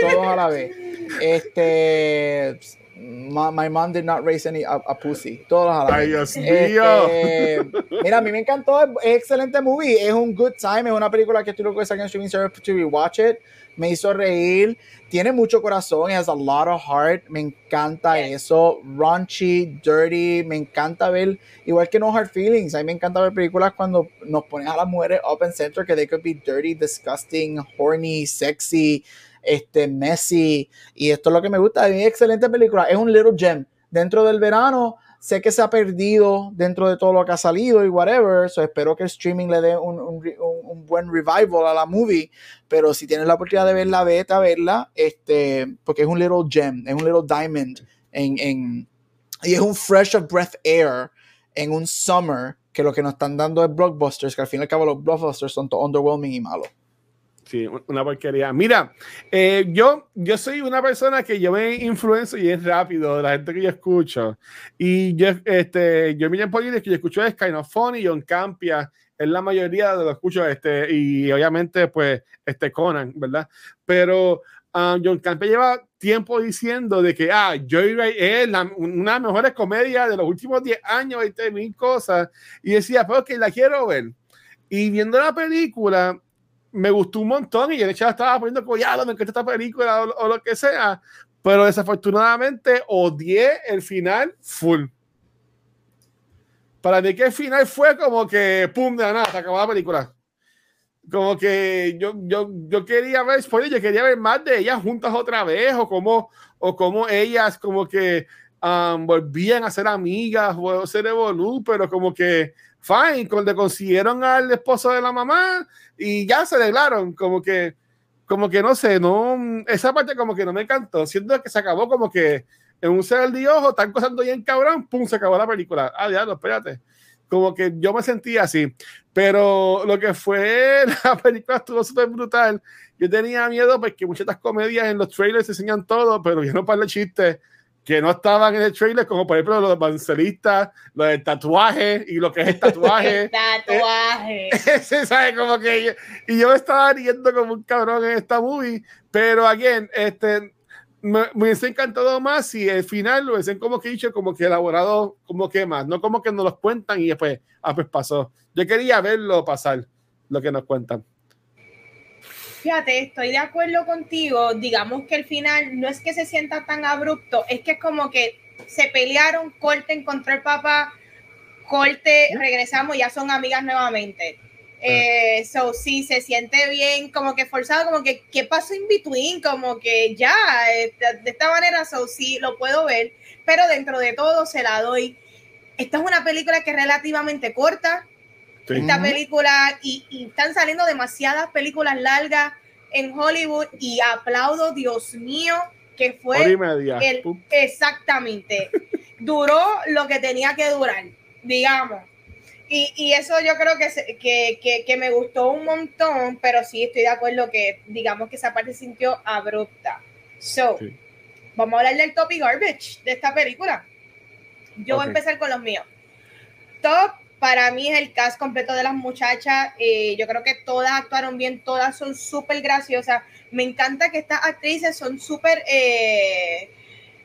todos a la vez. Este. My, mom did not raise any a, pussy. Todos a la vez. Este, [LAUGHS] mira, a mí me encantó. Es excelente movie. Es un good time. Es una película que estoy loco de sacar en streaming service to rewatch it. Me hizo reír. Tiene mucho corazón, has a lot of heart, me encanta eso, raunchy, dirty, me encanta ver, igual que No Hard Feelings, a mí me encanta ver películas cuando nos ponen a las mujeres open center, que they could be dirty, disgusting, horny, sexy, este, messy, y esto es lo que me gusta, es excelente película, es un little gem, dentro del verano, sé que se ha perdido dentro de todo lo que ha salido y whatever, so espero que el streaming le dé un, un, un, buen revival a la movie, pero si tienes la oportunidad de verla, vete a verla, este, porque es un little gem, es un little diamond en, en, y es un fresh of breath air en un summer que lo que nos están dando es blockbusters, que al fin y al cabo los blockbusters son underwhelming y malos. Sí, una porquería. Mira, eh, yo, yo soy una persona que yo me influencio y es rápido la gente que yo escucho. Y yo, este, yo miren por que yo escucho es Kind of Funny, John Campia, es la mayoría de los escucho, este, y obviamente, pues, este Conan, ¿verdad? Pero um, John Campia lleva tiempo diciendo de que, ah, Joyride es la, una de las mejores comedias de los últimos 10 años, 20 mil cosas. Y decía, pero que la quiero ver. Y viendo la película, me gustó un montón y de hecho estaba poniendo collado, me encanta esta película o, lo que sea, pero desafortunadamente odié el final full. Para mí que el final fue como que, pum, de nada, se acabó la película. Como que yo, yo, yo quería ver, yo quería ver más de ellas juntas otra vez, o como, o como ellas como que um, volvían a ser amigas o ser evolú, pero como que fine, le consiguieron al esposo de la mamá y ya se arreglaron, como que, como que no sé, no, esa parte como que no me encantó, siento que se acabó como que en un ser de ojo, están cosando bien cabrón, pum, se acabó la película. Ah, ya, no, espérate. Como que yo me sentía así. Pero lo que fue [LAUGHS] la película estuvo súper brutal. Yo tenía miedo porque muchas comedias en los trailers se enseñan todo, pero yo no parlo chistes que no estaban en el trailer, como por ejemplo los de baloncelistas, lo del tatuaje y lo que es el tatuaje. [LAUGHS] tatuaje. [LAUGHS] Ese, ¿sabe? Como que. Y yo me estaba riendo como un cabrón en esta movie, pero again, este. Me, me hubiese encantado más si el final lo hubiesen como que dicho, como que elaborado, como que más, no como que nos los cuentan y después, ah, pues pasó. Yo quería verlo pasar, lo que nos cuentan. Fíjate, estoy de acuerdo contigo. Digamos que el final no es que se sienta tan abrupto, es que es como que se pelearon, corte, encontró el papá, corte, regresamos, ya son amigas nuevamente. Eh, so sí, se siente bien, como que forzado, como que qué pasó in between, como que ya, eh, de, esta manera, so sí, lo puedo ver, pero dentro de todo se la doy. Esta es una película que es relativamente corta. Esta película, y, y están saliendo demasiadas películas largas en Hollywood, y aplaudo, Dios mío, que fue el, exactamente. [LAUGHS] Duró lo que tenía que durar, digamos. Y, y eso yo creo que, que, que, me gustó un montón, pero sí estoy de acuerdo que digamos que esa parte se sintió abrupta. So, vamos a hablar del top y garbage de esta película. Yo voy a empezar con los míos. Top para mí es el cast completo de las muchachas. Eh, yo creo que todas actuaron bien, todas son súper graciosas. Me encanta que estas actrices son súper eh,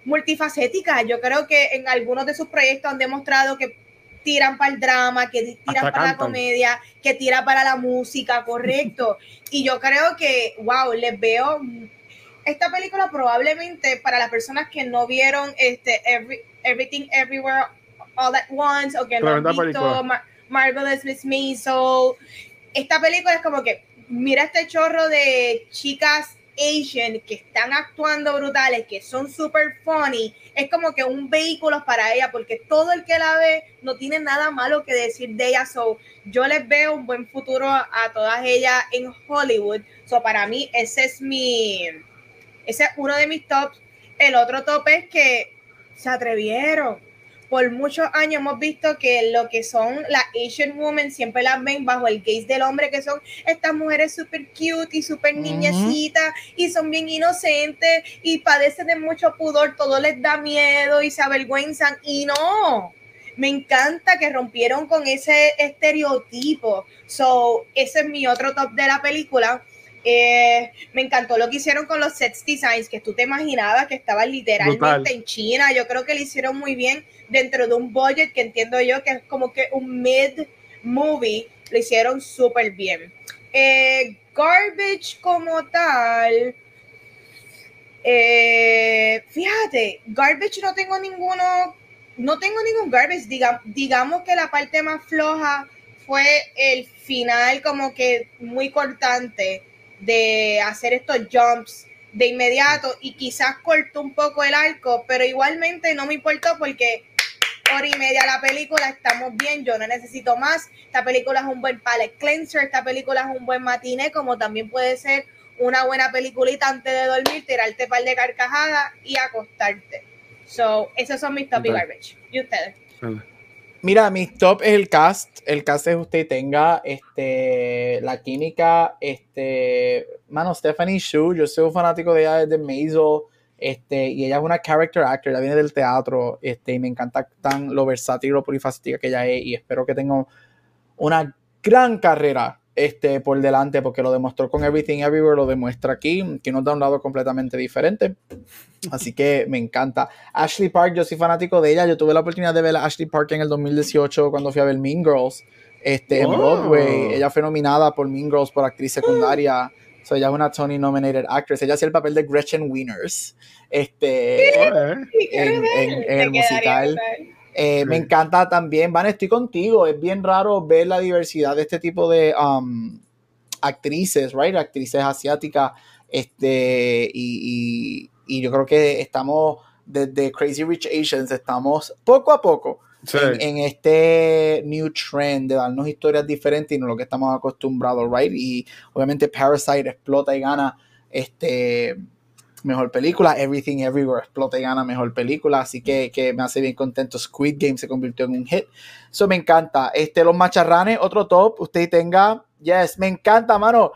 multifacéticas. Yo creo que en algunos de sus proyectos han demostrado que tiran para el drama, que tiran para la comedia, que tiran para la música, [LAUGHS] correcto. y yo creo que, wow, les veo esta película probablemente para las personas que no vieron este Everything Everywhere All at Once o que no han visto Marvelous Miss Maisel, esta película es como que mira este chorro de chicas Asian que están actuando brutales, que son super funny, es como que un vehículo para ella, porque todo el que la ve no tiene nada malo que decir de ella. So, yo les veo un buen futuro a todas ellas en Hollywood. So, para mí, ese es mi, ese es uno de mis tops. El otro top es que se atrevieron por muchos años hemos visto que lo que son las Asian women siempre las ven bajo el gaze del hombre, que son estas mujeres súper cute y súper niñecitas y son bien inocentes y padecen de mucho pudor, todo les da miedo y se avergüenzan y no. Me encanta que rompieron con ese estereotipo. So, ese es mi otro top de la película. Eh, me encantó lo que hicieron con los sets designs, que tú te imaginabas que estaban literalmente en China. Yo creo que lo hicieron muy bien dentro de un budget que entiendo yo que es como que un mid movie. Lo hicieron súper bien. Eh, garbage como tal. Eh, fíjate, garbage no tengo ninguno, no tengo ningún garbage. digamos que la parte más floja fue el final, como que muy cortante de hacer estos jumps de inmediato y quizás cortó un poco el arco, pero igualmente no me importó porque hora y media la película, estamos bien, yo no necesito más. Esta película es un buen palette cleanser, esta película es un buen matiné, como también puede ser una buena peliculita antes de dormir, tirarte un par de carcajadas y acostarte. So, esos son mis top y garbage. ¿Y ustedes? Mira, mi top es el cast. El cast es usted tenga este, la química. Este, mano, Stephanie Shu, yo soy un fanático de ella desde Maisel. Este, y ella es una character actor, ella viene del teatro. Este, y me encanta tan lo versátil y lo polifacética que ella es. Y espero que tenga una gran carrera este, por delante, porque lo demostró con Everything Everywhere, lo demuestra aquí, que nos da un lado completamente diferente. Así que me encanta. Ashley Park, yo soy fanático de ella. Yo tuve la oportunidad de ver a Ashley Park en el 2018 cuando fui a ver Mean Girls este, en oh. Broadway. Ella fue nominada por Mean Girls por actriz secundaria. So, ella es una Tony nominated actress. Ella hacía el papel de Gretchen Wieners este, en, en, el musical. Eh, me encanta también, Van, estoy contigo. Es bien raro ver la diversidad de este tipo de um, actrices, right? Actrices asiáticas. Este, y, y, yo creo que estamos desde Crazy Rich Asians, estamos poco a poco en, este new trend de darnos historias diferentes y no lo que estamos acostumbrados, right? Y obviamente Parasite explota y gana este mejor película. Everything Everywhere explota y gana mejor película. Así que, que, me hace bien contento. Squid Game se convirtió en un hit. Eso me encanta. Este, Los Macharranes, otro top. Usted tenga. Yes, me encanta, mano.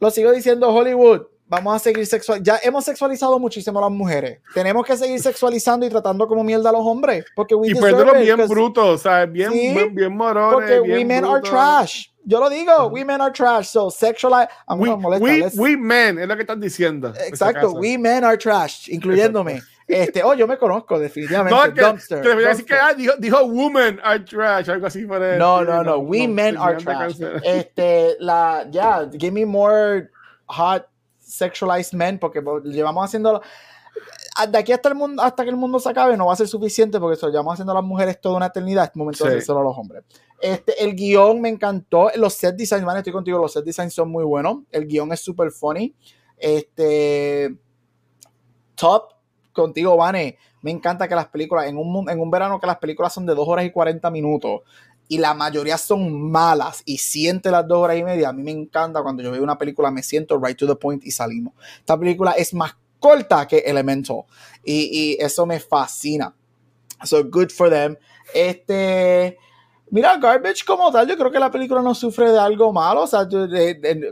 Lo sigo diciendo, Hollywood. Vamos a seguir sexual. Ya hemos sexualizado muchísimo a las mujeres. Tenemos que seguir sexualizando y tratando como mierda a los hombres. Porque we y pues bien brutos, o sea, bien, bien, morones. Porque women are trash. Yo lo digo, we men are trash, so sexualize. We, we, we, men, es lo que están diciendo. Exacto, we men are trash, incluyéndome. Este, oh, yo me conozco, definitivamente. No, que, dumpster. Que decir que ah, dijo, dijo, women are trash, algo así para No, no, no, we men are trash. Este, la, ya, yeah, give me more hot sexualized men, porque llevamos haciendo de aquí hasta el mundo, hasta que el mundo se acabe, no va a ser suficiente porque eso llevamos haciendo a las mujeres toda una eternidad. Es momento de hacer solo a los hombres. Este, el guion me encantó. Los set designs, man, estoy contigo. Los set designs son muy buenos. El guion es súper funny. Este, top contigo, Vane. Me encanta que las películas, en un, en un verano que las películas son de 2 horas y 40 minutos y la mayoría son malas y siente las 2 horas y media. A mí me encanta cuando yo veo una película, me siento right to the point y salimos. Esta película es más corta que Elemental y, y eso me fascina. So good for them. Este, Mira, Garbage como tal, yo creo que la película no sufre de algo malo, o sea,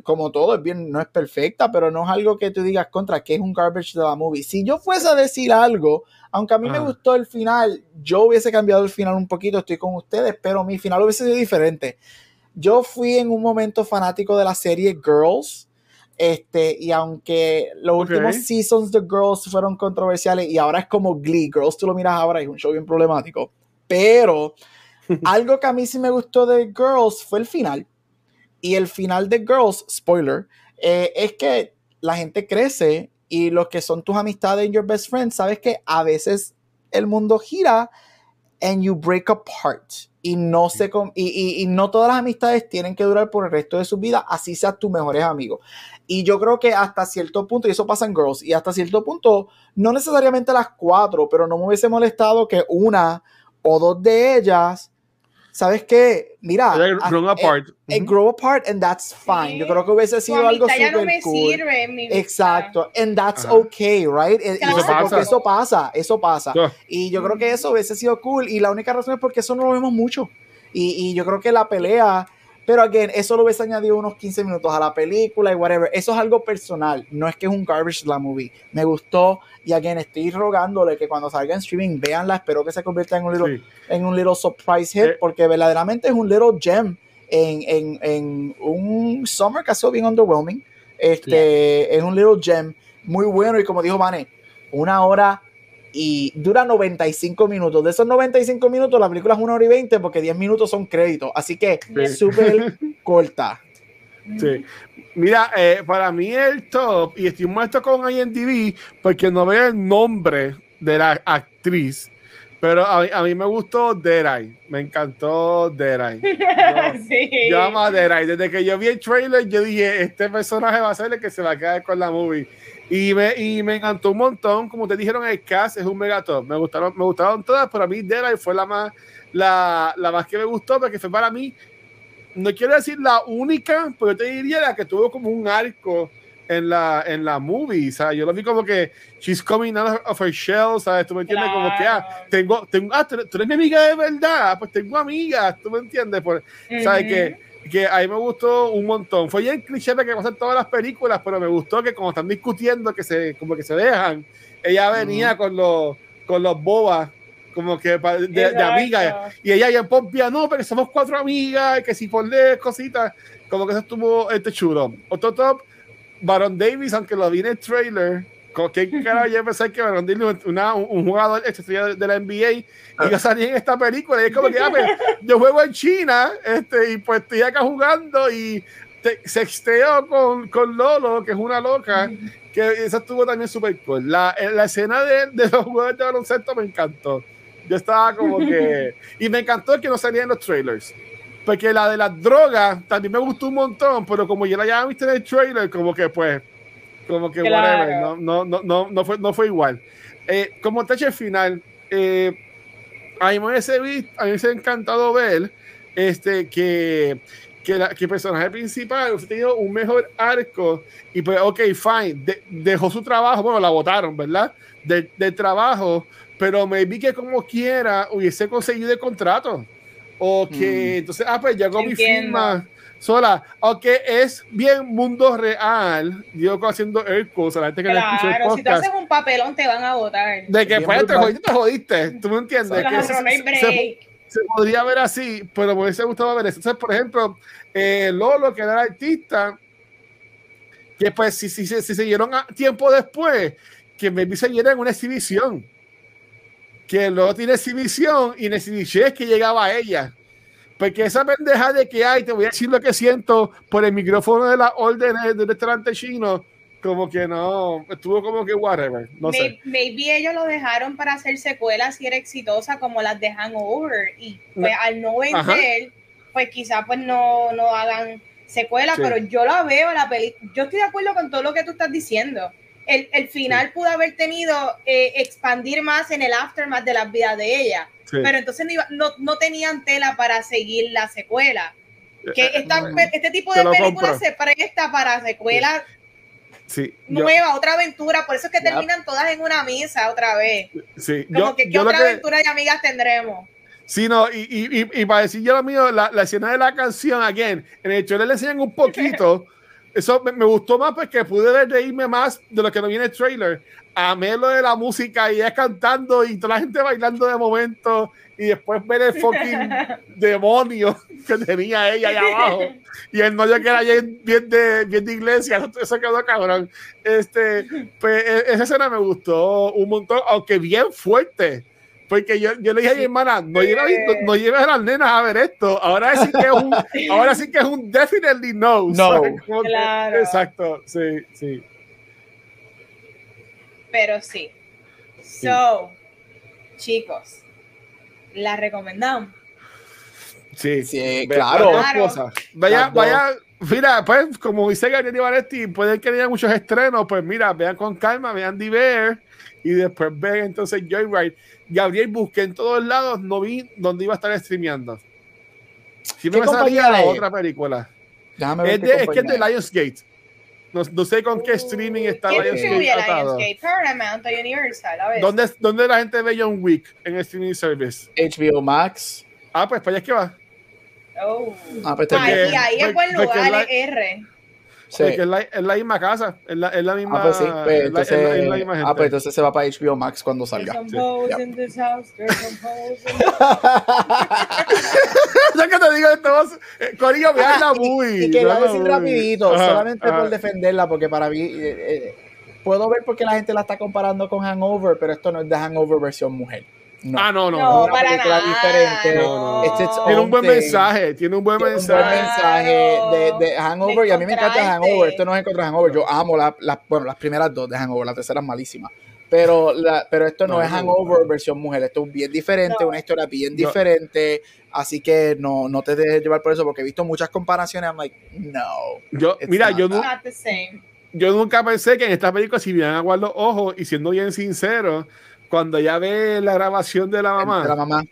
como todo, es bien, no es perfecta, pero no es algo que tú digas contra, que es un garbage de la movie. Si yo fuese a decir algo, aunque a mí me gustó el final, yo hubiese cambiado el final un poquito, estoy con ustedes, pero mi final hubiese sido diferente. Yo fui en un momento fanático de la serie Girls, este, y aunque los últimos seasons de Girls fueron controversiales y ahora es como Glee, Girls tú lo miras ahora, es un show bien problemático, pero [LAUGHS] algo que a mí sí me gustó de Girls fue el final. Y el final de Girls, spoiler, eh, es que la gente crece y los que son tus amistades y your best friends, sabes que a veces el mundo gira and you break apart. Y no, se y, y, no todas las amistades tienen que durar por el resto de su vida, así seas tus mejores amigos. Y yo creo que hasta cierto punto, y eso pasa en Girls, y hasta cierto punto, no necesariamente las cuatro, pero no me hubiese molestado que una o dos de ellas ¿sabes qué? Mira, grow apart. And grow apart and that's fine. Yo creo que hubiese sido algo súper no me cool. Sirve mi Exacto, and that's okay, right? Eso, pasa. eso pasa, eso pasa. Y yo creo que eso hubiese sido cool y la única razón es porque eso no lo vemos mucho. Y, y yo creo que la pelea pero again, eso lo hubiese añadido unos 15 minutos a la película y whatever. Eso es algo personal, no es que es un garbage la movie. Me gustó y again, estoy rogándole que cuando salga en streaming, veanla. Espero que se convierta en un little, en un little surprise hit, eh. porque verdaderamente es un little gem en, en, en un summer que ha sido bien underwhelming. Este, Es un little gem muy bueno y como dijo Vane, una hora y dura 95 minutos. De esos 95 minutos, la película es una hora y 20 porque 10 minutos son créditos. Así que súper [LAUGHS] corta. Sí. Mira, eh, para mí el top, y estoy muerto con IMDb porque no veo el nombre de la actriz, pero a, mí me gustó Dead Me encantó Dead [LAUGHS] Yo, yo amo a Dead Desde que yo vi el trailer, yo dije, este personaje va a ser el que se va a quedar con la movie. Y me, y me encantó un montón, como te dijeron, el cast es un megatop. Me gustaron, me gustaron todas, pero a mí Dead fue la más, la, la más que me gustó, porque fue para mí, no quiero decir la única, pero yo te diría la que tuvo como un arco en la, en la movie, ¿sabes? Yo lo vi como que she's coming out of her shell, ¿sabes? Tú me entiendes, como que, ah, tengo, tengo, ah, tú eres mi amiga de verdad, pues tengo amigas, tú me entiendes, pues, ¿sabes? Que que a mí me gustó un montón. Fue bien cliché de que pasan todas las películas, pero me gustó que como están discutiendo, que se, como que se dejan, ella venía con los, con los bobas, como que de, de amiga. Y ella ya en Pompia, no, pero somos cuatro amigas, que si ponle cositas, como que eso estuvo este chulo. Otro top, Baron Davis, aunque lo vi en el trailer, ¿Qué cara yo pensé que una, un jugador estrella de la NBA y yo salí en esta película y es como que pues, yo juego en China este, y pues estoy acá jugando y sexteo con, con Lolo, que es una loca, que esa estuvo también súper cool. La, la escena de, de los juegos de baloncesto me encantó. Yo estaba como que... Y me encantó que no salía en los trailers. Porque la de las drogas también me gustó un montón, pero como yo la ya viste en el trailer, como que pues como que whatever, no, no, no, no, fue, no fue igual. Eh, como tache final, eh, a mí me hubiese a mí me ha encantado ver este, que, que, la, que el personaje principal hubiese tenido un mejor arco y pues, ok, fine, dejó su trabajo, bueno, la votaron, ¿verdad? De, de trabajo, pero me vi que como quiera hubiese conseguido el contrato. O que, mm. entonces, ah, pues llegó mi firma sola, aunque es bien mundo real, yo haciendo el cosa, la gente que claro, le escucha el si te haces un papelón te van a votar. De que pues te jodiste, te jodiste, tú me entiendes. que se, se, podría ver así, pero me hubiese gustado ver eso. Entonces, por ejemplo, eh, Lolo, que era artista, que pues si, si, si, si siguieron tiempo después, que me siguiera en una exhibición. Que luego tiene exhibición y en exhibición es que llegaba a ella porque esa pendeja de que hay, te voy a decir lo que siento por el micrófono de las órdenes del restaurante chino, como que no, estuvo como que whatever. No maybe, sé. maybe ellos lo dejaron para hacer secuelas y era exitosa como las de Hangover y pues al no vender, pues quizás pues no, no hagan secuelas, pero yo la veo la película, yo estoy de acuerdo con todo lo que tú estás diciendo. El, el final pudo haber tenido eh, expandir más en el aftermath de la vida de ella, pero entonces no, iba, no, no, tenían tela para seguir la secuela. Que esta, este tipo de películas se presta para secuelas sí, nueva, yo, otra aventura. Por eso es que terminan todas en una misa otra vez. Sí, Como yo, que qué otra que, aventura de amigas tendremos. Sí, no, y, y, y, para decir yo lo mío, la, la, escena de la canción, again, en el hecho le enseñan un poquito. [LAUGHS] Eso me, me, gustó más porque pude reírme más de lo que no viene el trailer. Amé lo de la música y ella cantando y toda la gente bailando de momento y después ver el fucking [LAUGHS] demonio que tenía ella allá abajo y el novio que era bien, bien, de, bien de iglesia, eso quedó cabrón. Este, pues e, esa escena me gustó un montón, aunque bien fuerte. Porque yo, yo le dije a mi hermana, no lleves, no, no lleves a las nenas a ver esto. Ahora sí que es un, [LAUGHS] ahora sí que es un definitely no. No. [LAUGHS] Claro. Exacto, sí, sí. Pero sí. So, chicos, la recomendamos. Sí, sí claro. claro. Vaya, vaya, mira, pues como dice Gabriel Ivanetti, pueden que haya muchos estrenos, pues mira, vean con calma, vean Diver y después ven entonces Joyride. Gabriel busqué en todos lados, no vi dónde iba a estar streameando. Si no me salía la otra película. Es, de, es que es de Lionsgate. No, no, sé con qué streaming está Lionsgate atado. Paramount, Universal, a ver. ¿Dónde, ¿Dónde la gente ve John Wick en el streaming service? HBO Max. Ah, pues para allá es que va. Oh. Ah, pues ahí, ahí es buen lugar, es R. Sí. Porque es la, es la misma casa, es la, es la misma. Ah, pues sí, pues, entonces, es la, es la misma gente. ah, pues entonces se va para HBO Max cuando salga. Sí. ya [LAUGHS] que te digo esto, eh, Corillo, vean la movie. Y, que voy a decir rapidito, ajá, solamente ajá. por defenderla, porque para mí eh, eh, puedo ver por qué la gente la está comparando con Hangover, pero esto no es de Hangover versión mujer. No. Ah, no, no. No, no para nada. diferente. No, no. Its Tiene un buen thing. mensaje, tiene un buen Tiene mensaje. un buen mensaje de, de Hangover y a mí me encanta. Hangover. Esto no es en contra Hangover. Yo amo la, la- bueno, las primeras dos de Hangover, la tercera es malísima. Pero, la, pero esto no, No, es no. Hangover versión mujer. Esto es bien diferente, No. una historia bien diferente. Así que no, no te dejes llevar por eso, porque he visto muchas comparaciones. I'm like, no. Yo, mira, yo, same. yo nunca pensé que en esta película, si bien aguar los ojos y siendo bien sincero, cuando ya ve la grabación de la mamá, De la mamá.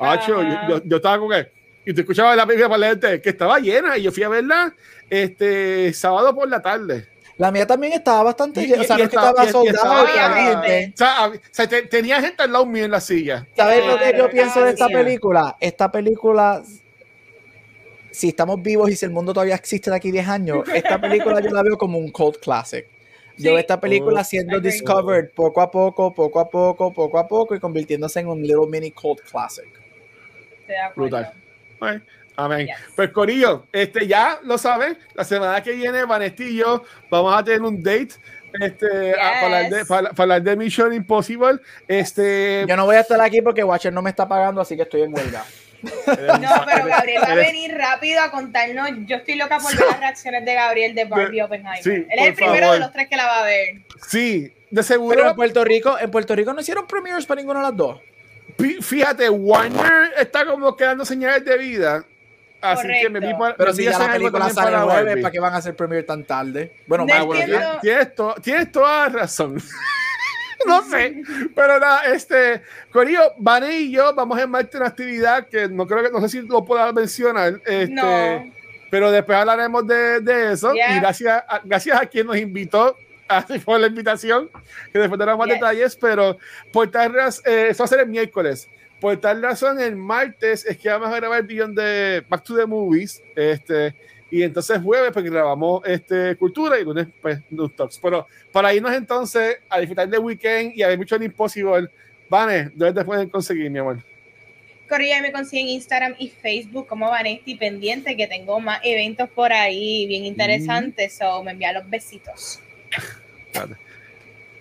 Acho, yo, Ajá. yo, yo estaba con que, y te escuchaba la película para leerte, que estaba llena, y yo fui a verla este sábado por la tarde. La mía también estaba bastante llena. O sea, no estaba- soldado. O sea, hab- o sea, te- tenía gente al lado mío en la silla. ¿Sabes lo que yo Claro, pienso de esta película? Esta película, si estamos vivos y si el mundo todavía existe de aquí 10 años, esta película yo la veo como un cult classic. Yo Sí. veo esta película Oh. siendo discovered poco a poco, poco a poco, poco a poco y convirtiéndose en un little mini cult classic. Brutal. Bueno, amén. Yes. Pues Corillo, este ya lo saben, la semana que viene Vanesti y yo vamos a tener un date este, a- para, hablar de, Yes. para, para hablar de Mission Impossible. Este, Yo no voy a estar aquí porque Watcher no me está pagando, así que estoy en huelga. No, pero Gabriel va a venir rápido a contarnos. Yo estoy loca por ver las reacciones de Gabriel de Barbie De- Oppenheimer. sí, Él es el primero favor. de los tres que la va a ver. Sí, de Pero seguro. en Puerto Rico, en Puerto Rico no hicieron premieres para ninguna de las dos. Fíjate, Warner está como quedando señales de vida. Así que me vi Correcto. para, Pero si ya la película sale para jueves. ¿para qué van a hacer premiere tan tarde? Bueno, No más bueno, tienes, tienes to- tienes toda la razón. [LAUGHS] no sé, pero nada, este, Corillo, Vane y yo vamos en marcha una actividad que no creo que, no sé si lo pueda mencionar, este, No. pero después hablaremos de, de eso Yeah. y gracias a, gracias a quien nos invitó [LAUGHS] así por la invitación, que después daremos más Yes. detalles, pero por tal razón, eh, eso va a ser el miércoles. Por tal razón, el martes es que vamos a grabar el guion de Back to the Movies, este, y entonces jueves pues grabamos este, Cultura y lunes pues News Talks. Pero para irnos entonces a disfrutar del weekend y a ver mucho en Impossible, Vane, ¿dónde te pueden conseguir, mi amor? Corría me consigue en Instagram y Facebook como Vanesti pendiente que tengo más eventos por ahí bien interesantes. So me envía los besitos. Espérate.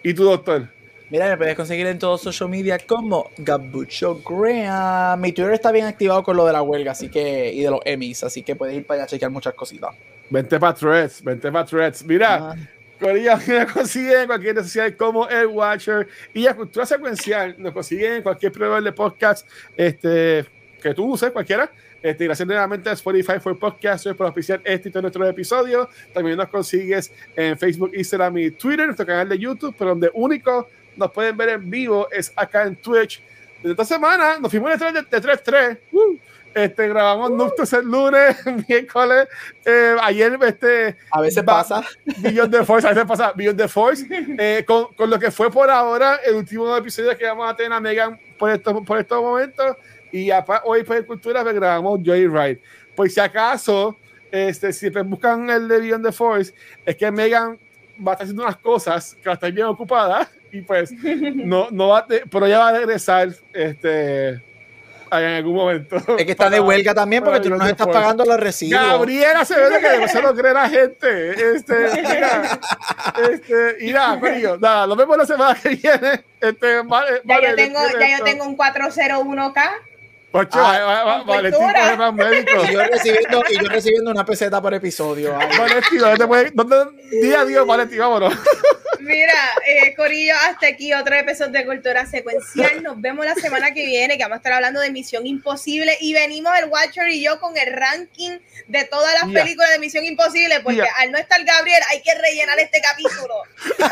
¿Y tu doctor? Mira, me puedes conseguir en todos social media como Gabucho Graham. Mi Twitter está bien activado con lo de la huelga así que, y de los Emmys, así que puedes ir para allá a chequear muchas cositas. Vente para Threads, vente para Threads. Mira, Ah. Corilla [LAUGHS] me consiguen en cualquier red social como El Watcher y a Cultura Secuencial nos consiguen en cualquier proveedor de podcast este, que tú uses, cualquiera. Este, gracias nuevamente a Spotify for Podcasters por auspiciar este y todos nuestros episodios. También nos consigues en Facebook, Instagram y Twitter, nuestro canal de YouTube, pero donde único nos pueden ver en vivo es acá en Twitch. Desde esta semana nos fuimos de 3 de 3-3. Uh, este, grabamos Noctus el lunes, [LAUGHS] miércoles, eh, ayer este, A veces pasa. Beyond the Force, a veces pasa Beyond the Force, [LAUGHS] eh, con, con lo que fue por ahora el último episodio que vamos a tener a Megan por estos, por estos momentos y apa- hoy por Cultura pues, grabamos Joyride. Por si acaso, este, si pues, buscan el de Beyond the Force, es que Megan va a estar haciendo unas cosas que va a estar bien ocupada y pues no, no va a te- pero ella va a regresar este, en algún momento. Es que está de huelga también porque tú no nos estás pagando los recibos. Gabriela se ve que demasiado lo cree la gente. Este, mira, este, y nada, corillo, nada, nos vemos la semana que viene. Este, vale, Ya vale, yo tengo, ya yo tengo un 401k. Pocho, Ah, Valentín más. Y yo recibiendo, y yo recibiendo una peseta por episodio. Valentín, ¿dónde puede- dónde- Día a día, Valentín, vámonos. Mira, eh, Corillo, hasta aquí otro episodio de Cultura Secuencial. Nos vemos la semana que viene, que vamos a estar hablando de Misión Imposible. Y venimos el Watcher y yo con el ranking de todas las películas de Misión Imposible, porque al no estar Gabriel hay que rellenar este capítulo. Bye.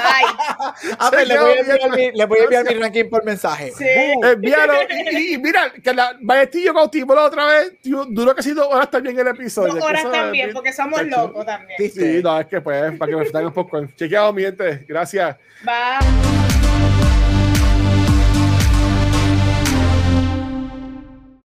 Ah, pues le voy a enviar mi, le voy a enviar mi ranking por mensaje. Sí. Envíalo. Y, y mira, que la Valentín yo cautivó la otra vez. tío, Duró casi dos horas también el episodio. Dos horas también, porque somos locos también. Sí, no, es que pues, para que me un poco. Chequeado, mi gente. Gracias. Bye.